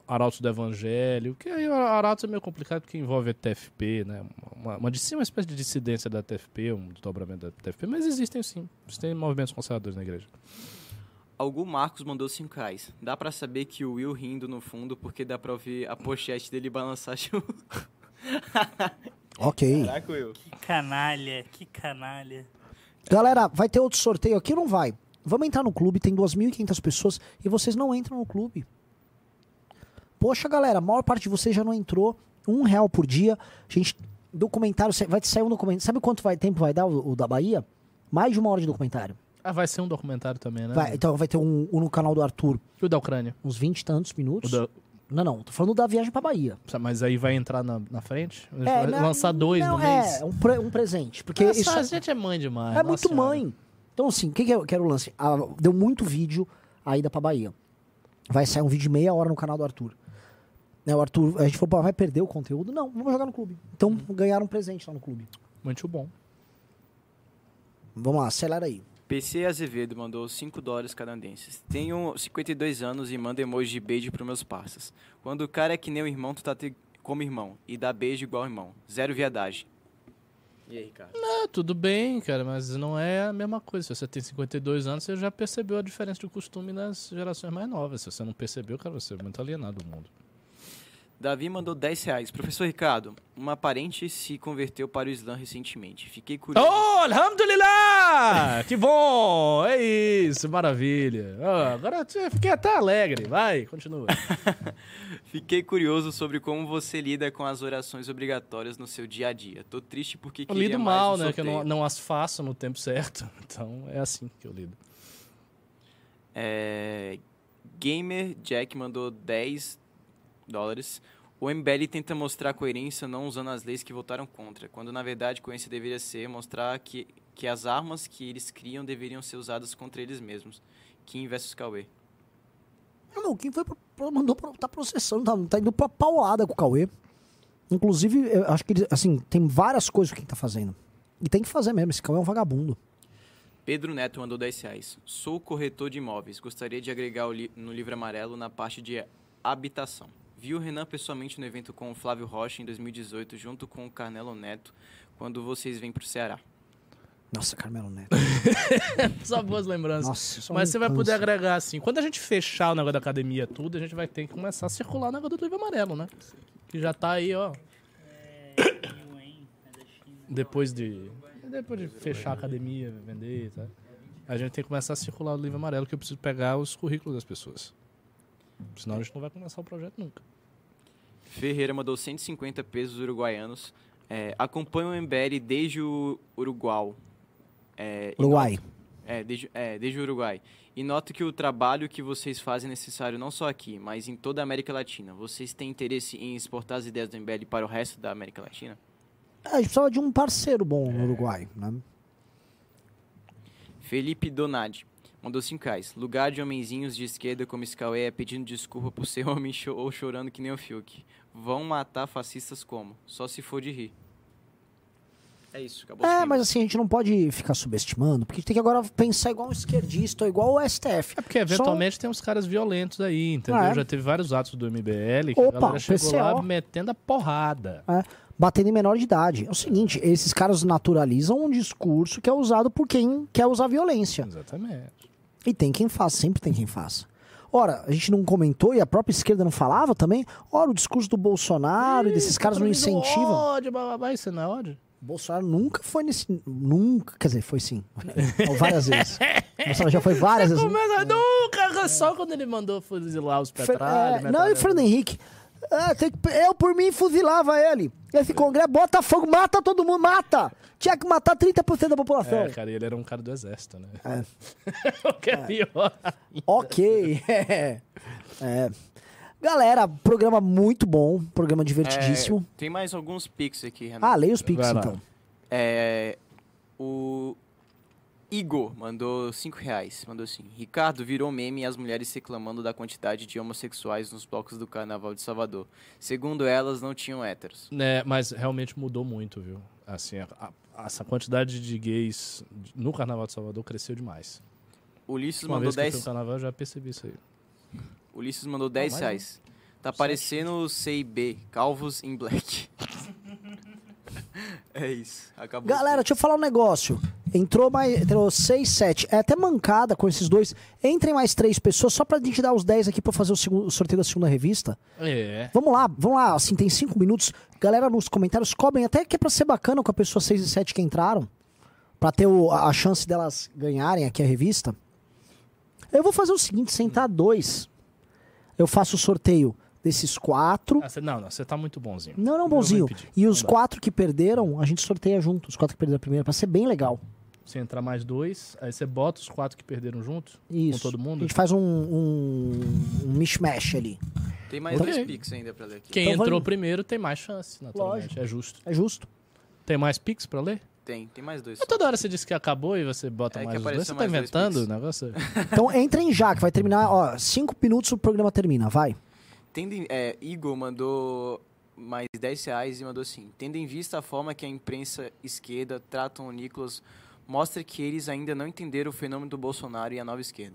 Arautos do Evangelho, que aí o Arautos é meio complicado porque envolve a TFP, né, uma, uma, uma espécie de dissidência da TFP, um desdobramento da TFP, mas existem sim, existem movimentos conservadores na igreja. Algum Marcos mandou 5 reais. Dá pra saber que o Will rindo no fundo porque dá pra ouvir a pochete dele balançar junto. Ok. Caraca, Will. Que canalha, que canalha. Galera, vai ter outro sorteio aqui ou não vai? Vamos entrar no clube, tem 2.500 pessoas e vocês não entram no clube. Poxa, galera, a maior parte de vocês já não entrou. Um real por dia. Gente, documentário, vai sair um documentário. Sabe quanto vai, tempo vai dar o, o da Bahia? Mais de uma hora de documentário. Ah, vai ser um documentário também, né? Vai, então vai ter um, um no canal do Arthur. E o da Ucrânia? Uns 20 e tantos minutos. Da- Não, não, tô falando da viagem pra Bahia. Mas aí vai entrar na, na frente? A É, não- lançar dois não, no mês? É, um, pre- um presente. Porque isso a gente é mãe demais. É muito senhora. mãe. Então, assim, o que, que, é, que era o lance? Ah, deu muito vídeo a ida pra Bahia. Vai sair um vídeo de meia hora no canal do Arthur. Né, o Arthur, a gente falou, "Pô, vai perder o conteúdo? Não, vamos jogar no clube. Então, ganharam um presente lá no clube. Muito bom. Vamos lá, acelera aí. PC Azevedo mandou 5 dólares canadenses. Tenho 52 anos e manda emoji de beijo pros meus parças. Quando o cara é que nem o irmão, tu tá te- como irmão. E dá beijo igual irmão. Zero viadagem. E aí, Ricardo? Ah, tudo bem, cara, mas não é a mesma coisa. Se você tem 52 anos, você já percebeu a diferença de costume nas gerações mais novas. Se você não percebeu, cara, você é muito alienado do mundo. Davi mandou 10 reais. Professor Ricardo, uma parente se converteu para o Islã recentemente. Fiquei curioso. Oh, alhamdulillah! que bom! É isso, maravilha. Ah, agora eu fiquei até alegre. Vai, continua. Fiquei curioso sobre como você lida com as orações obrigatórias no seu dia a dia. Tô triste porque Eu queria lido mal, né? Que eu não, não as faço no tempo certo. Então é assim que eu lido. É, Gamer Jack mandou 10 dólares. O MBL tenta mostrar coerência não usando as leis que votaram contra, quando na verdade coerência deveria ser mostrar que, que as armas que eles criam deveriam ser usadas contra eles mesmos. Kim versus Cauê. Não, quem foi pro, pro- mandou pra, tá processando, tá, tá indo pra paulada com o Cauê. Inclusive, eu acho que ele, assim, tem várias coisas que ele tá fazendo. E tem que fazer mesmo, esse Cauê é um vagabundo. Pedro Neto mandou 10 reais. Sou corretor de imóveis. Gostaria de agregar o li- no livro amarelo na parte de habitação. Vi o Renan pessoalmente no evento com o Flávio Rocha em 2018, junto com o Carnelo Neto, quando vocês vêm pro Ceará. Nossa, Carmelo Neto. Só boas lembranças. Nossa, só Mas um você vai poder agregar assim. Quando a gente fechar o negócio da academia tudo, a gente vai ter que começar a circular o negócio do livro amarelo, né? Que já tá aí, ó. Depois de. Depois de fechar a academia, vender, tá? A gente tem que começar a circular o livro amarelo, que eu preciso pegar os currículos das pessoas. Senão a gente não vai começar o projeto nunca. Ferreira mandou 150 pesos uruguaianos. É, acompanho o MBL desde o Uruguai. É, Uruguai. noto- é, desde, é, desde o Uruguai. E noto que o trabalho que vocês fazem é necessário não só aqui, mas em toda a América Latina. Vocês têm interesse em exportar as ideias do MBL para o resto da América Latina? É, a gente precisava de um parceiro bom no Uruguai, né? Felipe Donadi mandou 5 reais. Lugar de homenzinhos de esquerda como esse Cauê é pedindo desculpa por ser homem cho- ou chorando que nem o Fiuk. Vão matar fascistas como? Só se for de rir. É isso, acabou. É, mas assim, a gente não pode ficar subestimando, porque a gente tem que agora pensar igual um esquerdista ou igual o STF. É porque eventualmente tem uns caras violentos aí, entendeu? É. Já teve vários atos do MBL que Opa, a galera chegou PCO. lá metendo a porrada. É, batendo em menor de idade. É o seguinte, esses caras naturalizam um discurso que é usado por quem quer usar violência. Exatamente. E tem quem faça, sempre tem quem faça. Ora, a gente não comentou e a própria esquerda não falava também? Ora, o discurso do Bolsonaro e desses caras não incentivam. Ódio, bababá, isso não é ódio? Bolsonaro nunca foi nesse. Nunca. Quer dizer, foi sim. várias vezes. Bolsonaro já foi várias vezes. Começa nunca, só quando ele mandou fuzilar os petralhos. é, não, e Fernando Henrique? Ah, tem que- eu, por mim, fuzilava ele. Esse congresso bota fogo, mata todo mundo, mata! Tinha que matar 30% da população. É, cara, e ele era um cara do exército, né? É. o que é pior. Ok. é. É. Galera, programa muito bom, programa divertidíssimo. É, tem mais alguns pics aqui, Renan. ah, leia os pics então. É, o Igor mandou 5 reais. Mandou assim: Ricardo virou meme e as mulheres reclamando da quantidade de homossexuais nos blocos do Carnaval de Salvador. Segundo elas, não tinham héteros. É, mas realmente mudou muito, viu? Assim, a- a- essa quantidade de gays no Carnaval de Salvador cresceu demais. Ulisses Uma mandou vez que eu 10. fui no Carnaval, eu já percebi isso aí. Ulisses mandou 10 mais um. reais. Tá parecendo o CIB, Calvos em Black. é isso. Acabou. Galera, deixa eu falar um negócio. Entrou mais. Entrou 6, 7. É até mancada com esses dois. Entrem mais três pessoas só pra gente dar os 10 aqui pra fazer o, segundo, o sorteio da segunda revista. É. Vamos lá, vamos lá. Assim, tem 5 minutos. Galera, nos comentários, cobrem até que é pra ser bacana com a pessoa 6 e 7 que entraram. Pra ter o- a a chance delas ganharem aqui a revista. Eu vou fazer o seguinte: sentar dois. Eu faço o sorteio desses quatro. Ah, cê- não, não, você tá muito bonzinho. Não, não, bonzinho. E os Não dá. quatro que perderam, a gente sorteia junto. Os quatro que perderam a primeira, pra ser bem legal. Você entrar mais dois, aí você bota os quatro que perderam junto Isso. com todo A mundo. gente faz um, um, um mishmash ali. Tem mais Ok. dois pics ainda pra ler aqui. Quem Então entrou vai- primeiro tem mais chance, naturalmente. Lógico. É justo. É justo. Tem mais Pix pra ler? Tem, tem mais dois. Mas toda hora você disse que acabou e você bota É que mais dois. Você tá inventando o negócio? Então entrem já, que vai terminar. Ó, cinco minutos o programa termina. Vai. Tendo em- é, Igor mandou mais 10 reais e mandou assim: Tendo em vista a forma que a imprensa esquerda tratam o Nicolas, mostra que eles ainda não entenderam o fenômeno do Bolsonaro e a nova esquerda.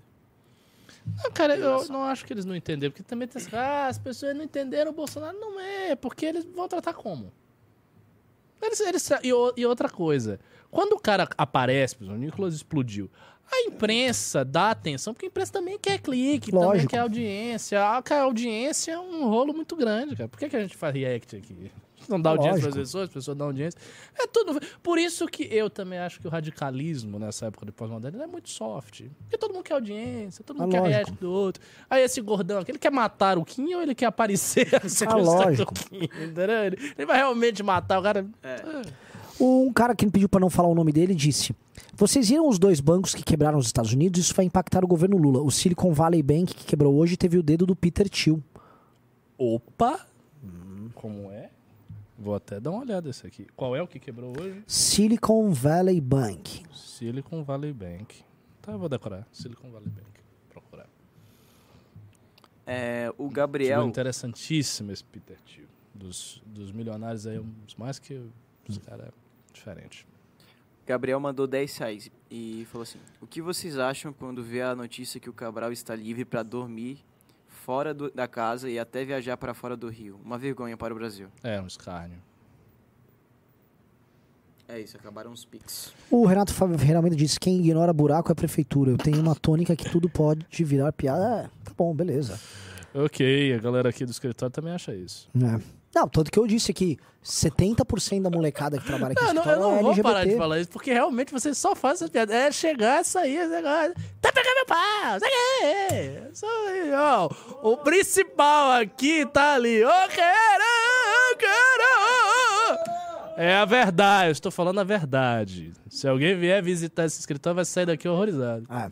Não, cara, eu não acho que eles não entenderam. Porque também tem ah, as pessoas não entenderam o Bolsonaro. Não é, porque eles vão tratar como? Eles, eles, e, e outra coisa, quando o cara aparece, o Nicolas explodiu, a imprensa dá atenção, porque a imprensa também quer clique, também Lógico. quer audiência. A, cara, a audiência é um rolo muito grande, cara. Por que, que a gente faz react aqui? A gente não dá audiência Lógico. para as pessoas, as pessoas dão audiência. É tudo. Por isso que eu também acho que o radicalismo nessa época de pós-moderno é muito soft. Porque todo mundo quer audiência, todo mundo Ah, quer react do outro. Aí esse gordão aqui, ele quer matar o Kim ou ele quer aparecer as Ah, lógico. do Kim, entendeu? Ele, vai realmente matar o cara. Ah, Um cara que me pediu pra não falar o nome dele disse: Vocês viram os dois bancos que quebraram os Estados Unidos? Isso vai impactar o governo Lula. O Silicon Valley Bank, que quebrou hoje, teve o dedo do Peter Thiel. Opa! Como é? Vou até dar uma olhada nesse aqui. Qual é o que quebrou hoje? Silicon Valley Bank. Silicon Valley Bank. Tá, eu vou decorar. Silicon Valley Bank. Procurar. É, o Gabriel. interessantíssimo esse Peter Thiel. Dos, dos milionários aí, um dos mais que os caras diferentes. Gabriel mandou 10 reais e falou assim: O que vocês acham quando vê a notícia que o Cabral está livre para dormir fora do- da casa e até viajar para fora do Rio? Uma vergonha para o Brasil. É, um escárnio. É isso, acabaram os pics. O Renato Fábio Ferreira disse: Quem ignora buraco é a prefeitura. Eu tenho uma tônica que tudo pode virar piada. É, tá bom, beleza. Ok, a galera aqui do escritório também acha isso. É. Não, tanto que eu disse aqui: 70% da molecada que trabalha aqui Não, não, eu não é vou parar de falar isso, porque realmente você só faz essas piadas. É chegar, sair, esse negócio. Tá pegando meu pau? Só aí, ó. O principal aqui tá ali. Ô. É a verdade, eu estou falando a verdade. Se alguém vier visitar esse escritório, vai sair daqui horrorizado. É.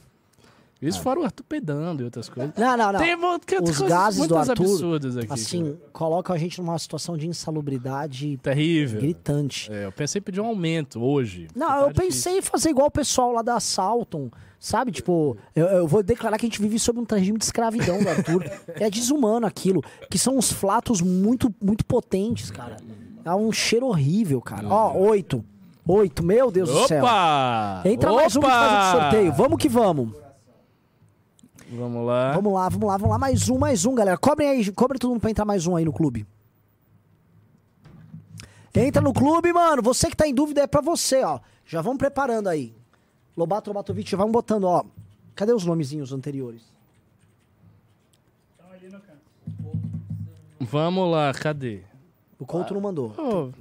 Isso fora o Arthur pedando e outras coisas. Não, não, não. Tem muito- que- Os gases do Arthur, absurdas aqui. assim, colocam a gente numa situação de insalubridade Terrível. gritante. É, eu pensei em pedir um aumento hoje. Não, Tá eu difícil. pensei em fazer igual o pessoal lá da Salton, sabe? Tipo, eu, eu vou declarar que a gente vive sob um regime de escravidão do Arthur. é desumano aquilo. Que são uns flatos muito, muito potentes, cara. É um cheiro horrível, cara. Ó, oito. Oito, meu Deus do céu. Opa! Entra mais um que faz Opa! sorteio. Vamos que vamos. Vamos lá. Vamos lá, vamos lá, vamos lá. Mais um, mais um, galera. Cobrem aí, cobre todo mundo pra entrar mais um aí no clube. Entra no clube, mano. Você que tá em dúvida é pra você, ó. Já vamos preparando aí. Lobato, Lobatovic, já vamos botando, ó. Cadê os nomezinhos anteriores? Vamos lá, cadê? O Couto não mandou. Ô,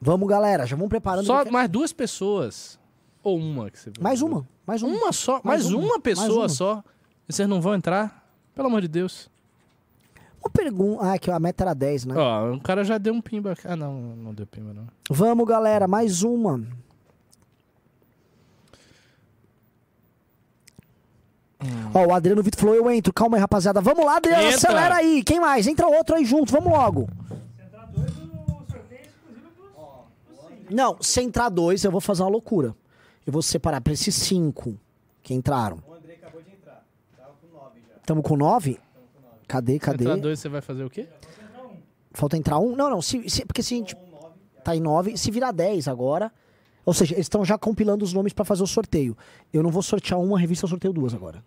Vamos, galera. Já vamos preparando. só Eu quero- mais duas pessoas. Ou uma que você Mais uma. Mais uma. Uma só? Mais Mais, uma, uma, mais pessoa uma. só? E vocês não vão entrar? Pelo amor de Deus. Uma pergunta. Ah, que a meta era 10, né? Ó, o cara já deu um pimba. aqui. Ah, não, não deu pimba, não. Vamos, galera. Mais uma. Ó, o Adriano Vitor falou, eu entro. Calma aí, rapaziada. Vamos lá, Adriano, Entra. acelera aí. Quem mais? Entra outro aí junto, vamos logo. Não, se entrar dois, eu vou fazer uma loucura. Eu vou separar pra esses cinco que entraram. O André acabou de entrar. Tava com 9 já. Tamo com nove? Cadê, cadê? Entrar dois, você vai fazer o quê? Falta entrar um? Não, não. Se, se- porque se a gente. Tá em nove. Se virar 10 agora. Ou seja, eles estão já compilando os nomes pra fazer o sorteio. Eu não vou sortear uma revista, eu sorteio duas agora.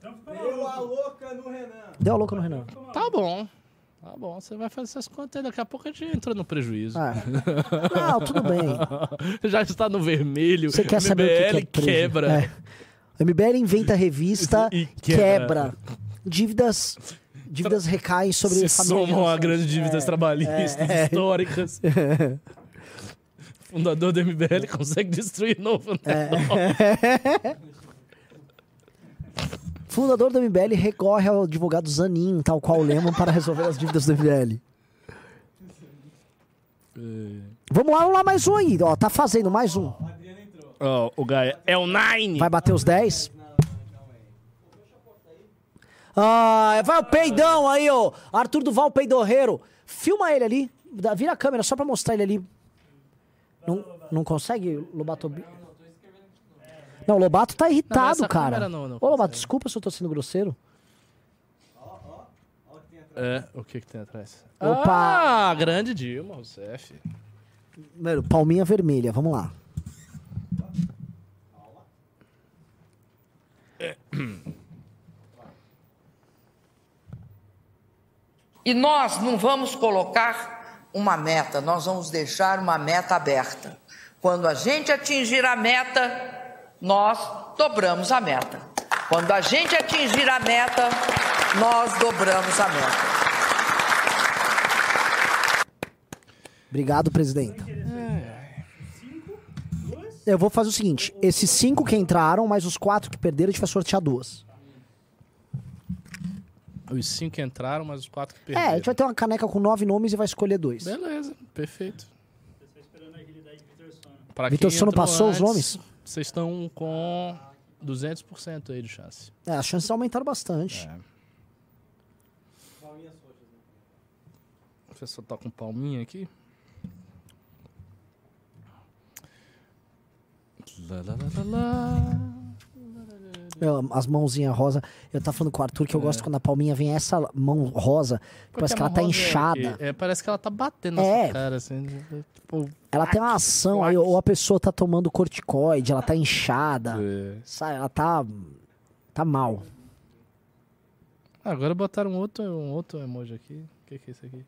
Deu a louca no Renan. Deu a louca no Renan. Tá bom. Tá bom, você vai fazer essas contas aí. Daqui a pouco a gente entra no prejuízo. Ah. Não, tudo bem. Já está no vermelho. Você quer saber o que, que é MBL quebra. É. O MBL inventa revista E quebra. quebra. Dívidas. Dívidas recaem sobre Se a família. somam a grandes dívidas É, trabalhistas é, é. históricas. Fundador do MBL consegue destruir novo É. Fundador do MBL recorre ao advogado Zanin, tal qual o Lehman, para resolver as dívidas do MBL. Vamos lá, vamos lá, mais um aí. Ó, tá fazendo mais um. Ó, o Gaia é o Nine. Vai bater os 10? Ah, vai o peidão aí, ó. Arthur Duval Peidorreiro. Filma ele ali. Vira a câmera só pra mostrar ele ali. Não, não consegue, Lobato? Não, o Lobato tá irritado, essa cara. não- não Ô, Lobato, desculpa se eu tô sendo grosseiro. É, o que que tem atrás? Opa! Ah, grande Dilma Rousseff. Mano, palminha vermelha, vamos lá. E nós não vamos colocar uma meta, nós vamos deixar uma meta aberta. Quando a gente atingir a meta, nós dobramos a meta. Quando a gente atingir a meta, nós dobramos a meta. Obrigado, presidente. Eu vou fazer o seguinte: esses cinco que entraram, mais os quatro que perderam, a gente vai sortear duas. Os cinco que entraram, mas os quatro que É, a perderam. gente vai ter uma caneca com nove nomes e vai escolher dois. Beleza, perfeito. Pra Vitor Sono passou os antes, nomes? Vocês estão com 200% aí de chance. É, as chances aumentaram bastante. O professor tá com palminha aqui. Lá, lá, lá, lá, lá. As mãozinhas rosa. Eu tava falando com o Arthur que eu gosto quando a palminha vem essa mão rosa. que Parece que ela a tá é inchada. É, parece que ela tá batendo na É. sua cara, assim. Tipo, Ela tem uma ação aí, ou a pessoa tá tomando corticoide, ela tá inchada. É. Sabe, ela tá. tá mal. Ah, agora botaram um outro, um outro emoji aqui. O que, que é isso aqui?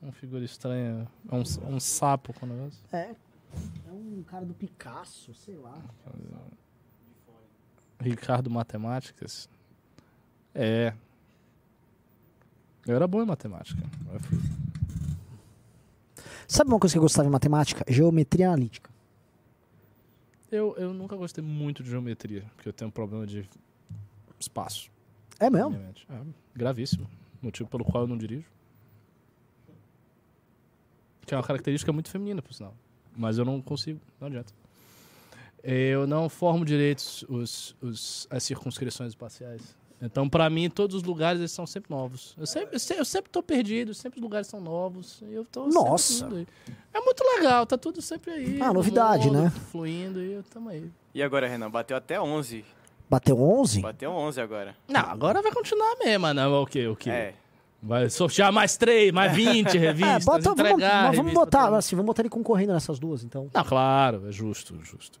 Uma figura estranha. É um, um sapo com o negócio. É. É um cara do Picasso, sei lá. Ricardo Matemáticas. É. Eu era bom em matemática. Sabe uma coisa que eu gostava em matemática? Geometria analítica. Eu, eu nunca gostei muito de geometria, porque eu tenho um problema de espaço. É mesmo? É, gravíssimo. Motivo pelo qual eu não dirijo. Que é uma característica muito feminina, por sinal. Mas eu não consigo, não adianta. Eu não formo direito os, os, as circunscrições espaciais. Então, pra mim, todos os lugares eles são sempre novos. Eu sempre, eu sempre, eu sempre tô perdido, sempre os lugares são novos. e Eu tô Nossa. É muito legal, tá tudo sempre aí. Ah, no novidade, mundo, né? Fluindo e tamo aí. E agora, Renan? Bateu até 11. Bateu 11? Bateu 11 agora. Não, agora vai continuar mesmo, não. O quê? O quê? É. Vai sortear mais três, mais 20 revistas, É, bota, vamos, entregar. mas vamos revista botar, assim, vamos botar ele concorrendo nessas duas, então. Não, claro, é justo, justo.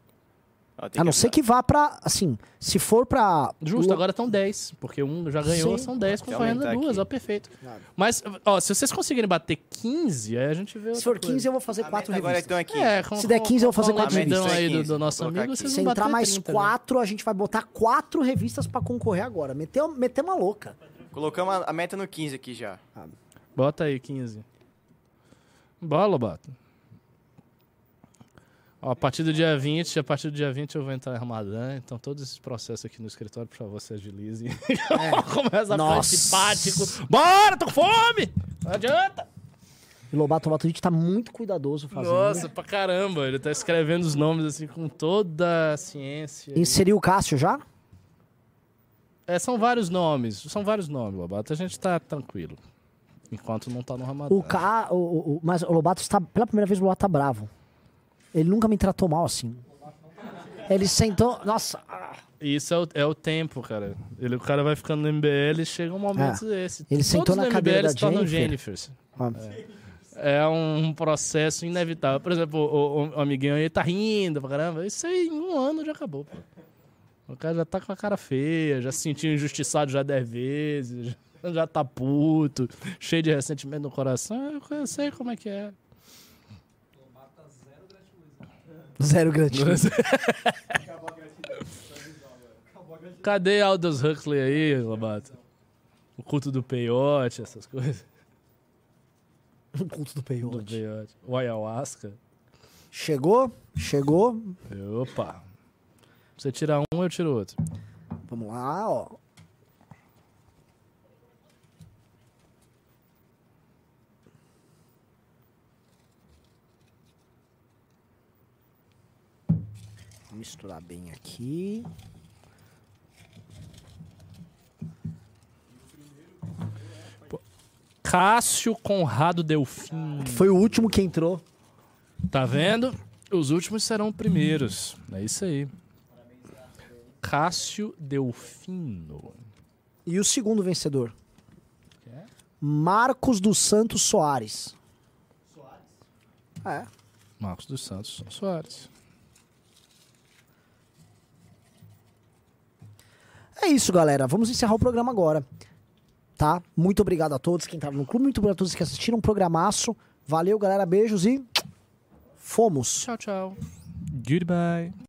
A não ser que vá pra, assim, se for pra... Justo, agora estão 10, porque um já ganhou, Sim. são 10 Tem que concorrendo duas, aqui. ó, perfeito. Mas, ó, se vocês conseguirem bater 15, aí a gente vê Se for coisa. 15, eu vou fazer quatro Agora revistas. então é 15. É, com, Se der 15, eu vou fazer com a quatro latidão revistas. aí do, 15, do nosso amigo, vocês Se vão entrar bater mais 30, né? quatro, a gente vai botar quatro revistas pra concorrer agora. Meter, meter uma louca. Colocamos a- a meta no 15 aqui já. Bota aí, 15. Bola, bota. Ó, a partir do dia 20, a partir do dia 20 eu vou entrar em Ramadã, então todos esses processos aqui no escritório, por favor, se agilizem. Começa a ficar simpático. Bora, tô com fome! Não adianta! E Lobato gente tá muito cuidadoso fazendo. Nossa, pra caramba, ele tá escrevendo os nomes assim com toda a ciência. Inseriu o Cássio já? É, são vários nomes, são vários nomes, Lobato. A gente tá tranquilo. Enquanto não tá no Ramadã. O Ca... o, o- o- mas o Lobato está... Pela primeira vez o Lobato tá bravo. Ele nunca me tratou mal assim. Ele sentou. Nossa. Isso é o, é o tempo, cara. Ele, o cara vai ficando no MBL e chega um momento É. desse. Ele sentou Todos na no cadeira MBL da Jennifer. Jennifers. Ah. É um processo inevitável. Por exemplo, o, o- o amiguinho aí tá rindo pra caramba. Isso aí em um ano já acabou, pô. O cara já tá com a cara feia, já se sentiu injustiçado já dez vezes, já, já tá puto, cheio de ressentimento no coração. Eu sei como é que é. Zero gratidão. Cadê Aldous Huxley aí, Lobato? O culto do peiote, essas coisas. O culto do peiote. Do peiote. O ayahuasca. Chegou? Chegou? Opa. Você tira um, eu tiro outro. Vamos lá, ó. Misturar bem aqui. Cássio Conrado Delfim. Foi o último que entrou. Tá vendo? Os últimos serão primeiros. É isso aí. Cássio Delfino. E o segundo vencedor? Marcos dos Santos Soares. É. Marcos dos Santos Soares. É isso, galera. Vamos encerrar o programa agora. Tá? Muito obrigado a todos que entraram no clube. Muito obrigado a todos que assistiram. Um programaço. Valeu, galera. Beijos e. Fomos. Tchau, tchau. Goodbye.